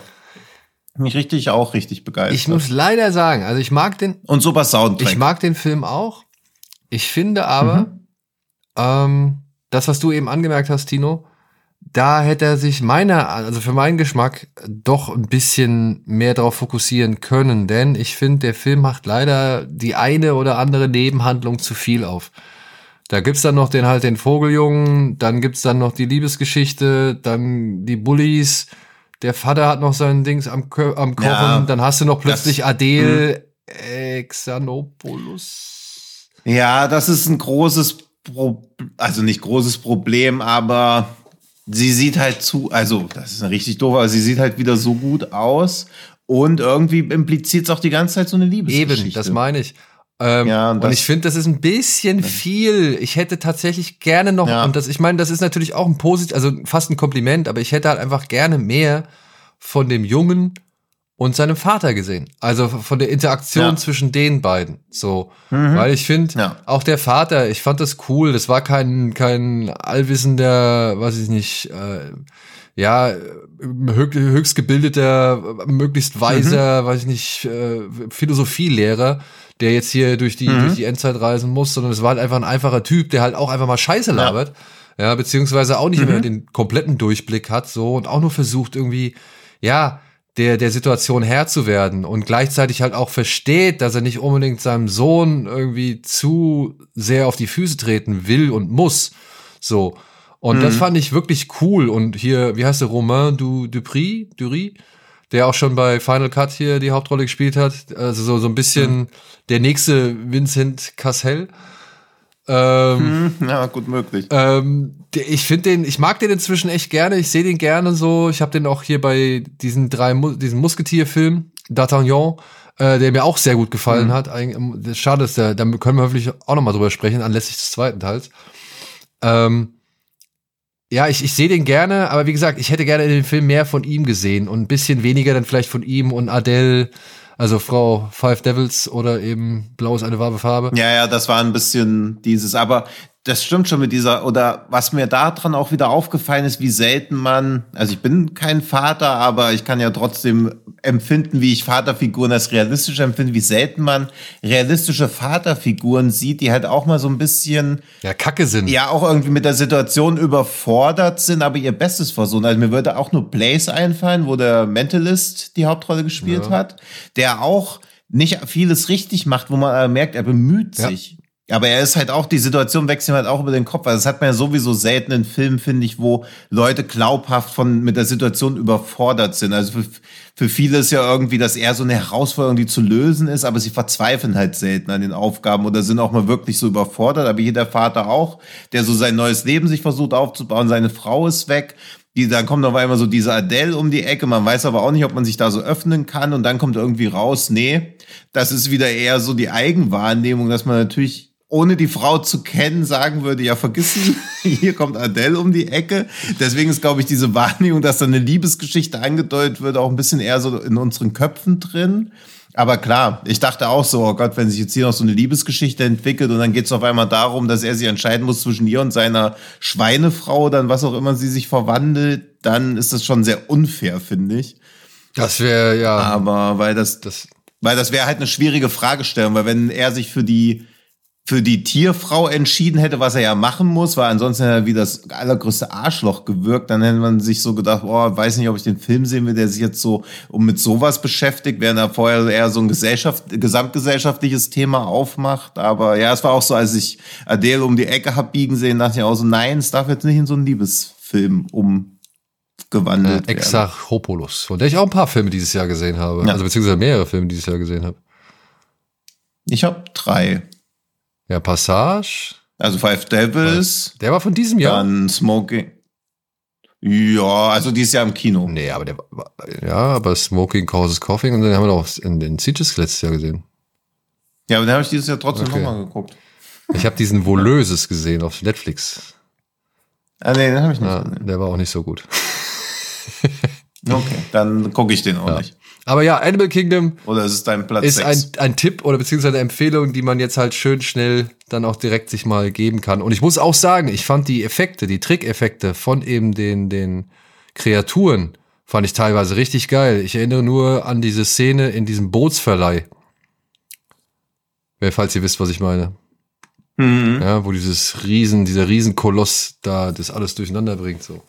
mich richtig auch richtig begeistert. Ich muss leider sagen, also ich mag den und super Soundtrack. Ich mag den Film auch. Ich finde aber, mhm. ähm, das, was du eben angemerkt hast, Tino, da hätte er sich meiner, also für meinen Geschmack, doch ein bisschen mehr darauf fokussieren können, denn ich finde, der Film macht leider die eine oder andere Nebenhandlung zu viel auf. Da gibt's dann noch den halt den Vogeljungen, dann gibt's dann noch die Liebesgeschichte, dann die Bullies, der Vater hat noch sein Dings am, am Kochen, ja, dann hast du noch plötzlich Adele hm. Xanopoulos. Ja, das ist ein großes, Pro also nicht großes Problem, aber sie sieht halt zu, also das ist richtig doof, aber sie sieht halt wieder so gut aus und irgendwie impliziert es auch die ganze Zeit so eine Liebesgeschichte. Eben, das meine ich. Ähm, ja, und, und ich finde, das ist ein bisschen viel. Ich hätte tatsächlich gerne noch, ja. und das, ich meine, das ist natürlich auch ein positiv, also fast ein Kompliment, aber ich hätte halt einfach gerne mehr von dem Jungen und seinem Vater gesehen. Also von der Interaktion ja. zwischen den beiden. So. Mhm. Weil ich finde, ja. auch der Vater, ich fand das cool. Das war kein, kein allwissender, weiß ich nicht, äh, ja, höchst gebildeter, möglichst weiser, mhm. weiß ich nicht, äh, Philosophielehrer, der jetzt hier durch die, mhm. durch die Endzeit reisen muss, sondern es war halt einfach ein einfacher Typ, der halt auch einfach mal Scheiße labert. Ja, ja beziehungsweise auch nicht mhm. mehr den kompletten Durchblick hat, so, und auch nur versucht irgendwie, ja, der, der Situation Herr zu werden und gleichzeitig halt auch versteht, dass er nicht unbedingt seinem Sohn irgendwie zu sehr auf die Füße treten will und muss. So. Und mhm. das fand ich wirklich cool. Und hier, wie heißt der, Romain du, Dupri, Dury, der auch schon bei Final Cut hier die Hauptrolle gespielt hat. Also so, so ein bisschen mhm. der nächste Vincent Cassel. Ähm, hm, ja, gut möglich. Ähm, ich finde den, ich mag den inzwischen echt gerne. Ich sehe den gerne so. Ich habe den auch hier bei diesen drei, diesen Musketier-Film, D'Artagnan, äh, der mir auch sehr gut gefallen mhm. hat. Schade ist, der, da können wir hoffentlich auch nochmal drüber sprechen, anlässlich des zweiten Teils. Ähm, ja, ich, ich sehe den gerne, aber wie gesagt, ich hätte gerne in dem Film mehr von ihm gesehen und ein bisschen weniger dann vielleicht von ihm und Adele. Also Frau Five Devils oder eben Blau ist eine warme Farbe. Ja, ja, das war ein bisschen dieses, aber das stimmt schon mit dieser, oder was mir daran auch wieder aufgefallen ist, wie selten man, also ich bin kein Vater, aber ich kann ja trotzdem empfinden, wie ich Vaterfiguren als realistisch empfinde, wie selten man realistische Vaterfiguren sieht, die halt auch mal so ein bisschen. Ja, kacke sind. Ja, auch irgendwie mit der Situation überfordert sind, aber ihr Bestes versuchen. Also mir würde auch nur Blaze einfallen, wo der Mentalist die Hauptrolle gespielt ja. hat, der auch nicht vieles richtig macht, wo man merkt, er bemüht sich. Aber er ist halt auch, die Situation wechselt halt auch über den Kopf. Also das hat man ja sowieso selten in Filmen, finde ich, wo Leute glaubhaft von, mit der Situation überfordert sind. Also für, für viele ist ja irgendwie, dass er so eine Herausforderung, die zu lösen ist, aber sie verzweifeln halt selten an den Aufgaben oder sind auch mal wirklich so überfordert. Aber hier der Vater auch, der so sein neues Leben sich versucht aufzubauen, seine Frau ist weg. Die, dann kommt auf einmal so diese Adele um die Ecke, man weiß aber auch nicht, ob man sich da so öffnen kann und dann kommt irgendwie raus, nee, das ist wieder eher so die Eigenwahrnehmung, dass man natürlich ohne die Frau zu kennen, sagen würde, ja, vergessen, hier kommt Adele um die Ecke. Deswegen ist, glaube ich, diese Wahrnehmung, dass da eine Liebesgeschichte angedeutet wird, auch ein bisschen eher so in unseren Köpfen drin. Aber klar, ich dachte auch so, oh Gott, wenn sich jetzt hier noch so eine Liebesgeschichte entwickelt und dann geht es auf einmal darum, dass er sich entscheiden muss zwischen ihr und seiner Schweinefrau, dann was auch immer sie sich verwandelt, dann ist das schon sehr unfair, finde ich. Das wäre ja. Aber weil das, das weil das wäre halt eine schwierige Fragestellung, weil wenn er sich für die für die Tierfrau entschieden hätte, was er ja machen muss, weil ansonsten hätte er wie das allergrößte Arschloch gewirkt, dann hätte man sich so gedacht, oh, weiß nicht, ob ich den Film sehen will, der sich jetzt so um mit sowas beschäftigt, während er vorher eher so ein Gesellschaft, gesamtgesellschaftliches Thema aufmacht. Aber ja, es war auch so, als ich Adele um die Ecke hab biegen sehen, dachte ich auch so, nein, es darf jetzt nicht in so einen Liebesfilm umgewandelt äh, Exarchopoulos, von der ich auch ein paar Filme dieses Jahr gesehen habe. Ja. Also beziehungsweise mehrere Filme dieses Jahr gesehen habe. Ich habe drei. Ja, Passage. Also Five Devils. Der war von diesem Jahr. Dann Smoking. Ja, also dieses Jahr im Kino. Nee, aber der war, ja, aber Smoking causes coughing und dann haben wir noch in den Sieges letztes Jahr gesehen. Ja, aber den habe ich dieses Jahr trotzdem okay. nochmal geguckt. Ich habe diesen Volöses gesehen auf Netflix. Ah, nee, den habe ich nicht ja, gesehen. Der war auch nicht so gut. okay, dann gucke ich den auch ja. nicht. Aber ja, Animal Kingdom oder ist es dein Platz ist ein, ein Tipp oder beziehungsweise eine Empfehlung, die man jetzt halt schön schnell dann auch direkt sich mal geben kann. Und ich muss auch sagen, ich fand die Effekte, die Trickeffekte von eben den, den Kreaturen, fand ich teilweise richtig geil. Ich erinnere nur an diese Szene in diesem Bootsverleih. Falls ihr wisst, was ich meine. Mhm. Ja, wo dieses Riesen, dieser Riesenkoloss da das alles durcheinander bringt. So.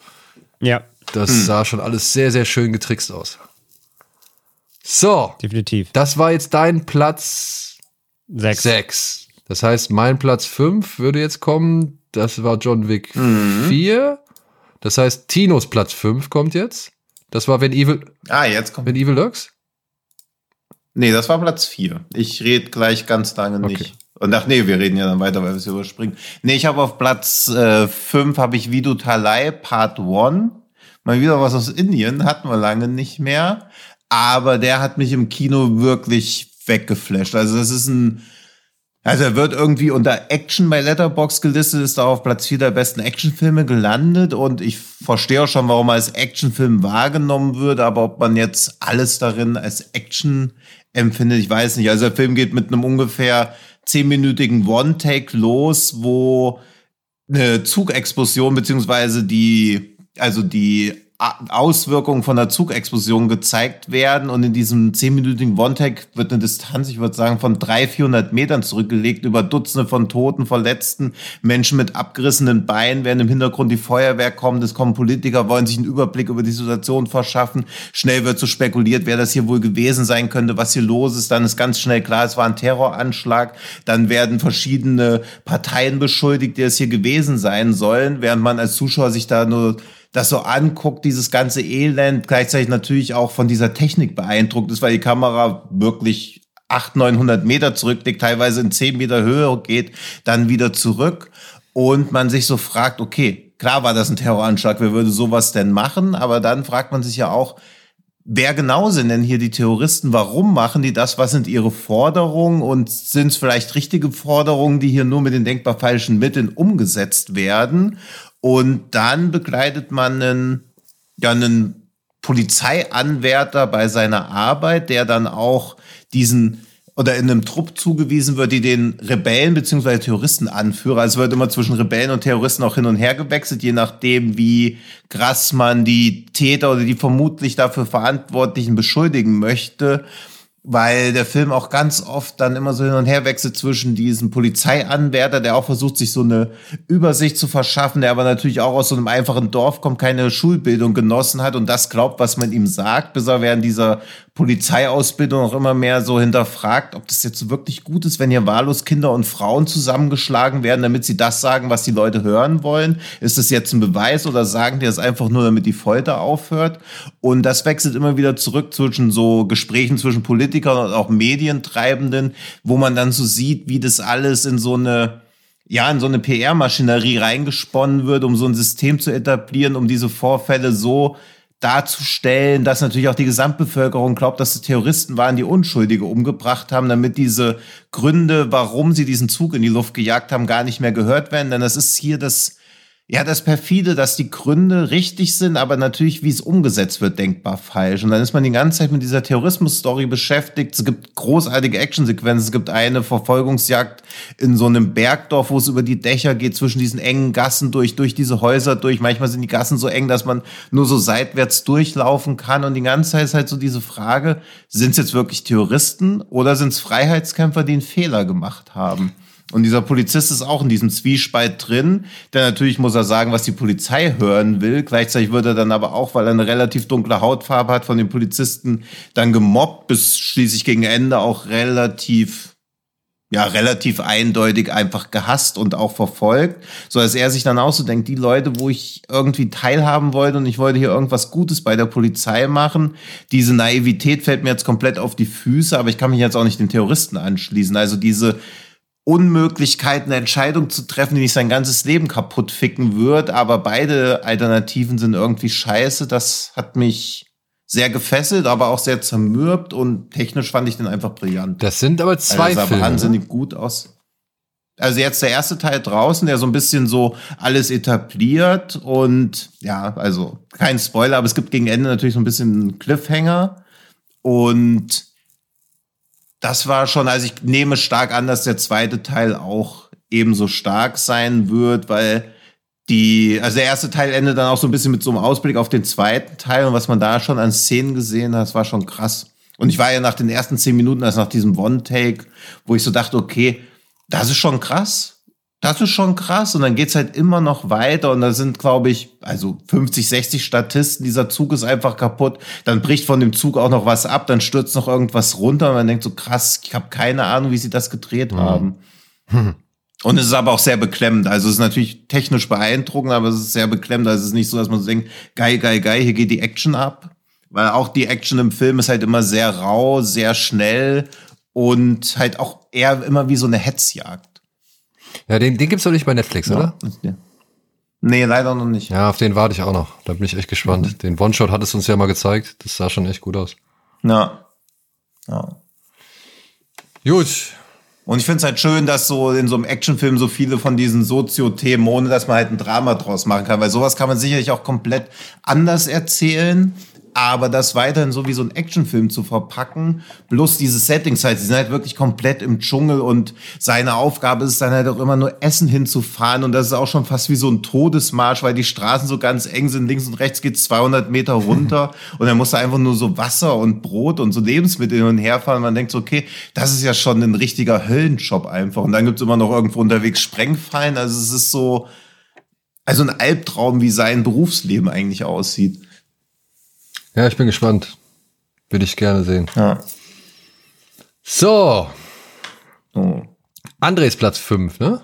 Ja. Das mhm. sah schon alles sehr, sehr schön getrickst aus. So. Definitiv. Das war jetzt dein Platz sechs. sechs. Das heißt, mein Platz fünf würde jetzt kommen. Das war John Wick mhm. 4. Das heißt, Tinos Platz fünf kommt jetzt. Das war Wenn Evil. Ah, jetzt kommt. Wenn Evil Lurks? Nee, das war Platz vier. Ich rede gleich ganz lange nicht. Okay. Und ach nee, wir reden ja dann weiter, weil wir es überspringen. Nee, ich habe auf Platz 5 äh, habe ich Vidu Talai Part 1. Mal wieder was aus Indien, hatten wir lange nicht mehr aber der hat mich im Kino wirklich weggeflasht. Also das ist ein, Also er wird irgendwie unter Action bei Letterbox gelistet, ist da auf Platz 4 der besten Actionfilme gelandet und ich verstehe auch schon, warum er als Actionfilm wahrgenommen wird, aber ob man jetzt alles darin als Action empfindet, ich weiß nicht. Also der Film geht mit einem ungefähr zehnminütigen One-Take los, wo eine Zugexplosion beziehungsweise die, also die Auswirkungen von der Zugexplosion gezeigt werden und in diesem zehnminütigen One-Tag wird eine Distanz, ich würde sagen, von 300, 400 Metern zurückgelegt über Dutzende von Toten, Verletzten, Menschen mit abgerissenen Beinen, während im Hintergrund die Feuerwehr kommt, es kommen Politiker, wollen sich einen Überblick über die Situation verschaffen, schnell wird so spekuliert, wer das hier wohl gewesen sein könnte, was hier los ist, dann ist ganz schnell klar, es war ein Terroranschlag, dann werden verschiedene Parteien beschuldigt, die es hier gewesen sein sollen, während man als Zuschauer sich da nur das so anguckt, dieses ganze Elend, gleichzeitig natürlich auch von dieser Technik beeindruckt ist, weil die Kamera wirklich 800, 900 Meter zurücklegt, teilweise in 10 Meter Höhe geht, dann wieder zurück und man sich so fragt, okay, klar war das ein Terroranschlag, wer würde sowas denn machen? Aber dann fragt man sich ja auch, wer genau sind denn hier die Terroristen? Warum machen die das? Was sind ihre Forderungen? Und sind es vielleicht richtige Forderungen, die hier nur mit den denkbar falschen Mitteln umgesetzt werden? Und dann begleitet man einen, ja, einen Polizeianwärter bei seiner Arbeit, der dann auch diesen oder in einem Trupp zugewiesen wird, die den Rebellen bzw. Terroristen anführen. Also wird immer zwischen Rebellen und Terroristen auch hin und her gewechselt, je nachdem, wie krass man die Täter oder die vermutlich dafür Verantwortlichen beschuldigen möchte weil der Film auch ganz oft dann immer so hin und her wechselt zwischen diesem Polizeianwärter, der auch versucht, sich so eine Übersicht zu verschaffen, der aber natürlich auch aus so einem einfachen Dorf kommt, keine Schulbildung genossen hat und das glaubt, was man ihm sagt, bis er während dieser Polizeiausbildung auch immer mehr so hinterfragt, ob das jetzt wirklich gut ist, wenn hier wahllos Kinder und Frauen zusammengeschlagen werden, damit sie das sagen, was die Leute hören wollen. Ist das jetzt ein Beweis oder sagen die das einfach nur, damit die Folter aufhört? Und das wechselt immer wieder zurück zwischen so Gesprächen zwischen Politikern und auch Medientreibenden, wo man dann so sieht, wie das alles in so eine ja, in so eine PR-Maschinerie reingesponnen wird, um so ein System zu etablieren, um diese Vorfälle so darzustellen, dass natürlich auch die Gesamtbevölkerung glaubt, dass es Terroristen waren, die Unschuldige umgebracht haben, damit diese Gründe, warum sie diesen Zug in die Luft gejagt haben, gar nicht mehr gehört werden. Denn das ist hier das ja, das perfide, dass die Gründe richtig sind, aber natürlich, wie es umgesetzt wird, denkbar falsch. Und dann ist man die ganze Zeit mit dieser Terrorismus-Story beschäftigt. Es gibt großartige Actionsequenzen. Es gibt eine Verfolgungsjagd in so einem Bergdorf, wo es über die Dächer geht, zwischen diesen engen Gassen durch, durch diese Häuser durch. Manchmal sind die Gassen so eng, dass man nur so seitwärts durchlaufen kann. Und die ganze Zeit ist halt so diese Frage, sind es jetzt wirklich Terroristen oder sind es Freiheitskämpfer, die einen Fehler gemacht haben? Und dieser Polizist ist auch in diesem Zwiespalt drin, denn natürlich muss er sagen, was die Polizei hören will. Gleichzeitig wird er dann aber auch, weil er eine relativ dunkle Hautfarbe hat, von den Polizisten dann gemobbt, bis schließlich gegen Ende auch relativ, ja, relativ eindeutig einfach gehasst und auch verfolgt. So dass er sich dann auch so denkt, die Leute, wo ich irgendwie teilhaben wollte und ich wollte hier irgendwas Gutes bei der Polizei machen, diese Naivität fällt mir jetzt komplett auf die Füße, aber ich kann mich jetzt auch nicht den Terroristen anschließen. Also diese, Unmöglichkeit, eine Entscheidung zu treffen, die nicht sein ganzes Leben kaputt ficken wird. Aber beide Alternativen sind irgendwie scheiße. Das hat mich sehr gefesselt, aber auch sehr zermürbt und technisch fand ich den einfach brillant. Das sind aber zwei also, sah Filme. wahnsinnig gut aus. Also jetzt der erste Teil draußen, der so ein bisschen so alles etabliert und ja, also kein Spoiler, aber es gibt gegen Ende natürlich so ein bisschen einen Cliffhanger und das war schon, also ich nehme stark an, dass der zweite Teil auch ebenso stark sein wird, weil die, also der erste Teil endet dann auch so ein bisschen mit so einem Ausblick auf den zweiten Teil und was man da schon an Szenen gesehen hat, das war schon krass. Und ich war ja nach den ersten zehn Minuten, also nach diesem One-Take, wo ich so dachte, okay, das ist schon krass das ist schon krass. Und dann geht's halt immer noch weiter. Und da sind, glaube ich, also 50, 60 Statisten. Dieser Zug ist einfach kaputt. Dann bricht von dem Zug auch noch was ab. Dann stürzt noch irgendwas runter. Und man denkt so, krass, ich habe keine Ahnung, wie sie das gedreht mhm. haben. Hm. Und es ist aber auch sehr beklemmend. Also es ist natürlich technisch beeindruckend, aber es ist sehr beklemmend. Also es ist nicht so, dass man so denkt, geil, geil, geil, hier geht die Action ab. Weil auch die Action im Film ist halt immer sehr rau, sehr schnell und halt auch eher immer wie so eine Hetzjagd. Ja, den, den gibt's doch nicht bei Netflix, ja, oder? Nee, leider noch nicht. Ja, auf den warte ich auch noch. Da bin ich echt gespannt. Mhm. Den One-Shot hat es uns ja mal gezeigt. Das sah schon echt gut aus. Ja. Ja. Gut. Und ich finde es halt schön, dass so in so einem Actionfilm so viele von diesen Sozio-Themen, ohne dass man halt ein Drama draus machen kann, weil sowas kann man sicherlich auch komplett anders erzählen aber das weiterhin so wie so ein Actionfilm zu verpacken, plus diese Settings halt, sie sind halt wirklich komplett im Dschungel und seine Aufgabe ist dann halt auch immer nur Essen hinzufahren und das ist auch schon fast wie so ein Todesmarsch, weil die Straßen so ganz eng sind, links und rechts geht's 200 Meter runter und er muss da einfach nur so Wasser und Brot und so Lebensmittel hin und her fahren und man denkt so, okay, das ist ja schon ein richtiger Höllenjob einfach und dann gibt's immer noch irgendwo unterwegs Sprengfallen, also es ist so, also ein Albtraum, wie sein Berufsleben eigentlich aussieht. Ja, ich bin gespannt. Würde ich gerne sehen. Ja. So. Oh. Andres Platz 5, ne?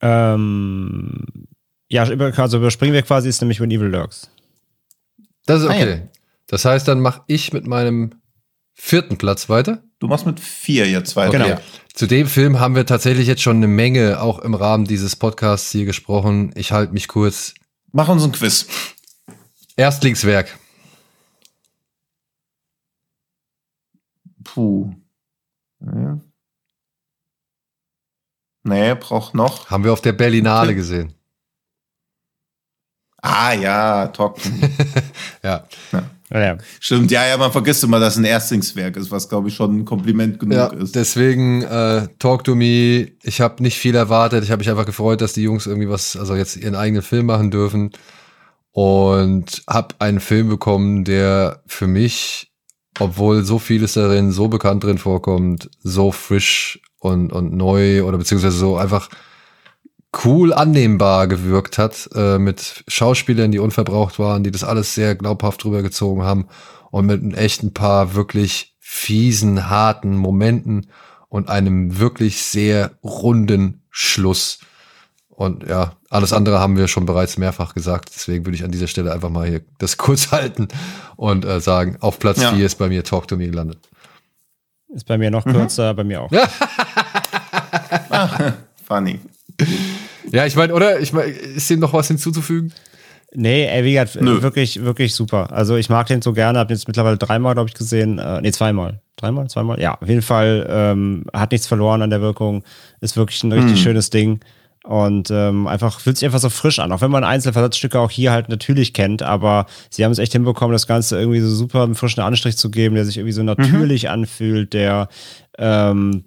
Ähm, ja, also überspringen wir quasi, ist nämlich When Evil Lurks. Das ist okay. Ah, Das heißt, dann mache ich mit meinem vierten Platz weiter. Du machst mit vier jetzt weiter. Okay. Genau. Zu dem Film haben wir tatsächlich jetzt schon eine Menge auch im Rahmen dieses Podcasts hier gesprochen. Ich halte mich kurz. Mach uns ein Quiz. Erstlingswerk. Puh. Ja. Nee, braucht noch. Haben wir auf der Berlinale okay. gesehen. Ah ja, Talk ja. ja. Ja, Stimmt, ja, ja, man vergisst immer, dass ein Erstlingswerk ist, was glaube ich schon ein Kompliment genug ja, ist. Deswegen äh, Talk to Me. Ich habe nicht viel erwartet. Ich habe mich einfach gefreut, dass die Jungs irgendwie was, also jetzt ihren eigenen Film machen dürfen und habe einen Film bekommen, der für mich, obwohl so vieles darin so bekannt drin vorkommt, so frisch und, und neu oder beziehungsweise so einfach cool annehmbar gewirkt hat, äh, mit Schauspielern, die unverbraucht waren, die das alles sehr glaubhaft drüber gezogen haben und mit echt ein paar wirklich fiesen, harten Momenten und einem wirklich sehr runden Schluss. Und ja, alles andere haben wir schon bereits mehrfach gesagt. Deswegen würde ich an dieser Stelle einfach mal hier das kurz halten und äh, sagen, auf Platz ja. 4 ist bei mir Talk to Me gelandet. Ist bei mir noch kürzer, mhm. bei mir auch. Funny. Ja, ich meine, oder? Ich meine, ist dem noch was hinzuzufügen? Nee, ey, wie gesagt, Nö. wirklich, wirklich super. Also ich mag den so gerne, hab den jetzt mittlerweile dreimal, glaube ich, gesehen. Äh, nee, zweimal. Dreimal, zweimal? Ja, auf jeden Fall ähm, hat nichts verloren an der Wirkung. Ist wirklich ein richtig hm. schönes Ding. Und ähm, einfach fühlt sich einfach so frisch an, auch wenn man einzelne Versatzstücke auch hier halt natürlich kennt, aber sie haben es echt hinbekommen, das Ganze irgendwie so super einen frischen Anstrich zu geben, der sich irgendwie so mhm. natürlich mhm. anfühlt, der ähm,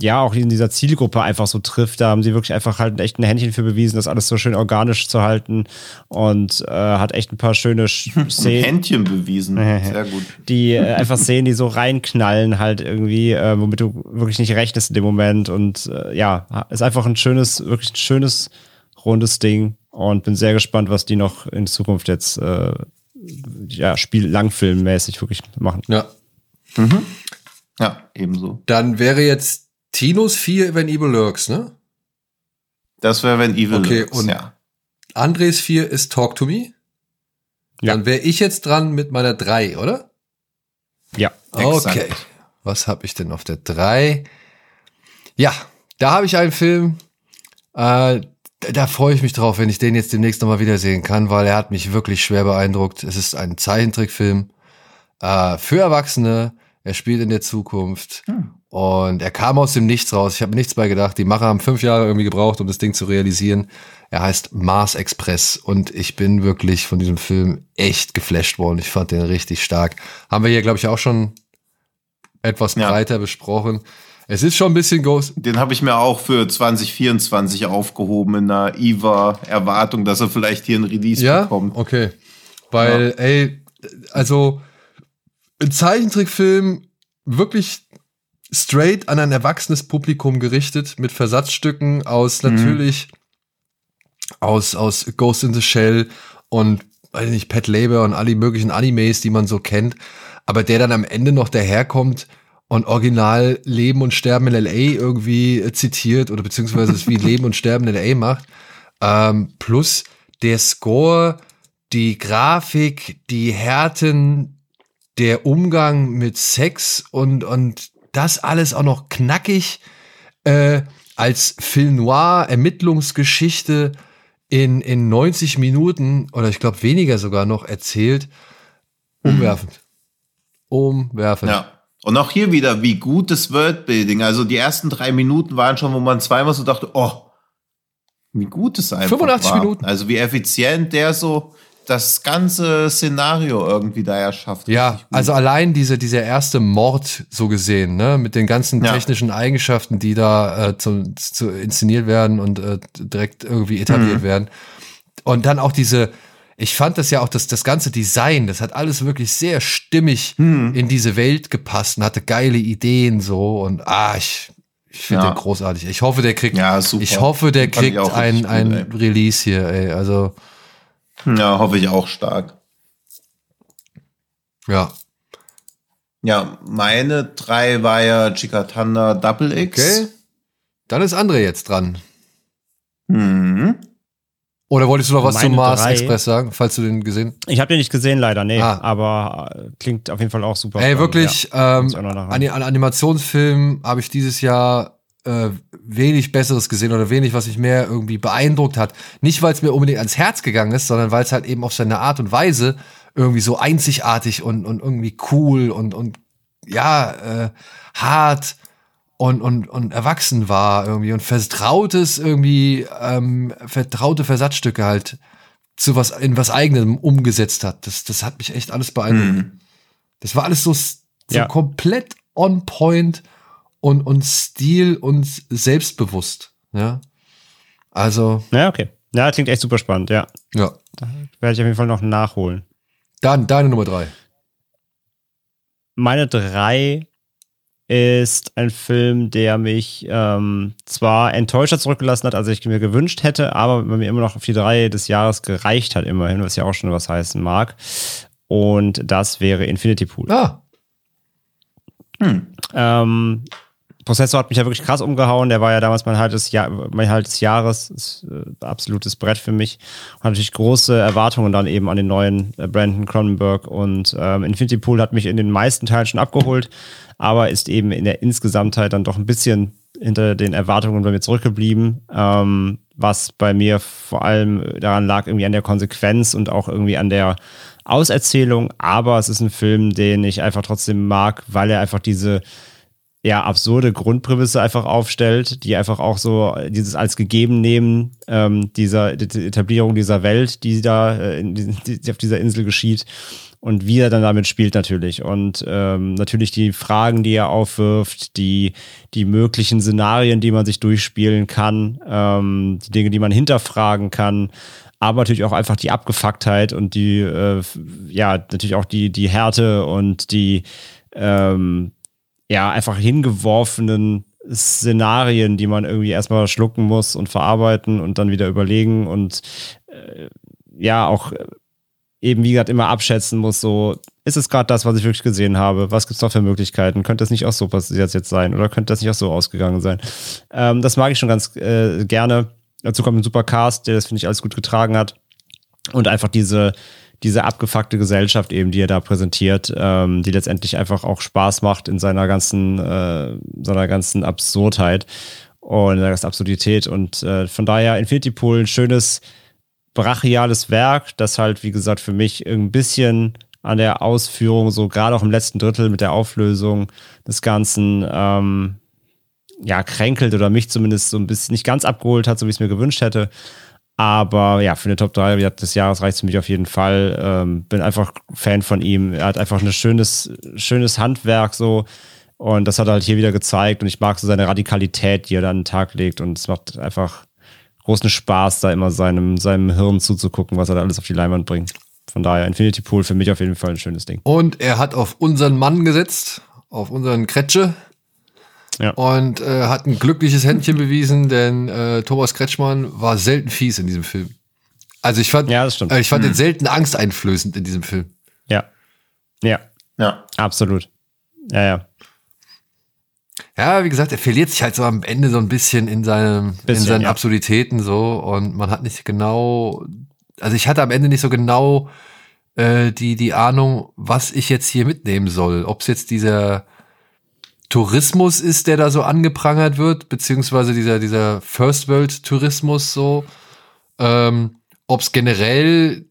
ja auch in dieser Zielgruppe einfach so trifft. Da haben sie wirklich einfach halt echt ein Händchen für bewiesen, das alles so schön organisch zu halten und äh, hat echt ein paar schöne Szenen. Ein Händchen bewiesen, sehr gut. Die äh, einfach Szenen, die so reinknallen halt irgendwie, äh, womit du wirklich nicht rechnest in dem Moment und äh, ja, ist einfach ein schönes, wirklich ein schönes, rundes Ding und bin sehr gespannt, was die noch in Zukunft jetzt äh, ja, Spiel langfilmmäßig wirklich machen. Ja. Mhm. Ja, ebenso. Dann wäre jetzt Tinos 4, wenn Evil lurks, ne? Das wäre, wenn Evil okay, lurks, und ja. Andres 4 ist Talk to Me. Ja. Dann wäre ich jetzt dran mit meiner 3, oder? Ja. Okay. Exakt. Was habe ich denn auf der 3? Ja, da habe ich einen Film, äh, da freue ich mich drauf, wenn ich den jetzt demnächst nochmal wiedersehen kann, weil er hat mich wirklich schwer beeindruckt. Es ist ein Zeichentrickfilm äh, für Erwachsene. Er spielt in der Zukunft. Hm. Und er kam aus dem Nichts raus. Ich habe nichts bei gedacht. Die Macher haben fünf Jahre irgendwie gebraucht, um das Ding zu realisieren. Er heißt Mars Express und ich bin wirklich von diesem Film echt geflasht worden. Ich fand den richtig stark. Haben wir hier, glaube ich, auch schon etwas ja. breiter besprochen. Es ist schon ein bisschen groß. Den habe ich mir auch für 2024 aufgehoben in naiver Erwartung, dass er vielleicht hier ein Release ja? bekommt. Okay. Weil, ja. ey, also ein Zeichentrickfilm wirklich straight an ein erwachsenes Publikum gerichtet mit Versatzstücken aus mhm. natürlich aus, aus Ghost in the Shell und weiß nicht, Pet Labor und alle möglichen Animes, die man so kennt, aber der dann am Ende noch daherkommt und original Leben und Sterben in LA irgendwie zitiert oder beziehungsweise es wie Leben und Sterben in LA macht. Ähm, plus der Score, die Grafik, die Härten, der Umgang mit Sex und, und das alles auch noch knackig äh, als Film Noir Ermittlungsgeschichte in, in 90 Minuten oder ich glaube weniger sogar noch erzählt. Umwerfend. Umwerfend. Ja. Und auch hier wieder, wie gut das Worldbuilding. Also die ersten drei Minuten waren schon, wo man zweimal so dachte, oh, wie gut es einfach 85 war. Minuten. Also wie effizient der so das ganze Szenario irgendwie da erschafft. Ja, also allein diese, dieser erste Mord so gesehen, ne, mit den ganzen Ja. technischen Eigenschaften, die da äh, zu, zu inszeniert werden und äh, direkt irgendwie etabliert werden. Und dann auch diese, ich fand das ja auch, das, das ganze Design, das hat alles wirklich sehr stimmig in diese Welt gepasst und hatte geile Ideen so und ah, ich, ich finde Ja. den großartig. Ich hoffe, der kriegt, Ja, ich hoffe, der kriegt auch ein, ein. Release hier, ey. Also, Ja, hoffe ich auch stark. ja. Ja, meine drei war ja Chikatanda Double X. Okay. Dann ist André jetzt dran. Mhm. Oder wolltest du noch was Meine zum Mars drei- Express sagen, falls du den gesehen Ich habe den nicht gesehen, leider, nee. Ah. Aber äh, klingt auf jeden Fall auch super. Ey, spannend, wirklich, ja. ähm, an, an Animationsfilmen habe ich dieses Jahr äh, wenig Besseres gesehen oder wenig, was mich mehr irgendwie beeindruckt hat. Nicht, weil es mir unbedingt ans Herz gegangen ist, sondern weil es halt eben auf seine Art und Weise irgendwie so einzigartig und, und irgendwie cool und, und ja, äh, hart und, und, und erwachsen war irgendwie und vertrautes irgendwie, ähm, vertraute Versatzstücke halt zu was, in was eigenem umgesetzt hat. Das, das hat mich echt alles beeindruckt. Mhm. Das war alles so, so Ja. komplett on point und, und stil und selbstbewusst. Ja. Also, Ja, okay. Ja, klingt echt super spannend, ja. ja. Werde ich auf jeden Fall noch nachholen. Dann deine Nummer drei. Meine drei ist ein Film, der mich ähm, zwar enttäuschter zurückgelassen hat, als ich mir gewünscht hätte, aber mir immer noch auf die drei des Jahres gereicht hat, immerhin, was ja auch schon was heißen mag. Und das wäre Infinity Pool. Ah, Ähm, Prozessor hat mich ja wirklich krass umgehauen. Der war ja damals mein halbes Jahr, mein halbes Jahres, ist, äh, absolutes Brett für mich. Hatte natürlich große Erwartungen dann eben an den neuen äh, Brandon Cronenberg und ähm, Infinity Pool hat mich in den meisten Teilen schon abgeholt, aber ist eben in der Insgesamtheit dann doch ein bisschen hinter den Erwartungen bei mir zurückgeblieben, ähm, was bei mir vor allem daran lag, irgendwie an der Konsequenz und auch irgendwie an der Auserzählung. Aber es ist ein Film, den ich einfach trotzdem mag, weil er einfach diese ja, absurde Grundprämisse einfach aufstellt, die einfach auch so dieses als gegeben nehmen, ähm, dieser die Etablierung dieser Welt, die da äh, diesen- die auf dieser Insel geschieht und wie er dann damit spielt natürlich. Und ähm, natürlich die Fragen, die er aufwirft, die die möglichen Szenarien, die man sich durchspielen kann, ähm, die Dinge, die man hinterfragen kann, aber natürlich auch einfach die Abgefucktheit und die äh, ja natürlich auch die die Härte und die ähm, ja, einfach hingeworfenen Szenarien, die man irgendwie erstmal schlucken muss und verarbeiten und dann wieder überlegen und äh, ja, auch äh, eben, wie gesagt, immer abschätzen muss, so, ist es gerade das, was ich wirklich gesehen habe? Was gibt es noch für Möglichkeiten? Könnte das nicht auch so passiert jetzt sein? Oder könnte das nicht auch so ausgegangen sein? Ähm, das mag ich schon ganz äh, gerne. Dazu kommt ein super Cast, der das, finde ich, alles gut getragen hat. Und einfach diese, diese abgefuckte Gesellschaft eben, die er da präsentiert, ähm, die letztendlich einfach auch Spaß macht in seiner ganzen, äh, seiner ganzen Absurdheit und seiner ganzen Absurdität. Und äh, von daher Infinity Pool ein schönes, brachiales Werk, das halt, wie gesagt, für mich ein bisschen an der Ausführung, so gerade auch im letzten Drittel mit der Auflösung des Ganzen, ähm, ja, kränkelt oder mich zumindest so ein bisschen nicht ganz abgeholt hat, so wie ich es mir gewünscht hätte. Aber ja, für eine Top 3 wie gesagt, des Jahres reicht es für mich auf jeden Fall. Ähm, bin einfach Fan von ihm. Er hat einfach ein schönes, schönes Handwerk so. Und das hat er halt hier wieder gezeigt. Und ich mag so seine Radikalität, die er da an den Tag legt. Und es macht einfach großen Spaß, da immer seinem, seinem Hirn zuzugucken, was er da alles auf die Leinwand bringt. Von daher, Infinity Pool für mich auf jeden Fall ein schönes Ding. Und er hat auf unseren Mann gesetzt, auf unseren Kretsche. Ja. Und äh, hat ein glückliches Händchen bewiesen, denn äh, Thomas Kretschmann war selten fies in diesem Film. Also ich fand, Ja, das stimmt. äh, ich fand den selten angsteinflößend in diesem Film. Ja. Ja, Ja. absolut. Ja, ja. Ja, wie gesagt, er verliert sich halt so am Ende so ein bisschen in seinem, in Bisschen, seinen ja. Absurditäten so und man hat nicht genau, also ich hatte am Ende nicht so genau äh, die die Ahnung, was ich jetzt hier mitnehmen soll. Ob es jetzt dieser Tourismus ist, der da so angeprangert wird, beziehungsweise dieser dieser First World Tourismus so, ähm, ob es generell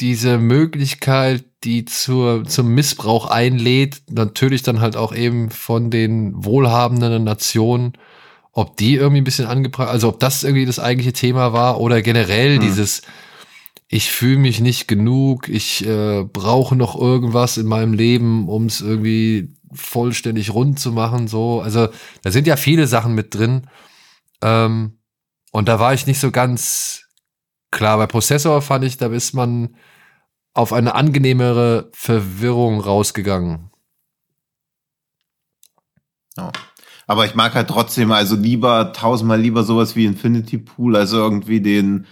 diese Möglichkeit, die zur, zum Missbrauch einlädt, natürlich dann halt auch eben von den wohlhabenden Nationen, ob die irgendwie ein bisschen angebracht, also ob das irgendwie das eigentliche Thema war oder generell hm. dieses, ich fühle mich nicht genug, ich äh, brauche noch irgendwas in meinem Leben, um es irgendwie vollständig rund zu machen, so. Also da sind ja viele Sachen mit drin. Ähm, und da war ich nicht so ganz klar. Bei Prozessor fand ich, da ist man auf eine angenehmere Verwirrung rausgegangen. Ja. Aber ich mag halt trotzdem, also lieber, tausendmal lieber sowas wie Infinity Pool, also irgendwie den,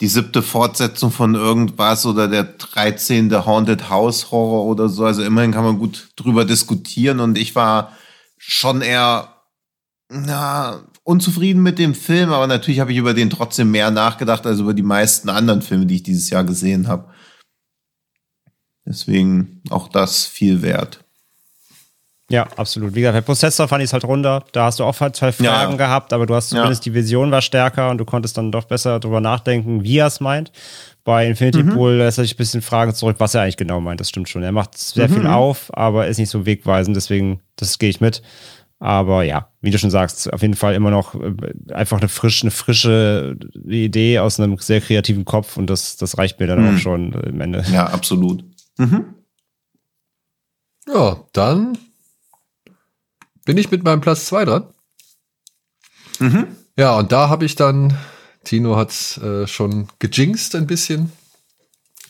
die siebte Fortsetzung von irgendwas oder der 13. Haunted House Horror oder so. Also immerhin kann man gut drüber diskutieren und ich war schon eher, na, unzufrieden mit dem Film, aber natürlich habe ich über den trotzdem mehr nachgedacht als über die meisten anderen Filme, die ich dieses Jahr gesehen habe. Deswegen auch das viel wert. Ja, absolut. Wie gesagt, bei Prozessor fand ich es halt runter. Da hast du auch halt zwei Fragen ja. gehabt, aber du hast zumindest ja. die Vision war stärker und du konntest dann doch besser drüber nachdenken, wie er es meint. Bei Infinity mhm. Pool lässt er sich ein bisschen Fragen zurück, was er eigentlich genau meint. Das stimmt schon. Er macht sehr mhm. viel auf, aber ist nicht so wegweisend. Deswegen, das gehe ich mit. Aber ja, wie du schon sagst, auf jeden Fall immer noch äh, einfach eine frische, eine frische Idee aus einem sehr kreativen Kopf und das, das reicht mir dann mhm. auch schon im Ende. Ja, absolut. Mhm. Ja, dann bin ich mit meinem Platz 2 dran. Mhm. Ja, und da habe ich dann, Tino hat äh, schon gejinxt ein bisschen.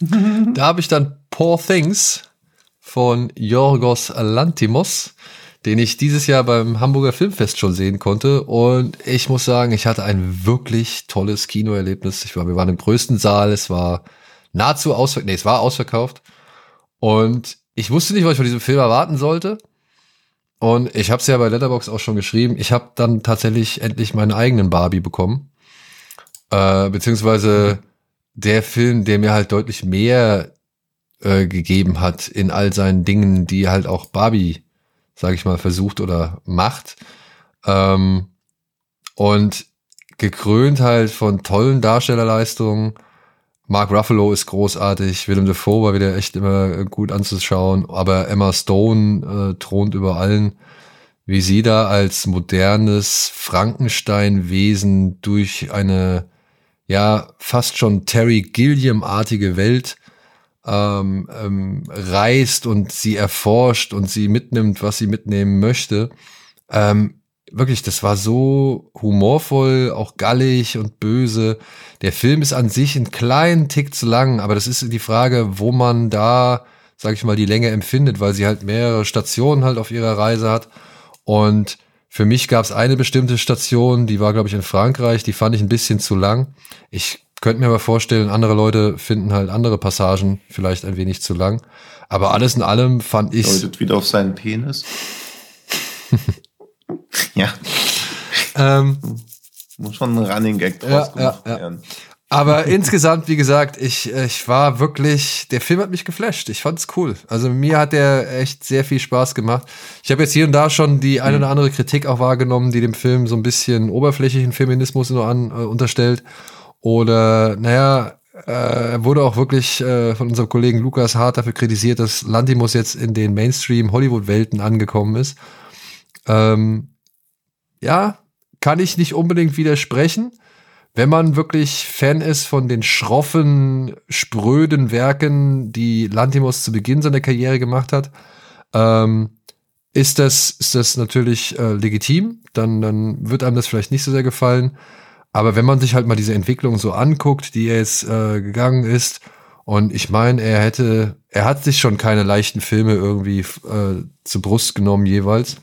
Da habe ich dann Poor Things von Yorgos Lantimos den ich dieses Jahr beim Hamburger Filmfest schon sehen konnte. Und ich muss sagen, ich hatte ein wirklich tolles Kinoerlebnis. Ich war, wir waren im größten Saal, es war nahezu ausverkauft, nee, es war ausverkauft. Und ich wusste nicht, was ich von diesem Film erwarten sollte. Und ich habe es ja bei Letterbox auch schon geschrieben. Ich habe dann tatsächlich endlich meinen eigenen Barbie bekommen. Äh, beziehungsweise der Film, der mir halt deutlich mehr äh, gegeben hat in all seinen Dingen, die halt auch Barbie sage ich mal, versucht oder macht. Ähm, und gekrönt halt von tollen Darstellerleistungen. Mark Ruffalo ist großartig, Willem Dafoe war wieder echt immer gut anzuschauen, aber Emma Stone äh, thront über allen, wie sie da als modernes Frankenstein-Wesen durch eine ja fast schon Terry Gilliam-artige Welt ähm, ähm, reist und sie erforscht und sie mitnimmt, was sie mitnehmen möchte. Ähm, wirklich, das war so humorvoll, auch gallig und böse. Der Film ist an sich einen kleinen Tick zu lang, aber das ist die Frage, wo man da, sag ich mal, die Länge empfindet, weil sie halt mehrere Stationen halt auf ihrer Reise hat. Und für mich gab es eine bestimmte Station, die war, glaube ich, in Frankreich, die fand ich ein bisschen zu lang. Ich könnte mir aber vorstellen, andere Leute finden halt andere Passagen vielleicht ein wenig zu lang. Aber alles in allem fand ich. Deutet wieder auf seinen Penis. ja. Ähm, Muss schon ein Running Gag draus ja, gemacht ja, werden. Aber insgesamt, wie gesagt, ich, ich war wirklich, der Film hat mich geflasht. Ich fand's cool. Also mir hat der echt sehr viel Spaß gemacht. Ich habe jetzt hier und da schon die eine oder andere Kritik auch wahrgenommen, die dem Film so ein bisschen oberflächlichen Feminismus nur an, äh, unterstellt. Oder, naja, äh, er wurde auch wirklich äh, von unserem Kollegen Lukas hart dafür kritisiert, dass Lantimos jetzt in den Mainstream-Hollywood-Welten angekommen ist. Ähm, ja, kann ich nicht unbedingt widersprechen. Wenn man wirklich Fan ist von den schroffen, spröden Werken, die Lantimos zu Beginn seiner Karriere gemacht hat, ähm, ist das, ist das natürlich äh, legitim. Dann, dann wird einem das vielleicht nicht so sehr gefallen. Aber wenn man sich halt mal diese Entwicklung so anguckt, die er jetzt äh, gegangen ist, und ich meine, er hätte, er hat sich schon keine leichten Filme irgendwie äh, zu Brust genommen jeweils.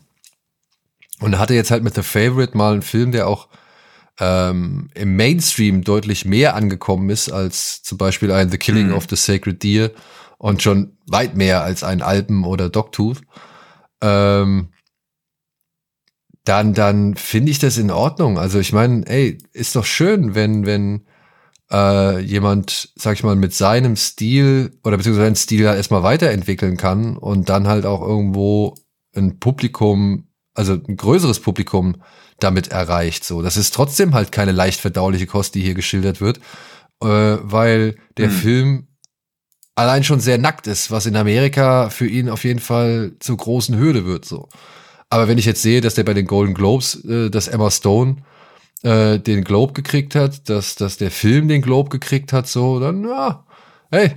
Und er hatte jetzt halt mit The Favorite mal einen Film, der auch ähm, im Mainstream deutlich mehr angekommen ist als zum Beispiel ein The Killing mhm. of the Sacred Deer und schon weit mehr als ein Alpen oder Dogtooth. Ähm, dann, dann finde ich das in Ordnung. Also ich meine, ey, ist doch schön, wenn, wenn äh, jemand, sag ich mal, mit seinem Stil oder beziehungsweise seinen Stil halt erstmal weiterentwickeln kann und dann halt auch irgendwo ein Publikum, also ein größeres Publikum damit erreicht. So, das ist trotzdem halt keine leicht verdauliche Kost, die hier geschildert wird, äh, weil der hm. Film allein schon sehr nackt ist, was in Amerika für ihn auf jeden Fall zur großen Hürde wird. So. Aber wenn ich jetzt sehe, dass der bei den Golden Globes, äh, dass Emma Stone äh, den Globe gekriegt hat, dass, dass der Film den Globe gekriegt hat, so, dann, ja, hey,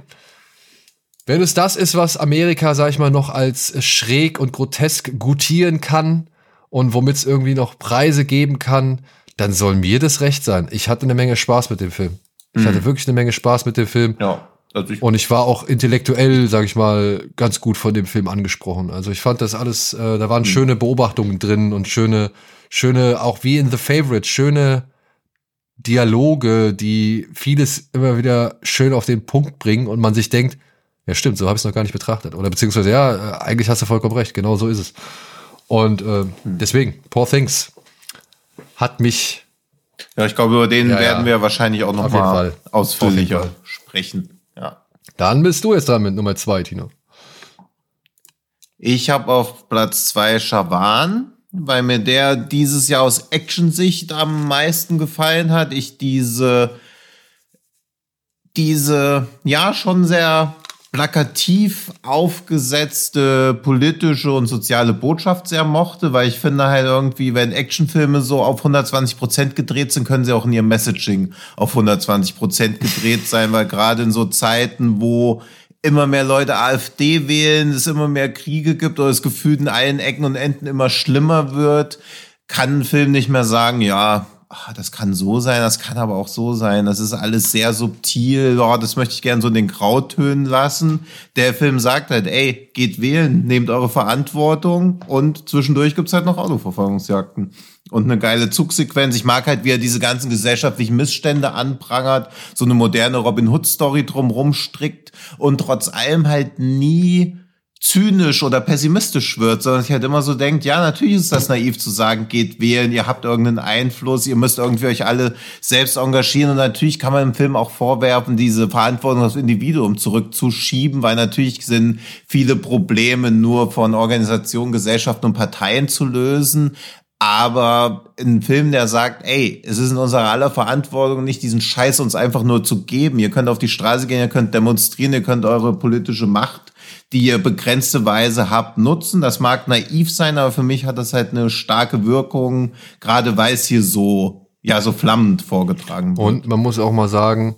wenn es das ist, was Amerika, sag ich mal, noch als schräg und grotesk gutieren kann und womit es irgendwie noch Preise geben kann, dann soll mir das recht sein. Ich hatte eine Menge Spaß mit dem Film. Ich mhm. hatte wirklich eine Menge Spaß mit dem Film. Ja. Also ich und ich war auch intellektuell, sag ich mal, ganz gut von dem Film angesprochen. Also ich fand das alles, äh, da waren mhm. schöne Beobachtungen drin und schöne, schöne, auch wie in The Favorite, schöne Dialoge, die vieles immer wieder schön auf den Punkt bringen und man sich denkt, ja stimmt, so habe ich es noch gar nicht betrachtet. Oder beziehungsweise, ja, äh, eigentlich hast du vollkommen recht, genau so ist es. Und äh, mhm. deswegen, Poor Things hat mich. Ja, ich glaube, über den ja, werden wir wahrscheinlich auch noch mal ausführlicher sprechen. Dann bist du jetzt dran mit Nummer zwei, Tino. Ich habe auf Platz zwei Shaban, weil mir der dieses Jahr aus Action-Sicht am meisten gefallen hat. Ich diese, diese, ja, schon sehr plakativ aufgesetzte politische und soziale Botschaft sehr mochte, weil ich finde halt irgendwie, wenn Actionfilme so auf 120 Prozent gedreht sind, können sie auch in ihrem Messaging auf 120 Prozent gedreht sein, weil gerade in so Zeiten, wo immer mehr Leute AfD wählen, es immer mehr Kriege gibt oder das Gefühl in allen Ecken und Enden immer schlimmer wird, kann ein Film nicht mehr sagen, ja, ach, das kann so sein, das kann aber auch so sein. Das ist alles sehr subtil. Oh, das möchte ich gerne so in den Grautönen lassen. Der Film sagt halt, ey, geht wählen, nehmt eure Verantwortung und zwischendurch gibt's halt noch Autoverfolgungsjagden. Und eine geile Zugsequenz. Ich mag halt, wie er diese ganzen gesellschaftlichen Missstände anprangert, so eine moderne Robin Hood-Story drumrum strickt und trotz allem halt nie zynisch oder pessimistisch wird, sondern ich halt immer so denkt, ja, natürlich ist das naiv zu sagen, geht wählen, ihr habt irgendeinen Einfluss, ihr müsst irgendwie euch alle selbst engagieren und natürlich kann man im Film auch vorwerfen, diese Verantwortung aufs Individuum zurückzuschieben, weil natürlich sind viele Probleme nur von Organisationen, Gesellschaften und Parteien zu lösen, aber ein Film, der sagt, ey, es ist in unserer aller Verantwortung, nicht diesen Scheiß uns einfach nur zu geben. Ihr könnt auf die Straße gehen, ihr könnt demonstrieren, ihr könnt eure politische Macht die ihr begrenzte Weise habt, nutzen. Das mag naiv sein, aber für mich hat das halt eine starke Wirkung, gerade weil es hier so, ja, so flammend vorgetragen wird. Und man muss auch mal sagen,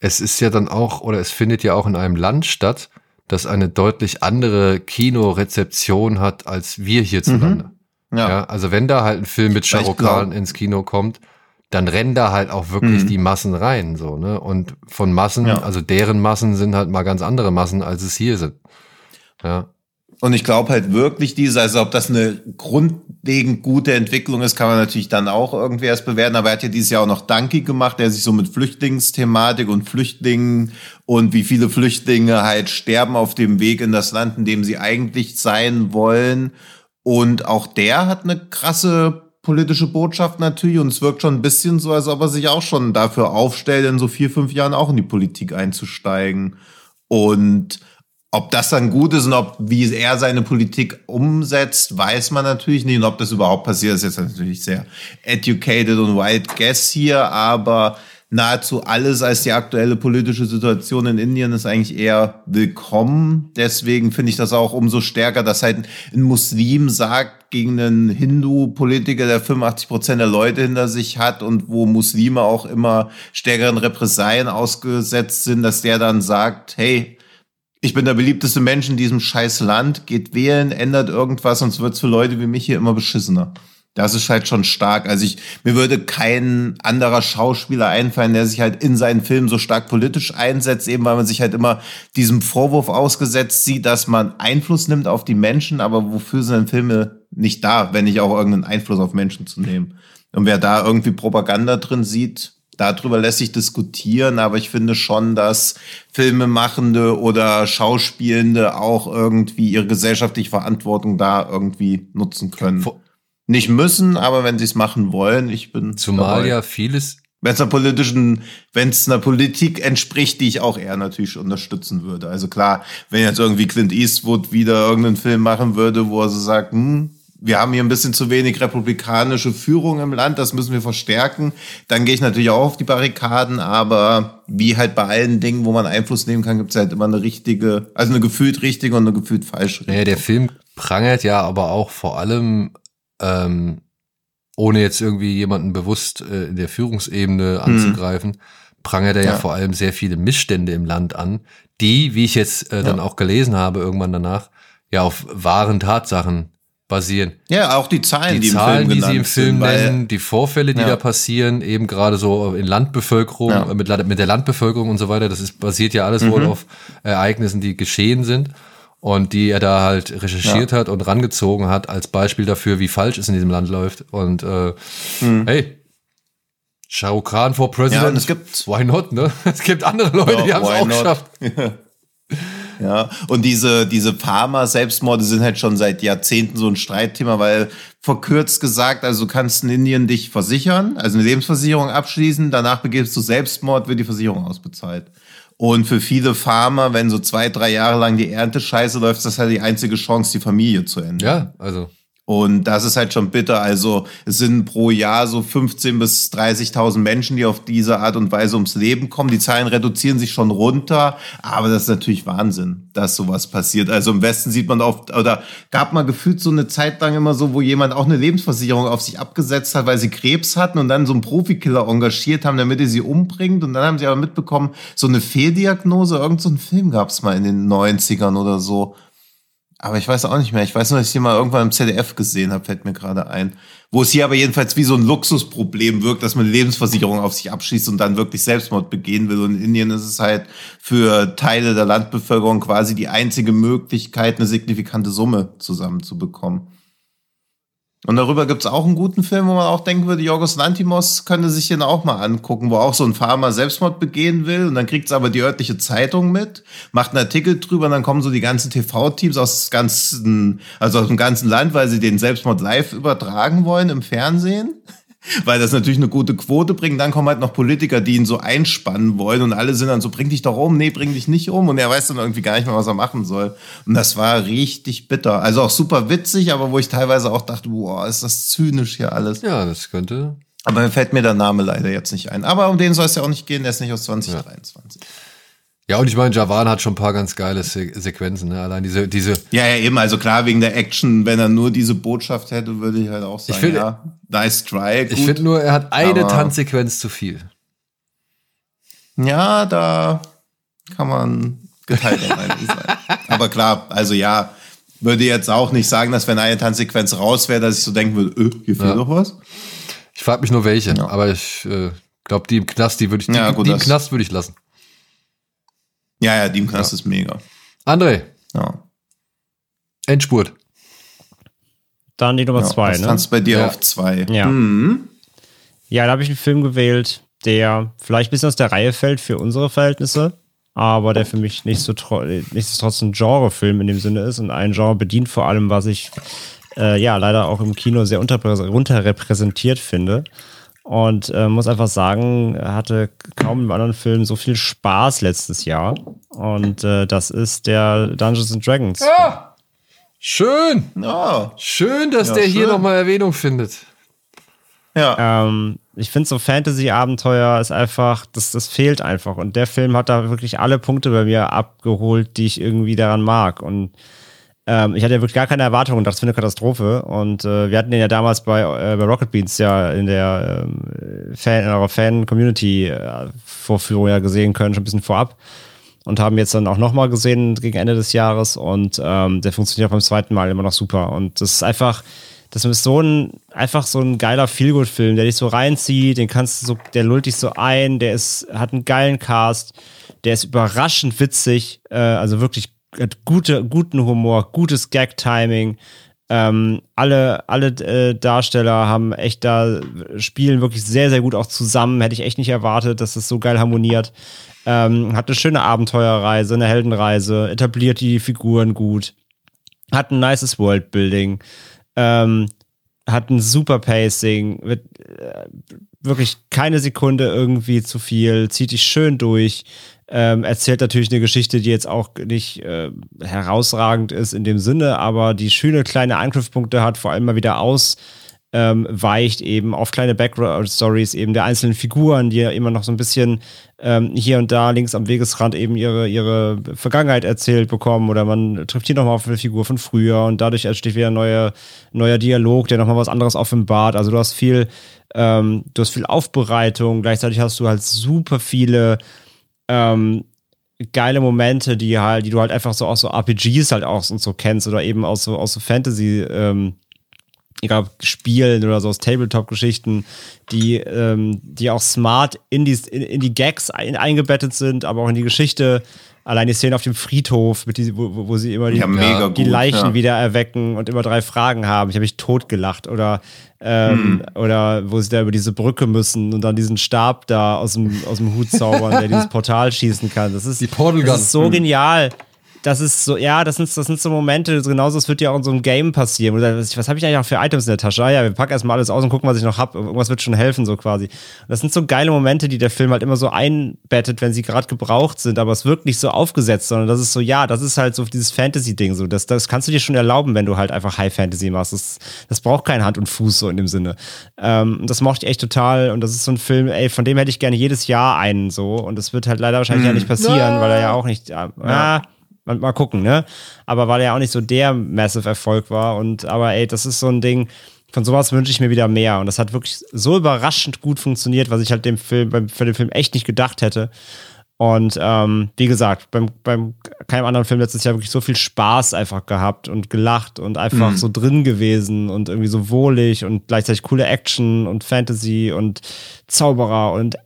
es ist ja dann auch, oder es findet ja auch in einem Land statt, das eine deutlich andere Kinorezeption hat, als wir hierzulande. Mhm. Ja. ja. Also wenn da halt ein Film mit Shah Khan ins Kino kommt, dann rennen da halt auch wirklich mhm. die Massen rein, so, ne? Und von Massen, ja. also deren Massen sind halt mal ganz andere Massen, als es hier sind. Ja. Und ich glaube halt wirklich diese, also ob das eine grundlegend gute Entwicklung ist, kann man natürlich dann auch irgendwie erst bewerten. Aber er hat ja dieses Jahr auch noch Danke gemacht, der sich so mit Flüchtlingsthematik und Flüchtlingen und wie viele Flüchtlinge halt sterben auf dem Weg in das Land, in dem sie eigentlich sein wollen. Und auch der hat eine krasse politische Botschaft natürlich und es wirkt schon ein bisschen so, als ob er sich auch schon dafür aufstellt, in so vier, fünf Jahren auch in die Politik einzusteigen. Und ob das dann gut ist und ob, wie er seine Politik umsetzt, weiß man natürlich nicht. Und ob das überhaupt passiert, ist jetzt natürlich sehr educated und wild guess hier, aber nahezu alles als die aktuelle politische Situation in Indien ist eigentlich eher willkommen. Deswegen finde ich das auch umso stärker, dass halt ein Muslim sagt gegen einen Hindu-Politiker, der 85 Prozent der Leute hinter sich hat und wo Muslime auch immer stärkeren Repressalien ausgesetzt sind, dass der dann sagt, hey, ich bin der beliebteste Mensch in diesem scheiß Land, geht wählen, ändert irgendwas, sonst wird's für Leute wie mich hier immer beschissener. Das ist halt schon stark. Also ich, mir würde kein anderer Schauspieler einfallen, der sich halt in seinen Filmen so stark politisch einsetzt, eben weil man sich halt immer diesem Vorwurf ausgesetzt sieht, dass man Einfluss nimmt auf die Menschen, aber wofür sind denn Filme nicht da, wenn nicht auch irgendeinen Einfluss auf Menschen zu nehmen? Und wer da irgendwie Propaganda drin sieht, darüber lässt sich diskutieren, aber ich finde schon, dass Filmemachende oder Schauspielende auch irgendwie ihre gesellschaftliche Verantwortung da irgendwie nutzen können. Nicht müssen, aber wenn sie es machen wollen, ich bin. Zumal dabei. ja vieles. Wenn es einer politischen, wenn es einer Politik entspricht, die ich auch eher natürlich unterstützen würde. Also klar, wenn jetzt irgendwie Clint Eastwood wieder irgendeinen Film machen würde, wo er so sagt, hm, wir haben hier ein bisschen zu wenig republikanische Führung im Land, das müssen wir verstärken. Dann gehe ich natürlich auch auf die Barrikaden, aber wie halt bei allen Dingen, wo man Einfluss nehmen kann, gibt es halt immer eine richtige, also eine gefühlt richtige und eine gefühlt falsche. Richtung. Ja, der Film prangert ja aber auch vor allem, ähm, ohne jetzt irgendwie jemanden bewusst äh, in der Führungsebene anzugreifen, hm. prangert er ja. ja. vor allem sehr viele Missstände im Land an, die, wie ich jetzt äh, dann ja. auch gelesen habe, irgendwann danach, ja auf wahren Tatsachen basieren. Ja, auch die Zahlen, die, die Zahlen, die sie im Film sind, nennen, die Vorfälle, die ja. da passieren, eben gerade so in Landbevölkerung, ja. mit, mit der Landbevölkerung und so weiter, das ist basiert ja alles mhm. wohl auf Ereignissen, die geschehen sind und die er da halt recherchiert ja. hat und rangezogen hat als Beispiel dafür, wie falsch es in diesem Land läuft. Und äh, mhm. hey, Rukh Khan vor President, ja, es gibt, why not, ne? Es gibt andere Leute, die haben es auch not? geschafft. Ja, und diese, diese Pharma-Selbstmorde sind halt schon seit Jahrzehnten so ein Streitthema, weil verkürzt gesagt, also du kannst in Indien dich versichern, also eine Lebensversicherung abschließen, danach begibst du Selbstmord, wird die Versicherung ausbezahlt. Und für viele Farmer, wenn so zwei, drei Jahre lang die Ernte scheiße läuft, ist das halt die einzige Chance, die Familie zu enden. Ja, also. Und das ist halt schon bitter. Also es sind pro Jahr so 15.000 bis 30.000 Menschen, die auf diese Art und Weise ums Leben kommen. Die Zahlen reduzieren sich schon runter, aber das ist natürlich Wahnsinn, dass sowas passiert. Also im Westen sieht man oft, oder gab mal gefühlt so eine Zeit lang immer so, wo jemand auch eine Lebensversicherung auf sich abgesetzt hat, weil sie Krebs hatten und dann so einen Profikiller engagiert haben, damit er sie umbringt. Und dann haben sie aber mitbekommen, so eine Fehldiagnose, irgend so einen Film gab es mal in den 90ern oder so aber ich weiß auch nicht mehr. Ich weiß nur, dass ich hier mal irgendwann im ZDF gesehen habe, fällt mir gerade ein. Wo es hier aber jedenfalls wie so ein Luxusproblem wirkt, dass man Lebensversicherung auf sich abschließt und dann wirklich Selbstmord begehen will. Und in Indien ist es halt für Teile der Landbevölkerung quasi die einzige Möglichkeit, eine signifikante Summe zusammenzubekommen. Und darüber gibt's auch einen guten Film, wo man auch denken würde, Jorgos Lantimos könnte sich den auch mal angucken, wo auch so ein Farmer Selbstmord begehen will. Und dann kriegt's aber die örtliche Zeitung mit, macht einen Artikel drüber und dann kommen so die ganzen TV-Teams aus ganzen, also aus dem ganzen Land, weil sie den Selbstmord live übertragen wollen im Fernsehen weil das natürlich eine gute Quote bringt. Dann kommen halt noch Politiker, die ihn so einspannen wollen und alle sind dann so, bring dich doch um, nee, bring dich nicht um und er weiß dann irgendwie gar nicht mehr, was er machen soll. Und das war richtig bitter. Also auch super witzig, aber wo ich teilweise auch dachte, boah, ist das zynisch hier alles. Ja, das könnte. Aber mir fällt mir der Name leider jetzt nicht ein. Aber um den soll es ja auch nicht gehen, der ist nicht aus 2023. Ja. Ja, und ich meine, Javan hat schon ein paar ganz geile Se Sequenzen, ne? Allein diese, diese. Ja, ja, eben, also klar, wegen der Action, wenn er nur diese Botschaft hätte, würde ich halt auch sagen, ich find, ja, nice try. Gut, ich finde nur, er hat eine Tanzsequenz zu viel. Ja, da kann man geteilter Meinung sein. Aber klar, also ja, würde jetzt auch nicht sagen, dass wenn eine Tanzsequenz raus wäre, dass ich so denken würde, öh, hier fehlt ja. doch was. Ich frage mich nur welche, ja. aber ich äh, glaube, die im Knast, die würde ich, die, ja, gut, die im Knast würde ich lassen. Ja, ja, die im Knast ja. ist mega. André. Ja. Endspurt. Dann die Nummer ja, zwei, ne? Tanzt bei dir ja. auf zwei. Ja. Mhm. Ja, da habe ich einen Film gewählt, der vielleicht ein bisschen aus der Reihe fällt für unsere Verhältnisse, aber der für mich nicht so nichtsdestotrotz ein Genrefilm in dem Sinne ist und ein Genre bedient vor allem, was ich äh, ja leider auch im Kino sehr unterrepräsentiert finde. Und äh, muss einfach sagen, er hatte kaum im anderen Film so viel Spaß letztes Jahr. Und äh, das ist der Dungeons and Dragons. Ja. Schön. Ja. Schön, dass ja, der schön. hier nochmal Erwähnung findet. Ja. Ähm, ich finde so Fantasy-Abenteuer ist einfach, das, das fehlt einfach. Und der Film hat da wirklich alle Punkte bei mir abgeholt, die ich irgendwie daran mag. Und ähm, ich hatte ja wirklich gar keine Erwartungen, das wäre eine Katastrophe. Und äh, wir hatten den ja damals bei, äh, bei Rocket Beans ja in der ähm, Fan, in eurer Fan-Community-Vorführung äh, ja gesehen können, schon ein bisschen vorab. Und haben jetzt dann auch nochmal gesehen gegen Ende des Jahres. Und ähm, der funktioniert auch beim zweiten Mal immer noch super. Und das ist einfach, das ist so ein, einfach so ein geiler Feelgood-Film, der dich so reinzieht, den kannst du so, der lullt dich so ein, der ist, hat einen geilen Cast, der ist überraschend witzig, äh, also wirklich hat gute, guten Humor, gutes Gag-Timing. Ähm, alle alle äh, Darsteller haben echt da, spielen wirklich sehr, sehr gut auch zusammen. Hätte ich echt nicht erwartet, dass das so geil harmoniert. Ähm, hat eine schöne Abenteuerreise, eine Heldenreise, etabliert die Figuren gut. Hat ein nices Worldbuilding. Ähm, hat ein super Pacing. Wird, äh, wirklich keine Sekunde irgendwie zu viel. Zieht dich schön durch Ähm, erzählt natürlich eine Geschichte, die jetzt auch nicht äh, herausragend ist in dem Sinne, aber die schöne kleine Angriffspunkte hat, vor allem mal wieder aus ähm, weicht eben auf kleine Background-Stories eben der einzelnen Figuren, die ja immer noch so ein bisschen ähm, hier und da links am Wegesrand eben ihre, ihre Vergangenheit erzählt bekommen oder man trifft hier nochmal auf eine Figur von früher und dadurch entsteht wieder ein neuer, neuer Dialog, der nochmal was anderes offenbart. Also du hast viel, ähm, du hast viel Aufbereitung, gleichzeitig hast du halt super viele ähm, geile Momente, die halt, die du halt einfach so aus so RPGs halt auch und so kennst oder eben aus so, aus so Fantasy, ähm, egal Spielen oder so aus Tabletop-Geschichten, die, ähm, die auch smart in die, in, in die Gags ein, eingebettet sind, aber auch in die Geschichte. Allein die Szene auf dem Friedhof, die, wo, wo sie immer die, ja, die Leichen ja. wieder erwecken und immer drei Fragen haben. Ich habe mich totgelacht. Oder, ähm, hm. oder wo sie da über diese Brücke müssen und dann diesen Stab da aus dem, aus dem Hut zaubern, der dieses Portal schießen kann. Das ist, die Portal das ist so hm. genial das ist so, ja, das sind, das sind so Momente, genauso, das wird ja auch in so einem Game passieren. Oder was, was habe ich eigentlich auch für Items in der Tasche? Ah, ja, wir packen erstmal alles aus und gucken, was ich noch habe. Irgendwas wird schon helfen, so quasi. Und das sind so geile Momente, die der Film halt immer so einbettet, wenn sie gerade gebraucht sind, aber es wirkt nicht so aufgesetzt, sondern das ist so, ja, das ist halt so dieses Fantasy-Ding. So. Das, das kannst du dir schon erlauben, wenn du halt einfach High Fantasy machst. Das, das braucht kein Hand und Fuß so in dem Sinne. Ähm, das mochte ich echt total. Und das ist so ein Film, ey, von dem hätte ich gerne jedes Jahr einen so. Und das wird halt leider wahrscheinlich ja nicht passieren, weil er ja auch nicht. Ja, ja mal gucken, ne? Aber weil er ja auch nicht so der Massive Erfolg war. Und aber ey, das ist so ein Ding, von sowas wünsche ich mir wieder mehr. Und das hat wirklich so überraschend gut funktioniert, was ich halt dem Film, beim, für den Film echt nicht gedacht hätte. Und ähm, wie gesagt, beim, beim keinem anderen Film letztes Jahr wirklich so viel Spaß einfach gehabt und gelacht und einfach mhm. so drin gewesen und irgendwie so wohlig und gleichzeitig coole Action und Fantasy und Zauberer und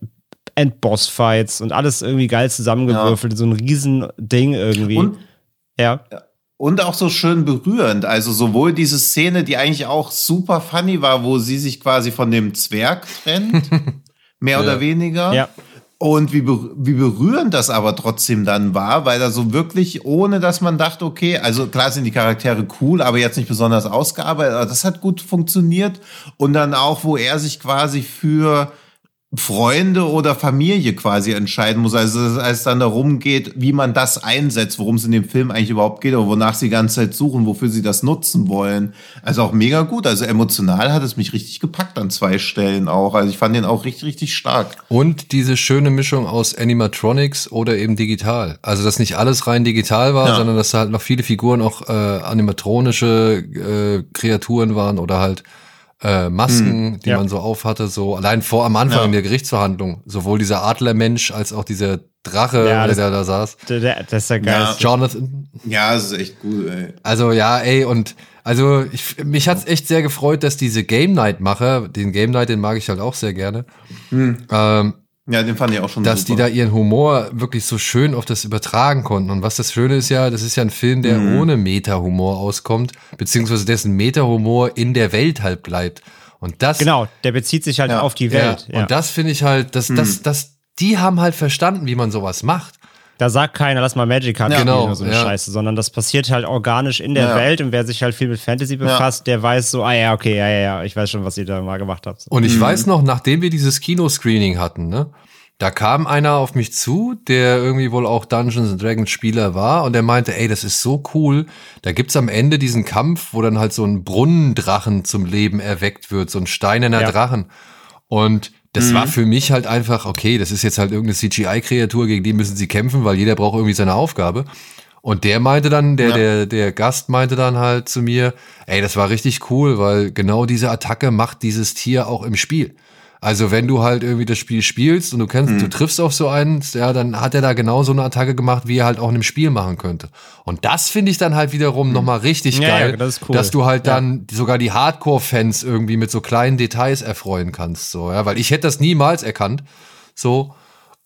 Endboss-Fights und alles irgendwie geil zusammengewürfelt, ja. so ein Riesending irgendwie. Und, ja. Und auch so schön berührend. Also sowohl diese Szene, die eigentlich auch super funny war, wo sie sich quasi von dem Zwerg trennt, mehr ja. oder weniger. Ja. Und wie, wie berührend das aber trotzdem dann war, weil da so wirklich, ohne dass man dachte, okay, also klar sind die Charaktere cool, aber jetzt nicht besonders ausgearbeitet, aber das hat gut funktioniert. Und dann auch, wo er sich quasi für Freunde oder Familie quasi entscheiden muss. Also als es dann darum geht, wie man das einsetzt, worum es in dem Film eigentlich überhaupt geht, oder wonach sie die ganze Zeit suchen, wofür sie das nutzen wollen. Also auch mega gut. Also emotional hat es mich richtig gepackt an zwei Stellen auch. Also ich fand den auch richtig, richtig stark. Und diese schöne Mischung aus Animatronics oder eben digital. Also dass nicht alles rein digital war, ja. sondern dass da halt noch viele Figuren auch äh, animatronische äh, Kreaturen waren oder halt äh, Masken, hm, die ja. man so aufhatte, so allein vor am Anfang ja. der Gerichtsverhandlung, sowohl dieser Adlermensch als auch dieser Drache, ja, das, der da saß. Der, der, das ist der geilste. Jonathan. Ja, das ist echt gut, ey. Also ja, ey, und also ich, mich hat's echt sehr gefreut, dass diese Game Night Macher, den Game Night, den mag ich halt auch sehr gerne. Hm. Ähm, ja, den fand ich auch schon Dass super. die da ihren Humor wirklich so schön auf das übertragen konnten. Und was das Schöne ist ja, das ist ja ein Film, der mhm. ohne Meta-Humor auskommt, beziehungsweise dessen Meta-Humor in der Welt halt bleibt. Und das. Genau, der bezieht sich halt ja. auf die Welt. Ja. Und das finde ich halt, dass, mhm. das, das, die haben halt verstanden, wie man sowas macht. Da sagt keiner, lass mal Magic Card ja, genau, oder so eine ja. Scheiße, sondern das passiert halt organisch in der ja. Welt und wer sich halt viel mit Fantasy befasst, der weiß so, ah ja, okay, ja, ja, ja, ich weiß schon, was ihr da mal gemacht habt. Und ich mhm. weiß noch, nachdem wir dieses Kinoscreening hatten, ne, da kam einer auf mich zu, der irgendwie wohl auch Dungeons Dragons Spieler war und der meinte, ey, das ist so cool. Da gibt's am Ende diesen Kampf, wo dann halt so ein Brunnendrachen zum Leben erweckt wird, so ein steinerner ja. Drachen. Und das mhm. war für mich halt einfach, okay, das ist jetzt halt irgendeine CGI-Kreatur, gegen die müssen sie kämpfen, weil jeder braucht irgendwie seine Aufgabe. Und der meinte dann, der, ja. der, der Gast meinte dann halt zu mir, ey, das war richtig cool, weil genau diese Attacke macht dieses Tier auch im Spiel. Also wenn du halt irgendwie das Spiel spielst und du kennst, mhm. du triffst auf so einen, ja, dann hat er da genau so eine Attacke gemacht, wie er halt auch in einem Spiel machen könnte. Und das finde ich dann halt wiederum mhm. nochmal richtig ja, geil, ja, das cool. dass du halt ja. dann sogar die Hardcore-Fans irgendwie mit so kleinen Details erfreuen kannst, so, ja, weil ich hätte das niemals erkannt, so.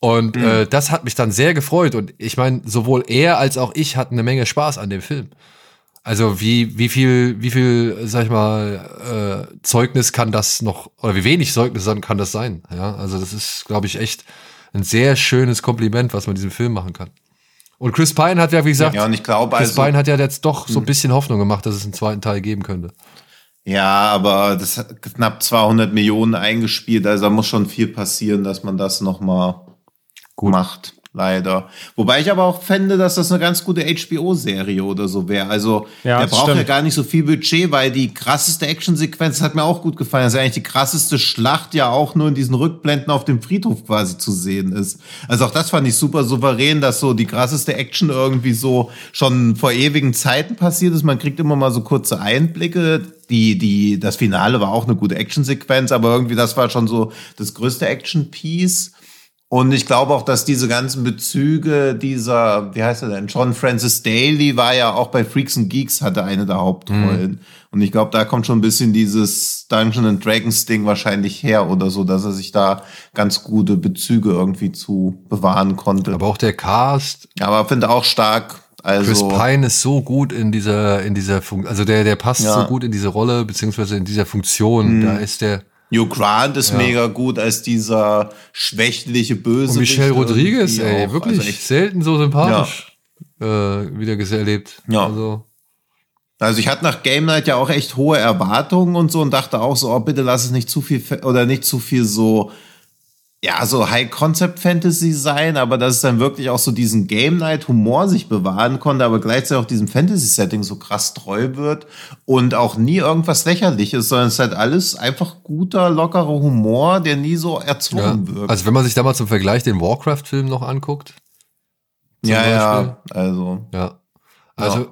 Und mhm. äh, das hat mich dann sehr gefreut. Und ich meine, sowohl er als auch ich hatten eine Menge Spaß an dem Film. Also wie, wie viel, wie viel, sag ich mal, äh, Zeugnis kann das noch, oder wie wenig Zeugnis kann das sein? Ja, also das ist, glaube ich, echt ein sehr schönes Kompliment, was man diesem Film machen kann. Und Chris Pine hat ja, wie gesagt, ja, und ich glaube, Chris also, Pine hat ja jetzt doch so ein hm. bisschen Hoffnung gemacht, dass es einen zweiten Teil geben könnte. Ja, aber das hat knapp 200 Millionen eingespielt, also da muss schon viel passieren, dass man das noch mal Gut. macht. Leider. Wobei ich aber auch fände, dass das eine ganz gute HBO-Serie oder so wäre. Also ja, der braucht stimmt. ja gar nicht so viel Budget, weil die krasseste Actionsequenz hat mir auch gut gefallen. Das ist ja eigentlich die krasseste Schlacht ja auch nur in diesen Rückblenden auf dem Friedhof quasi zu sehen ist. Also auch das fand ich super souverän, dass so die krasseste Action irgendwie so schon vor ewigen Zeiten passiert ist. Man kriegt immer mal so kurze Einblicke. Die, die, das Finale war auch eine gute Actionsequenz, aber irgendwie das war schon so das größte Action-Piece. Und ich glaube auch, dass diese ganzen Bezüge dieser, wie heißt er denn, John Francis Daly war ja auch bei Freaks and Geeks, hatte eine der Hauptrollen. Mhm. Und ich glaube, da kommt schon ein bisschen dieses Dungeon and Dragons Ding wahrscheinlich her oder so, dass er sich da ganz gute Bezüge irgendwie zu bewahren konnte. Aber auch der Cast. Aber finde auch stark. Also, Chris Pine ist so gut in dieser, in dieser Funktion, also der, der passt ja. so gut in diese Rolle, beziehungsweise in dieser Funktion. Mhm. Da ist der, Hugh Grant ist ja. mega gut als dieser schwächliche Böse. Und Michelle Rodriguez, ey, auch. wirklich also selten so sympathisch ja. äh, wieder erlebt. Ja. Also. also ich hatte nach Game Night ja auch echt hohe Erwartungen und so und dachte auch so, oh, bitte lass es nicht zu viel oder nicht zu viel so ja, so High-Concept-Fantasy sein, aber dass es dann wirklich auch so diesen Game-Night-Humor sich bewahren konnte, aber gleichzeitig auch diesem Fantasy-Setting so krass treu wird und auch nie irgendwas Lächerliches, sondern es ist halt alles einfach guter, lockerer Humor, der nie so erzwungen ja, wird. Also wenn man sich da mal zum Vergleich den Warcraft-Film noch anguckt. Ja, Beispiel, ja, also. Ja. Also, ja.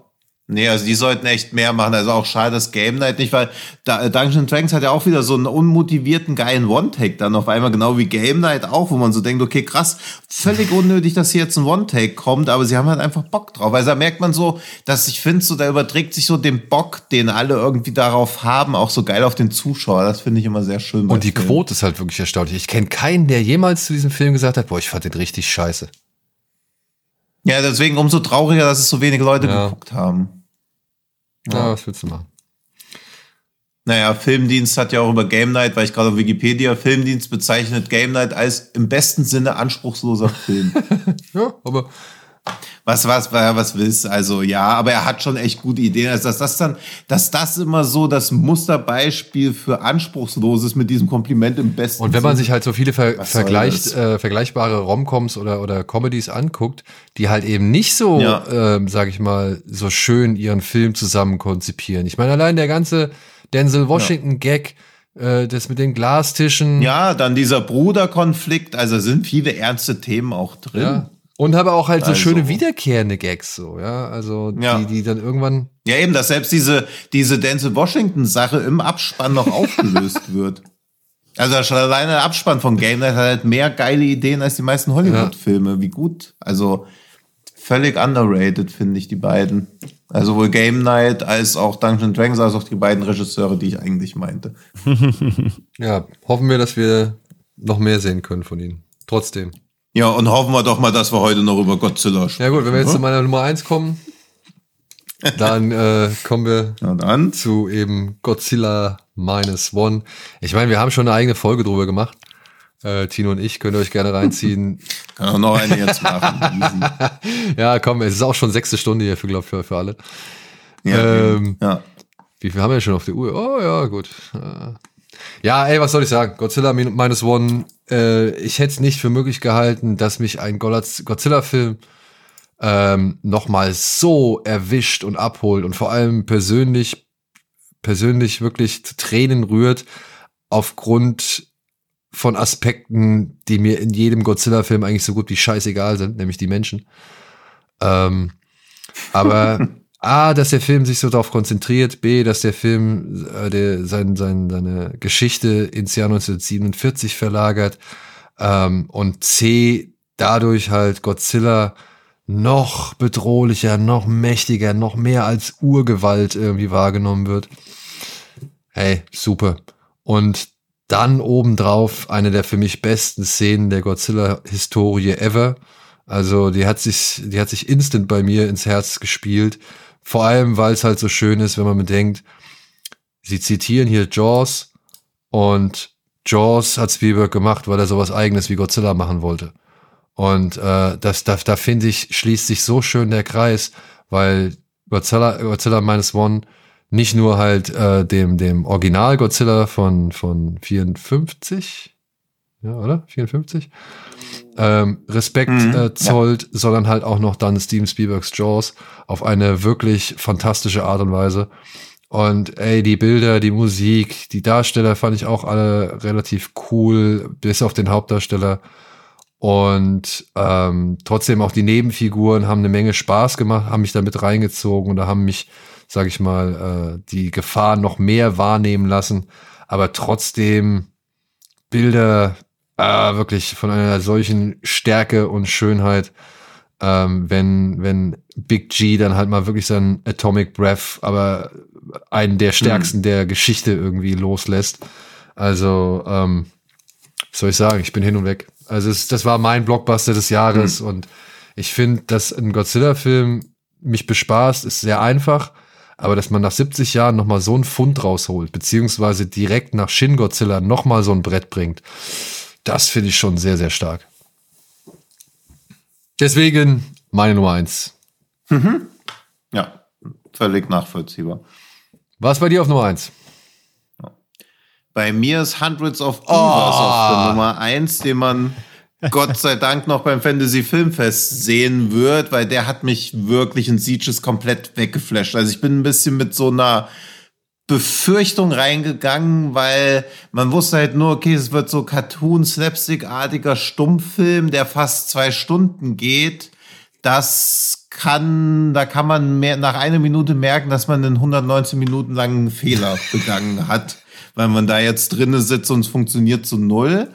Nee, also die sollten echt mehr machen. Also auch schade, dass Game Night nicht, weil da, Dungeons Dragons hat ja auch wieder so einen unmotivierten, geilen One-Take dann auf einmal, genau wie Game Night auch, wo man so denkt, okay, krass, völlig unnötig, dass hier jetzt ein One-Take kommt, aber sie haben halt einfach Bock drauf. Also da merkt man so, dass ich finde, so da überträgt sich so den Bock, den alle irgendwie darauf haben, auch so geil auf den Zuschauer. Das finde ich immer sehr schön. Und die Film. Quote ist halt wirklich erstaunlich. Ich kenne keinen, der jemals zu diesem Film gesagt hat, boah, ich fand den richtig scheiße. Ja, deswegen umso trauriger, dass es so wenige Leute ja. geguckt haben. Ja, was willst du machen? Naja, Filmdienst hat ja auch über Game Night, weil ich gerade auf Wikipedia, Filmdienst bezeichnet Game Night als im besten Sinne anspruchsloser Film. ja, aber was, was, was willst Also ja, aber er hat schon echt gute Ideen. Also dass das dann, dass das immer so das Musterbeispiel für Anspruchsloses mit diesem Kompliment im besten. Und wenn man sich halt so viele ver vergleicht, äh, vergleichbare Romcoms oder, oder Comedies anguckt, die halt eben nicht so, ja. ähm, sag ich mal, so schön ihren Film zusammen konzipieren. Ich meine, allein der ganze Denzel Washington-Gag, äh, das mit den Glastischen. Ja, dann dieser Bruderkonflikt, also sind viele ernste Themen auch drin. Ja. Und habe auch halt so also. schöne wiederkehrende Gags, so, ja. Also, die, ja. die dann irgendwann. Ja, eben, dass selbst diese, diese Denzel Washington-Sache im Abspann noch aufgelöst wird. Also schon alleine der Abspann von Game Night hat halt mehr geile Ideen als die meisten Hollywood-Filme. Ja. Wie gut. Also völlig underrated, finde ich, die beiden. Also sowohl Game Night als auch Dungeons Dragons, als auch die beiden Regisseure, die ich eigentlich meinte. ja, hoffen wir, dass wir noch mehr sehen können von ihnen. Trotzdem. Ja, und hoffen wir doch mal, dass wir heute noch über Godzilla sprechen. Ja gut, wenn wir jetzt zu meiner Nummer eins kommen, dann äh, kommen wir dann? zu eben Godzilla Minus One. Ich meine, wir haben schon eine eigene Folge drüber gemacht. Äh, Tino und ich könnt ihr euch gerne reinziehen. Kann auch noch eine jetzt machen. ja, komm, es ist auch schon sechste Stunde hier für, glaub, für, für alle. Ja, ähm, ja. Wie viel haben wir schon auf der Uhr? Oh ja, gut. Ja, ey, was soll ich sagen? Godzilla Minus One. Äh, ich hätte es nicht für möglich gehalten, dass mich ein Godzilla-Film ähm, nochmal so erwischt und abholt und vor allem persönlich, persönlich wirklich zu Tränen rührt aufgrund von Aspekten, die mir in jedem Godzilla-Film eigentlich so gut wie scheißegal sind, nämlich die Menschen. Ähm, aber A, dass der Film sich so darauf konzentriert, B, dass der Film äh, der, sein, sein, seine Geschichte ins Jahr 1947 verlagert ähm, und C, dadurch halt Godzilla noch bedrohlicher, noch mächtiger, noch mehr als Urgewalt irgendwie wahrgenommen wird. Hey, super. Und dann obendrauf eine der für mich besten Szenen der Godzilla-Historie ever. Also die hat sich, die hat sich instant bei mir ins Herz gespielt vor allem, weil es halt so schön ist, wenn man bedenkt, sie zitieren hier Jaws und Jaws hat Spielberg gemacht, weil er sowas eigenes wie Godzilla machen wollte. Und äh, das, da, da finde ich, schließt sich so schön der Kreis, weil Godzilla, Godzilla Minus One nicht nur halt äh, dem, dem Original Godzilla von, von 54, ja, oder? 54. Ähm, Respekt mhm, äh, zollt, ja. sondern halt auch noch dann Steven Spielbergs Jaws auf eine wirklich fantastische Art und Weise. Und ey, die Bilder, die Musik, die Darsteller fand ich auch alle relativ cool, bis auf den Hauptdarsteller. Und ähm, trotzdem auch die Nebenfiguren haben eine Menge Spaß gemacht, haben mich da mit reingezogen und da haben mich, sag ich mal, äh, die Gefahr noch mehr wahrnehmen lassen. Aber trotzdem Bilder äh, wirklich von einer solchen Stärke und Schönheit, ähm, wenn, wenn Big G dann halt mal wirklich sein Atomic Breath, aber einen der stärksten mhm. der Geschichte irgendwie loslässt. Also, ähm, soll ich sagen, ich bin hin und weg. Also es, das war mein Blockbuster des Jahres mhm. und ich finde, dass ein Godzilla-Film mich bespaßt, ist sehr einfach. Aber dass man nach 70 Jahren nochmal so einen Fund rausholt, beziehungsweise direkt nach Shin Godzilla nochmal so ein Brett bringt, das finde ich schon sehr, sehr stark. Deswegen meine Nummer eins. Mhm. Ja, völlig nachvollziehbar. Was bei dir auf Nummer eins? Bei mir ist Hundreds of Beavers oh. auf der Nummer eins, den man Gott sei Dank noch beim Fantasy Filmfest sehen wird, weil der hat mich wirklich in Sieges komplett weggeflasht. Also ich bin ein bisschen mit so einer Befürchtung reingegangen, weil man wusste halt nur, okay, es wird so Cartoon-Slapstick-artiger Stummfilm, der fast zwei Stunden geht. Das kann, da kann man mehr, nach einer Minute merken, dass man einen 119 Minuten langen Fehler begangen hat weil man da jetzt drinnen sitzt und es funktioniert zu null.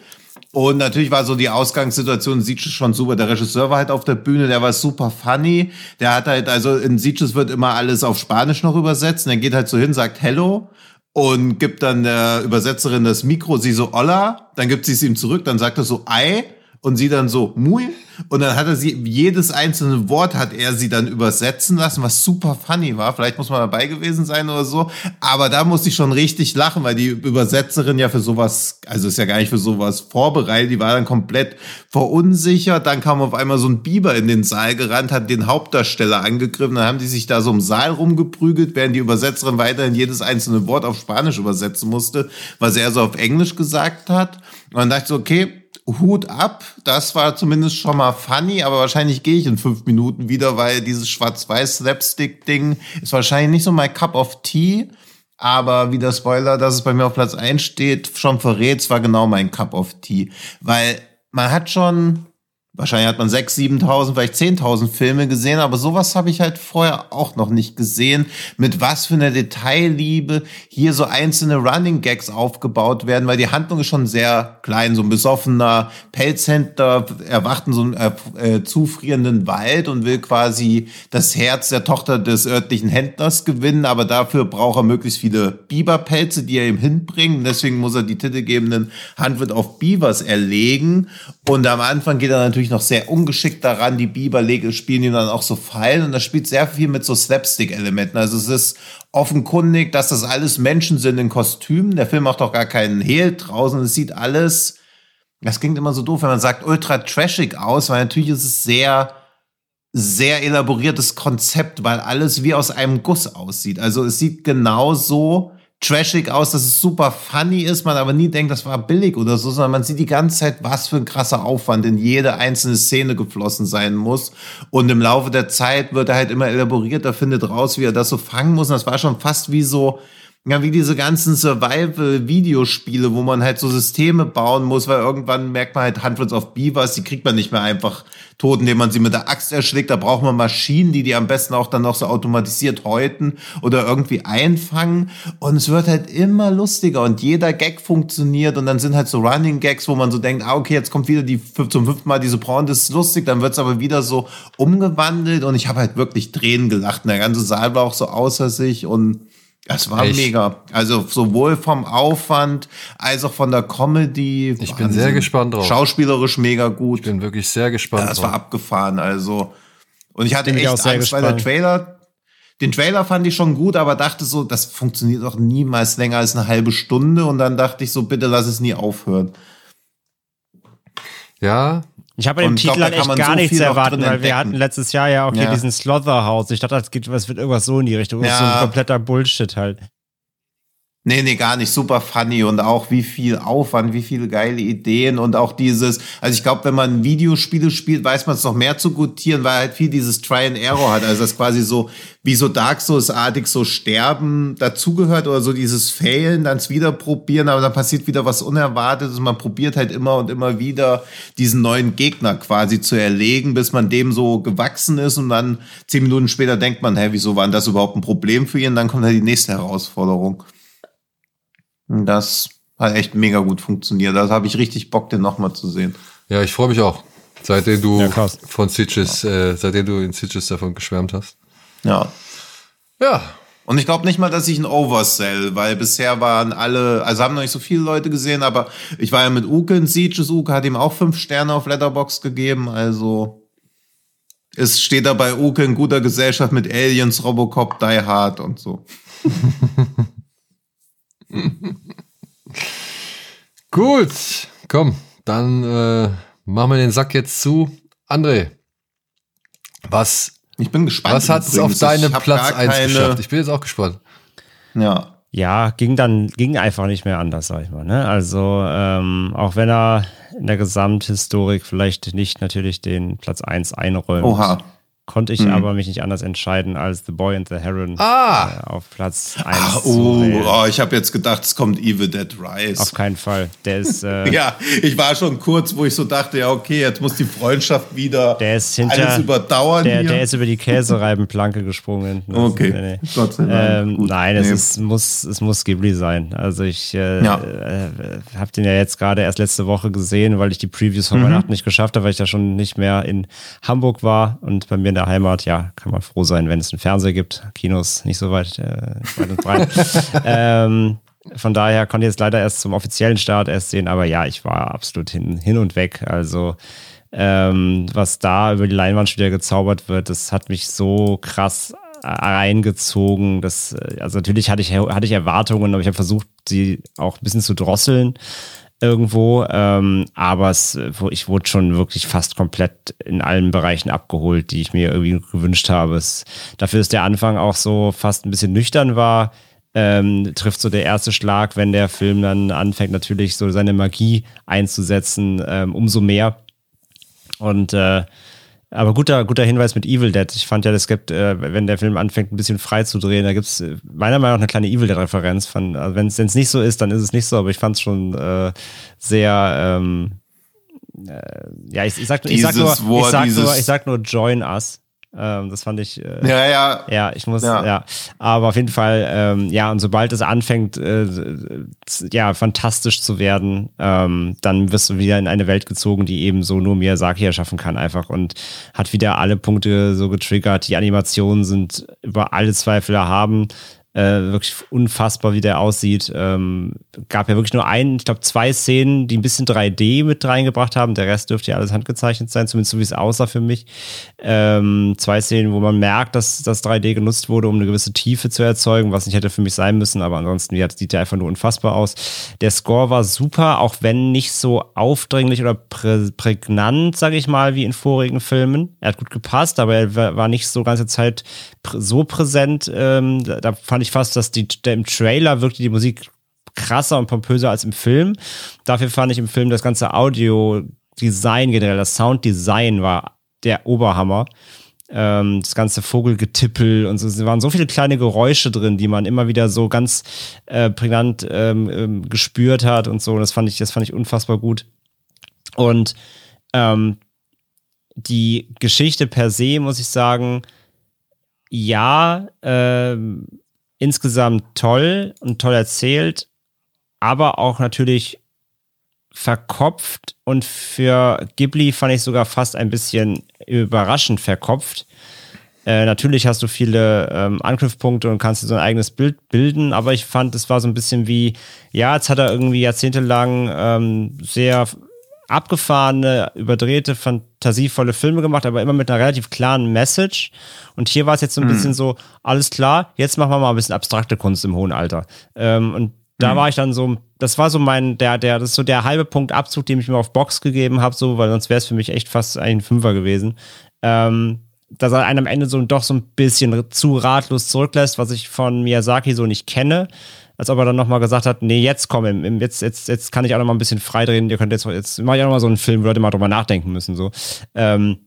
Und natürlich war so die Ausgangssituation, Sieges schon super. Der Regisseur war halt auf der Bühne, der war super funny. Der hat halt, also in Sieges wird immer alles auf Spanisch noch übersetzt. Und er geht halt so hin, sagt Hello und gibt dann der Übersetzerin das Mikro, sie so Olla, dann gibt sie es ihm zurück, dann sagt er so Ei und sie dann so Muy und dann hat er sie, jedes einzelne Wort hat er sie dann übersetzen lassen, was super funny war. Vielleicht muss man dabei gewesen sein oder so. Aber da musste ich schon richtig lachen, weil die Übersetzerin ja für sowas, also ist ja gar nicht für sowas vorbereitet. Die war dann komplett verunsichert. Dann kam auf einmal so ein Biber in den Saal gerannt, hat den Hauptdarsteller angegriffen. Dann haben die sich da so im Saal rumgeprügelt, während die Übersetzerin weiterhin jedes einzelne Wort auf Spanisch übersetzen musste, was er so auf Englisch gesagt hat. Und dann dachte ich so, okay, Hut ab. Das war zumindest schon mal funny, aber wahrscheinlich gehe ich in fünf Minuten wieder, weil dieses Schwarz-Weiß-Slapstick-Ding ist wahrscheinlich nicht so mein Cup of Tea. Aber wie der Spoiler, dass es bei mir auf Platz 1 steht, schon verrät, es war genau mein Cup of Tea. Weil man hat schon Wahrscheinlich hat man 6.000, 7.000, vielleicht 10.000 Filme gesehen, aber sowas habe ich halt vorher auch noch nicht gesehen. Mit was für einer Detailliebe hier so einzelne Running Gags aufgebaut werden, weil die Handlung ist schon sehr klein. So ein besoffener Pelzhändler erwacht in so einem äh, äh, zufrierenden Wald und will quasi das Herz der Tochter des örtlichen Händlers gewinnen, aber dafür braucht er möglichst viele Biberpelze, die er ihm hinbringt. Deswegen muss er die titelgebenden Handwirt auf Beavers erlegen. Und am Anfang geht er natürlich natürlich noch sehr ungeschickt daran. Die Biber spielen ihm dann auch so Fallen und das spielt sehr viel mit so Slapstick-Elementen. Also es ist offenkundig, dass das alles Menschen sind in Kostümen. Der Film macht doch gar keinen Hehl draußen. Es sieht alles, das klingt immer so doof, wenn man sagt, ultra trashig aus, weil natürlich ist es sehr, sehr elaboriertes Konzept, weil alles wie aus einem Guss aussieht. Also es sieht genau so trashig aus, dass es super funny ist, man aber nie denkt, das war billig oder so, sondern man sieht die ganze Zeit, was für ein krasser Aufwand in jede einzelne Szene geflossen sein muss. Und im Laufe der Zeit wird er halt immer elaborierter, findet raus, wie er das so fangen muss. Und das war schon fast wie so, ja, wie diese ganzen Survival-Videospiele, wo man halt so Systeme bauen muss, weil irgendwann merkt man halt Hundreds of Beavers, die kriegt man nicht mehr einfach tot, indem man sie mit der Axt erschlägt. Da braucht man Maschinen, die die am besten auch dann noch so automatisiert häuten oder irgendwie einfangen. Und es wird halt immer lustiger und jeder Gag funktioniert und dann sind halt so Running Gags, wo man so denkt, ah, okay, jetzt kommt wieder die zum fünften Mal diese Braun, das ist lustig, dann wird's aber wieder so umgewandelt und ich habe halt wirklich Tränen gelacht. Und der ganze Saal war auch so außer sich und es war Echt? mega. Also sowohl vom Aufwand als auch von der Comedy. Ich bin sehr gespannt drauf. Schauspielerisch mega gut. Ich bin wirklich sehr gespannt. Ja, das war abgefahren. Also und ich hatte bin echt Angst, gespannt. weil der Trailer, den Trailer fand ich schon gut, aber dachte so, das funktioniert doch niemals länger als eine halbe Stunde. Und dann dachte ich so, bitte lass es nie aufhören. Ja, ich habe bei dem Titel halt echt gar so nichts erwartet, weil entdecken. wir hatten letztes Jahr ja auch hier ja. diesen Slotherhouse. Ich dachte, es wird irgendwas so in die Richtung. Ja. So ein kompletter Bullshit halt. Nee, nee, gar nicht. Super funny und auch wie viel Aufwand, wie viele geile Ideen und auch dieses, also ich glaube, wenn man Videospiele spielt, weiß man es noch mehr zu gutieren, weil halt viel dieses Try and Error hat. Also das quasi so, wie so Dark Souls-artig so Sterben dazugehört oder so dieses Failen, dann wieder probieren, aber dann passiert wieder was Unerwartetes. Man probiert halt immer und immer wieder diesen neuen Gegner quasi zu erlegen, bis man dem so gewachsen ist und dann zehn Minuten später denkt man, hä, wieso war denn das überhaupt ein Problem für ihn? Dann kommt halt die nächste Herausforderung. Das hat echt mega gut funktioniert. Da habe ich richtig Bock, den nochmal zu sehen. Ja, ich freue mich auch. Seitdem du ja, von Sitges, äh, seitdem du in Sitges davon geschwärmt hast. Ja. Ja. Und ich glaube nicht mal, dass ich ein Oversell, weil bisher waren alle, also haben noch nicht so viele Leute gesehen, aber ich war ja mit Uke in Sieges. Uke hat ihm auch fünf Sterne auf Letterbox gegeben, also es steht da bei Uke in guter Gesellschaft mit Aliens, Robocop, Die Hard und so. Gut, komm, dann äh, machen wir den Sack jetzt zu. André, was, ich bin gespannt. Was hat es auf deine Platz 1 geschafft? Ich bin jetzt auch gespannt. Ja. Ja, ging dann, ging einfach nicht mehr anders, sag ich mal. Ne? Also, ähm, auch wenn er in der Gesamthistorik vielleicht nicht natürlich den Platz 1 einräumt. Oha konnte ich mhm. aber mich nicht anders entscheiden als The Boy and the Heron ah. äh, auf Platz 1. Ah, oh, oh, ich habe jetzt gedacht, es kommt Evil Dead Rise. Auf keinen Fall. Der ist. Äh, ja, ich war schon kurz, wo ich so dachte, ja, okay, jetzt muss die Freundschaft wieder der ist hinter, alles überdauern. Der, der ist über die Käsereibenplanke gesprungen. Das okay. Nee, nee. Gott sei Dank. Ähm, nein, es, ist, muss, es muss Ghibli sein. Also ich äh, ja. äh, habe den ja jetzt gerade erst letzte Woche gesehen, weil ich die Previews von mhm. Weihnachten nicht geschafft habe, weil ich da schon nicht mehr in Hamburg war und bei mir in der Heimat, ja, kann man froh sein, wenn es einen Fernseher gibt. Kinos nicht so weit, äh, weit und breit. ähm, von daher konnte ich jetzt leider erst zum offiziellen Start erst sehen, aber ja, ich war absolut hin, hin und weg. Also, ähm, was da über die Leinwand wieder gezaubert wird, das hat mich so krass reingezogen. Das, äh, also natürlich hatte ich, hatte ich Erwartungen, aber ich habe versucht, sie auch ein bisschen zu drosseln irgendwo. Ähm, aber es, ich wurde schon wirklich fast komplett in allen Bereichen abgeholt, die ich mir irgendwie gewünscht habe. Es, dafür ist der Anfang auch so fast ein bisschen nüchtern war. Ähm, trifft so der erste Schlag, wenn der Film dann anfängt, natürlich so seine Magie einzusetzen, ähm, umso mehr. Und äh, aber guter, guter Hinweis mit Evil Dead. Ich fand ja, es gibt, äh, wenn der Film anfängt, ein bisschen frei zu drehen, da gibt es äh, meiner Meinung nach eine kleine Evil Dead-Referenz. Also wenn es nicht so ist, dann ist es nicht so, aber ich fand es schon äh, sehr, ähm, äh, ja, ich, ich, sag, ich, sag nur, ich, sag nur, ich sag nur Join Us. Ähm, das fand ich. Äh, ja, ja. Ja, ich muss, ja. ja. Aber auf jeden Fall, ähm, ja, und sobald es anfängt, äh, ja, fantastisch zu werden, ähm, dann wirst du wieder in eine Welt gezogen, die eben so nur Miyazaki erschaffen kann, einfach und hat wieder alle Punkte so getriggert. Die Animationen sind über alle Zweifel erhaben. Äh, wirklich unfassbar, wie der aussieht. Ähm, gab ja wirklich nur ein, ich glaube, zwei Szenen, die ein bisschen 3D mit reingebracht haben. Der Rest dürfte ja alles handgezeichnet sein, zumindest so wie es aussah für mich. Ähm, zwei Szenen, wo man merkt, dass das 3D genutzt wurde, um eine gewisse Tiefe zu erzeugen, was nicht hätte für mich sein müssen, aber ansonsten ja, sieht der einfach nur unfassbar aus. Der Score war super, auch wenn nicht so aufdringlich oder prä prägnant, sage ich mal, wie in vorigen Filmen. Er hat gut gepasst, aber er war nicht so ganze Zeit so präsent. Ähm, da fand fand ich fast, dass die, der, im Trailer wirkte die Musik krasser und pompöser als im Film. Dafür fand ich im Film das ganze Audio-Design generell, das Sounddesign war der Oberhammer. Ähm, das ganze Vogelgetippel und so. Es waren so viele kleine Geräusche drin, die man immer wieder so ganz äh, prägnant ähm, ähm, gespürt hat und so. Das fand ich, das fand ich unfassbar gut. Und ähm, die Geschichte per se, muss ich sagen, ja, ähm, insgesamt toll und toll erzählt, aber auch natürlich verkopft und für Ghibli fand ich sogar fast ein bisschen überraschend verkopft. Äh, natürlich hast du viele ähm, Anknüpfpunkte und kannst dir so ein eigenes Bild bilden, aber ich fand, es war so ein bisschen wie, ja, jetzt hat er irgendwie jahrzehntelang ähm, sehr abgefahrene, überdrehte, fantasievolle Filme gemacht, aber immer mit einer relativ klaren Message. Und hier war es jetzt so ein mhm. bisschen so, alles klar, jetzt machen wir mal ein bisschen abstrakte Kunst im hohen Alter. Ähm, und da mhm. war ich dann so, das war so mein, der, der, das ist so der halbe Punkt Abzug, den ich mir auf Box gegeben habe, so, weil sonst wäre es für mich echt fast ein Fünfer gewesen. Ähm, dass er einen am Ende so doch so ein bisschen zu ratlos zurücklässt, was ich von Miyazaki so nicht kenne. Als ob er dann nochmal gesagt hat, nee, jetzt komm, jetzt, jetzt, jetzt kann ich auch nochmal ein bisschen freidrehen, ihr könnt jetzt, jetzt mache ich auch nochmal so einen Film, wo Leute mal drüber nachdenken müssen, so. Ähm,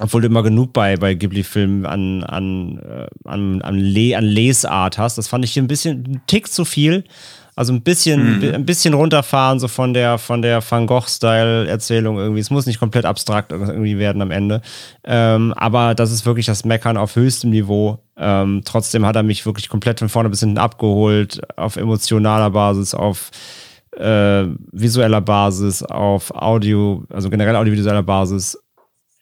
obwohl du immer genug bei, bei Ghibli-Filmen an, an, äh, an, an, Le an Lesart hast. Das fand ich hier ein bisschen, ein Tick zu viel. Also ein bisschen, mhm. ein bisschen runterfahren, so von der, von der Van Gogh-Style-Erzählung irgendwie. Es muss nicht komplett abstrakt irgendwie werden am Ende. Ähm, aber das ist wirklich das Meckern auf höchstem Niveau. Ähm, trotzdem hat er mich wirklich komplett von vorne bis hinten abgeholt, auf emotionaler Basis, auf äh, visueller Basis, auf Audio, also generell audiovisueller Basis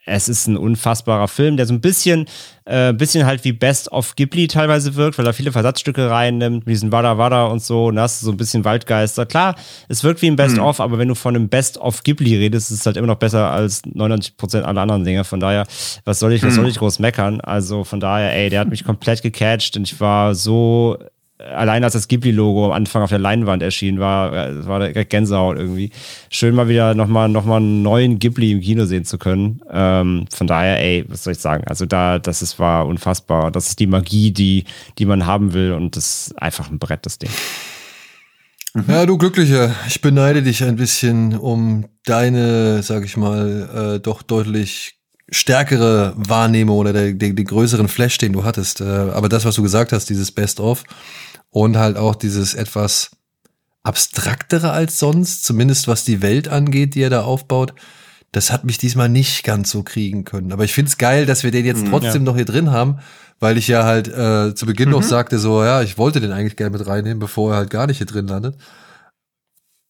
es ist ein unfassbarer Film, der so ein bisschen, äh, bisschen halt wie Best of Ghibli teilweise wirkt, weil er viele Versatzstücke reinnimmt, mit diesen Wada Wada und so, und hast so ein bisschen Waldgeister. Klar, es wirkt wie ein Best mhm. of, aber wenn du von einem Best of Ghibli redest, ist es halt immer noch besser als 99% aller anderen Dinge. Von daher, was soll ich, was soll mhm. ich groß meckern? Also von daher, ey, der hat mich komplett gecatcht und ich war so allein als das Ghibli-Logo am Anfang auf der Leinwand erschien, war, äh, war direkt Gänsehaut irgendwie. Schön mal wieder nochmal noch mal einen neuen Ghibli im Kino sehen zu können. Ähm, von daher, ey, was soll ich sagen? Also da, das ist, war unfassbar. Das ist die Magie, die, die man haben will und das ist einfach ein Brett, das Ding. Mhm. Ja, du Glücklicher, ich beneide dich ein bisschen um deine, sag ich mal, äh, doch deutlich stärkere Wahrnehmung oder den, den, den größeren Flash, den du hattest. Äh, aber das, was du gesagt hast, dieses Best-of und halt auch dieses etwas abstraktere als sonst, zumindest was die Welt angeht, die er da aufbaut, das hat mich diesmal nicht ganz so kriegen können. Aber ich find's geil, dass wir den jetzt mhm, trotzdem ja. noch hier drin haben, weil ich ja halt äh, zu Beginn mhm. noch sagte, so, ja, ich wollte den eigentlich gerne mit reinnehmen, bevor er halt gar nicht hier drin landet.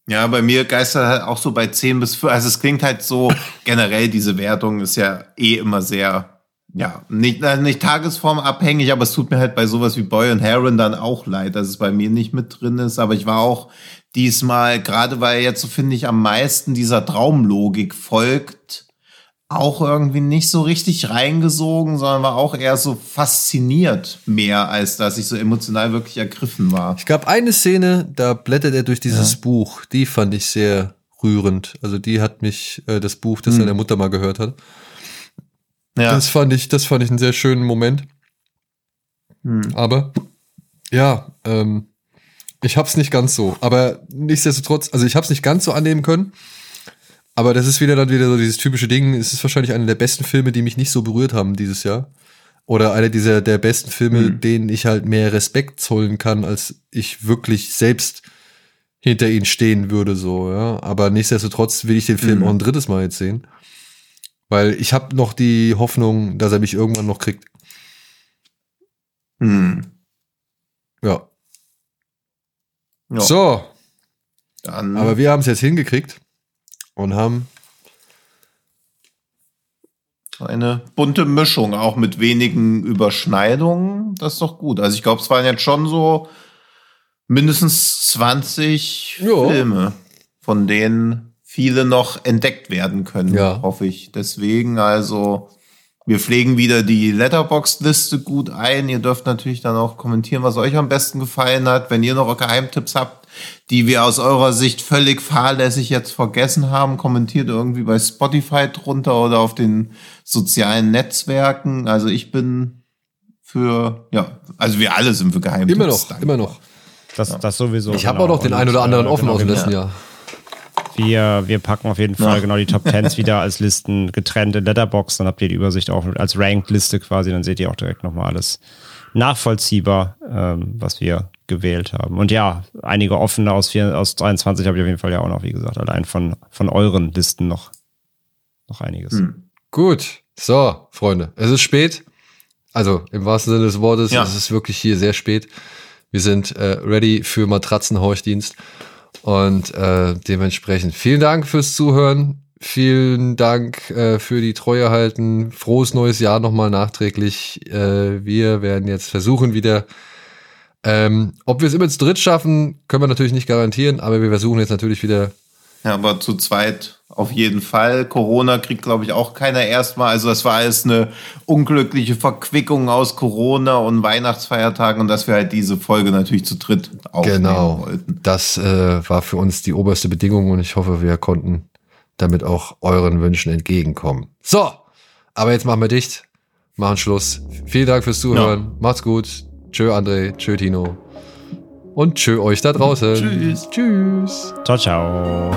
Ja, bei mir geistert halt auch so bei 10 bis 5. Also es klingt halt so, generell diese Wertung ist ja eh immer sehr, ja, nicht, nicht tagesformabhängig, aber es tut mir halt bei sowas wie Boy und Heron dann auch leid, dass es bei mir nicht mit drin ist. Aber ich war auch diesmal, gerade weil jetzt so finde ich am meisten dieser Traumlogik folgt, auch irgendwie nicht so richtig reingesogen, sondern war auch eher so fasziniert mehr, als dass ich so emotional wirklich ergriffen war. Ich gab eine Szene, da blättert er durch dieses ja. Buch, die fand ich sehr rührend. Also die hat mich, äh, das Buch, das hm. seine Mutter mal gehört hat. Ja. Das fand ich, das fand ich einen sehr schönen Moment. Hm. Aber ja, ähm, ich hab's nicht ganz so. Aber nichtsdestotrotz, also ich hab's nicht ganz so annehmen können. Aber das ist wieder dann wieder so dieses typische Ding. Es ist wahrscheinlich einer der besten Filme, die mich nicht so berührt haben dieses Jahr. Oder einer dieser der besten Filme, mhm. denen ich halt mehr Respekt zollen kann, als ich wirklich selbst hinter ihnen stehen würde, so, ja. Aber nichtsdestotrotz will ich den Film mhm. auch ein drittes Mal jetzt sehen. Weil ich habe noch die Hoffnung, dass er mich irgendwann noch kriegt. Mhm. Ja. ja. So. Dann. Aber wir haben es jetzt hingekriegt und haben eine bunte Mischung, auch mit wenigen Überschneidungen. Das ist doch gut. Also ich glaube, es waren jetzt schon so mindestens 20 jo. Filme, von denen viele noch entdeckt werden können, ja. hoffe ich. Deswegen also wir pflegen wieder die Letterbox-Liste gut ein. Ihr dürft natürlich dann auch kommentieren, was euch am besten gefallen hat. Wenn ihr noch Geheimtipps habt, die wir aus eurer Sicht völlig fahrlässig jetzt vergessen haben, kommentiert irgendwie bei Spotify drunter oder auf den sozialen Netzwerken. Also ich bin für, ja, also wir alle sind für Geheimtipps. Immer noch, dankbar. immer noch. Das, ja. das sowieso. Ich habe auch noch den einen oder anderen offen genau, aus dem letzten Jahr. Wir, wir packen auf jeden Fall ja. genau die Top Tens wieder als Listen getrennt in Letterbox. Dann habt ihr die Übersicht auch als Ranked-Liste quasi. Dann seht ihr auch direkt nochmal alles nachvollziehbar, ähm, was wir gewählt haben. Und ja, einige offene aus, vier, aus 23 habe ich auf jeden Fall ja auch noch, wie gesagt, allein von, von euren Listen noch, noch einiges. Hm. Gut, so, Freunde, es ist spät. Also im wahrsten Sinne des Wortes, ja. es ist wirklich hier sehr spät. Wir sind äh, ready für Matratzenhorchdienst. Und äh, dementsprechend vielen Dank fürs Zuhören. Vielen Dank äh, für die Treue halten. Frohes neues Jahr nochmal nachträglich. Äh, wir werden jetzt versuchen wieder. Ähm, ob wir es immer zu dritt schaffen, können wir natürlich nicht garantieren, aber wir versuchen jetzt natürlich wieder. Ja, aber zu zweit auf jeden Fall. Corona kriegt, glaube ich, auch keiner erstmal. Also das war alles eine unglückliche Verquickung aus Corona und Weihnachtsfeiertagen und dass wir halt diese Folge natürlich zu dritt aufnehmen genau. wollten. Das äh, war für uns die oberste Bedingung und ich hoffe, wir konnten damit auch euren Wünschen entgegenkommen. So, aber jetzt machen wir dicht, machen Schluss. Vielen Dank fürs Zuhören. Ja. Macht's gut. Tschö André, tschö Tino. und tschö euch da draußen. Tschüss. Tschüss. Ciao, ciao.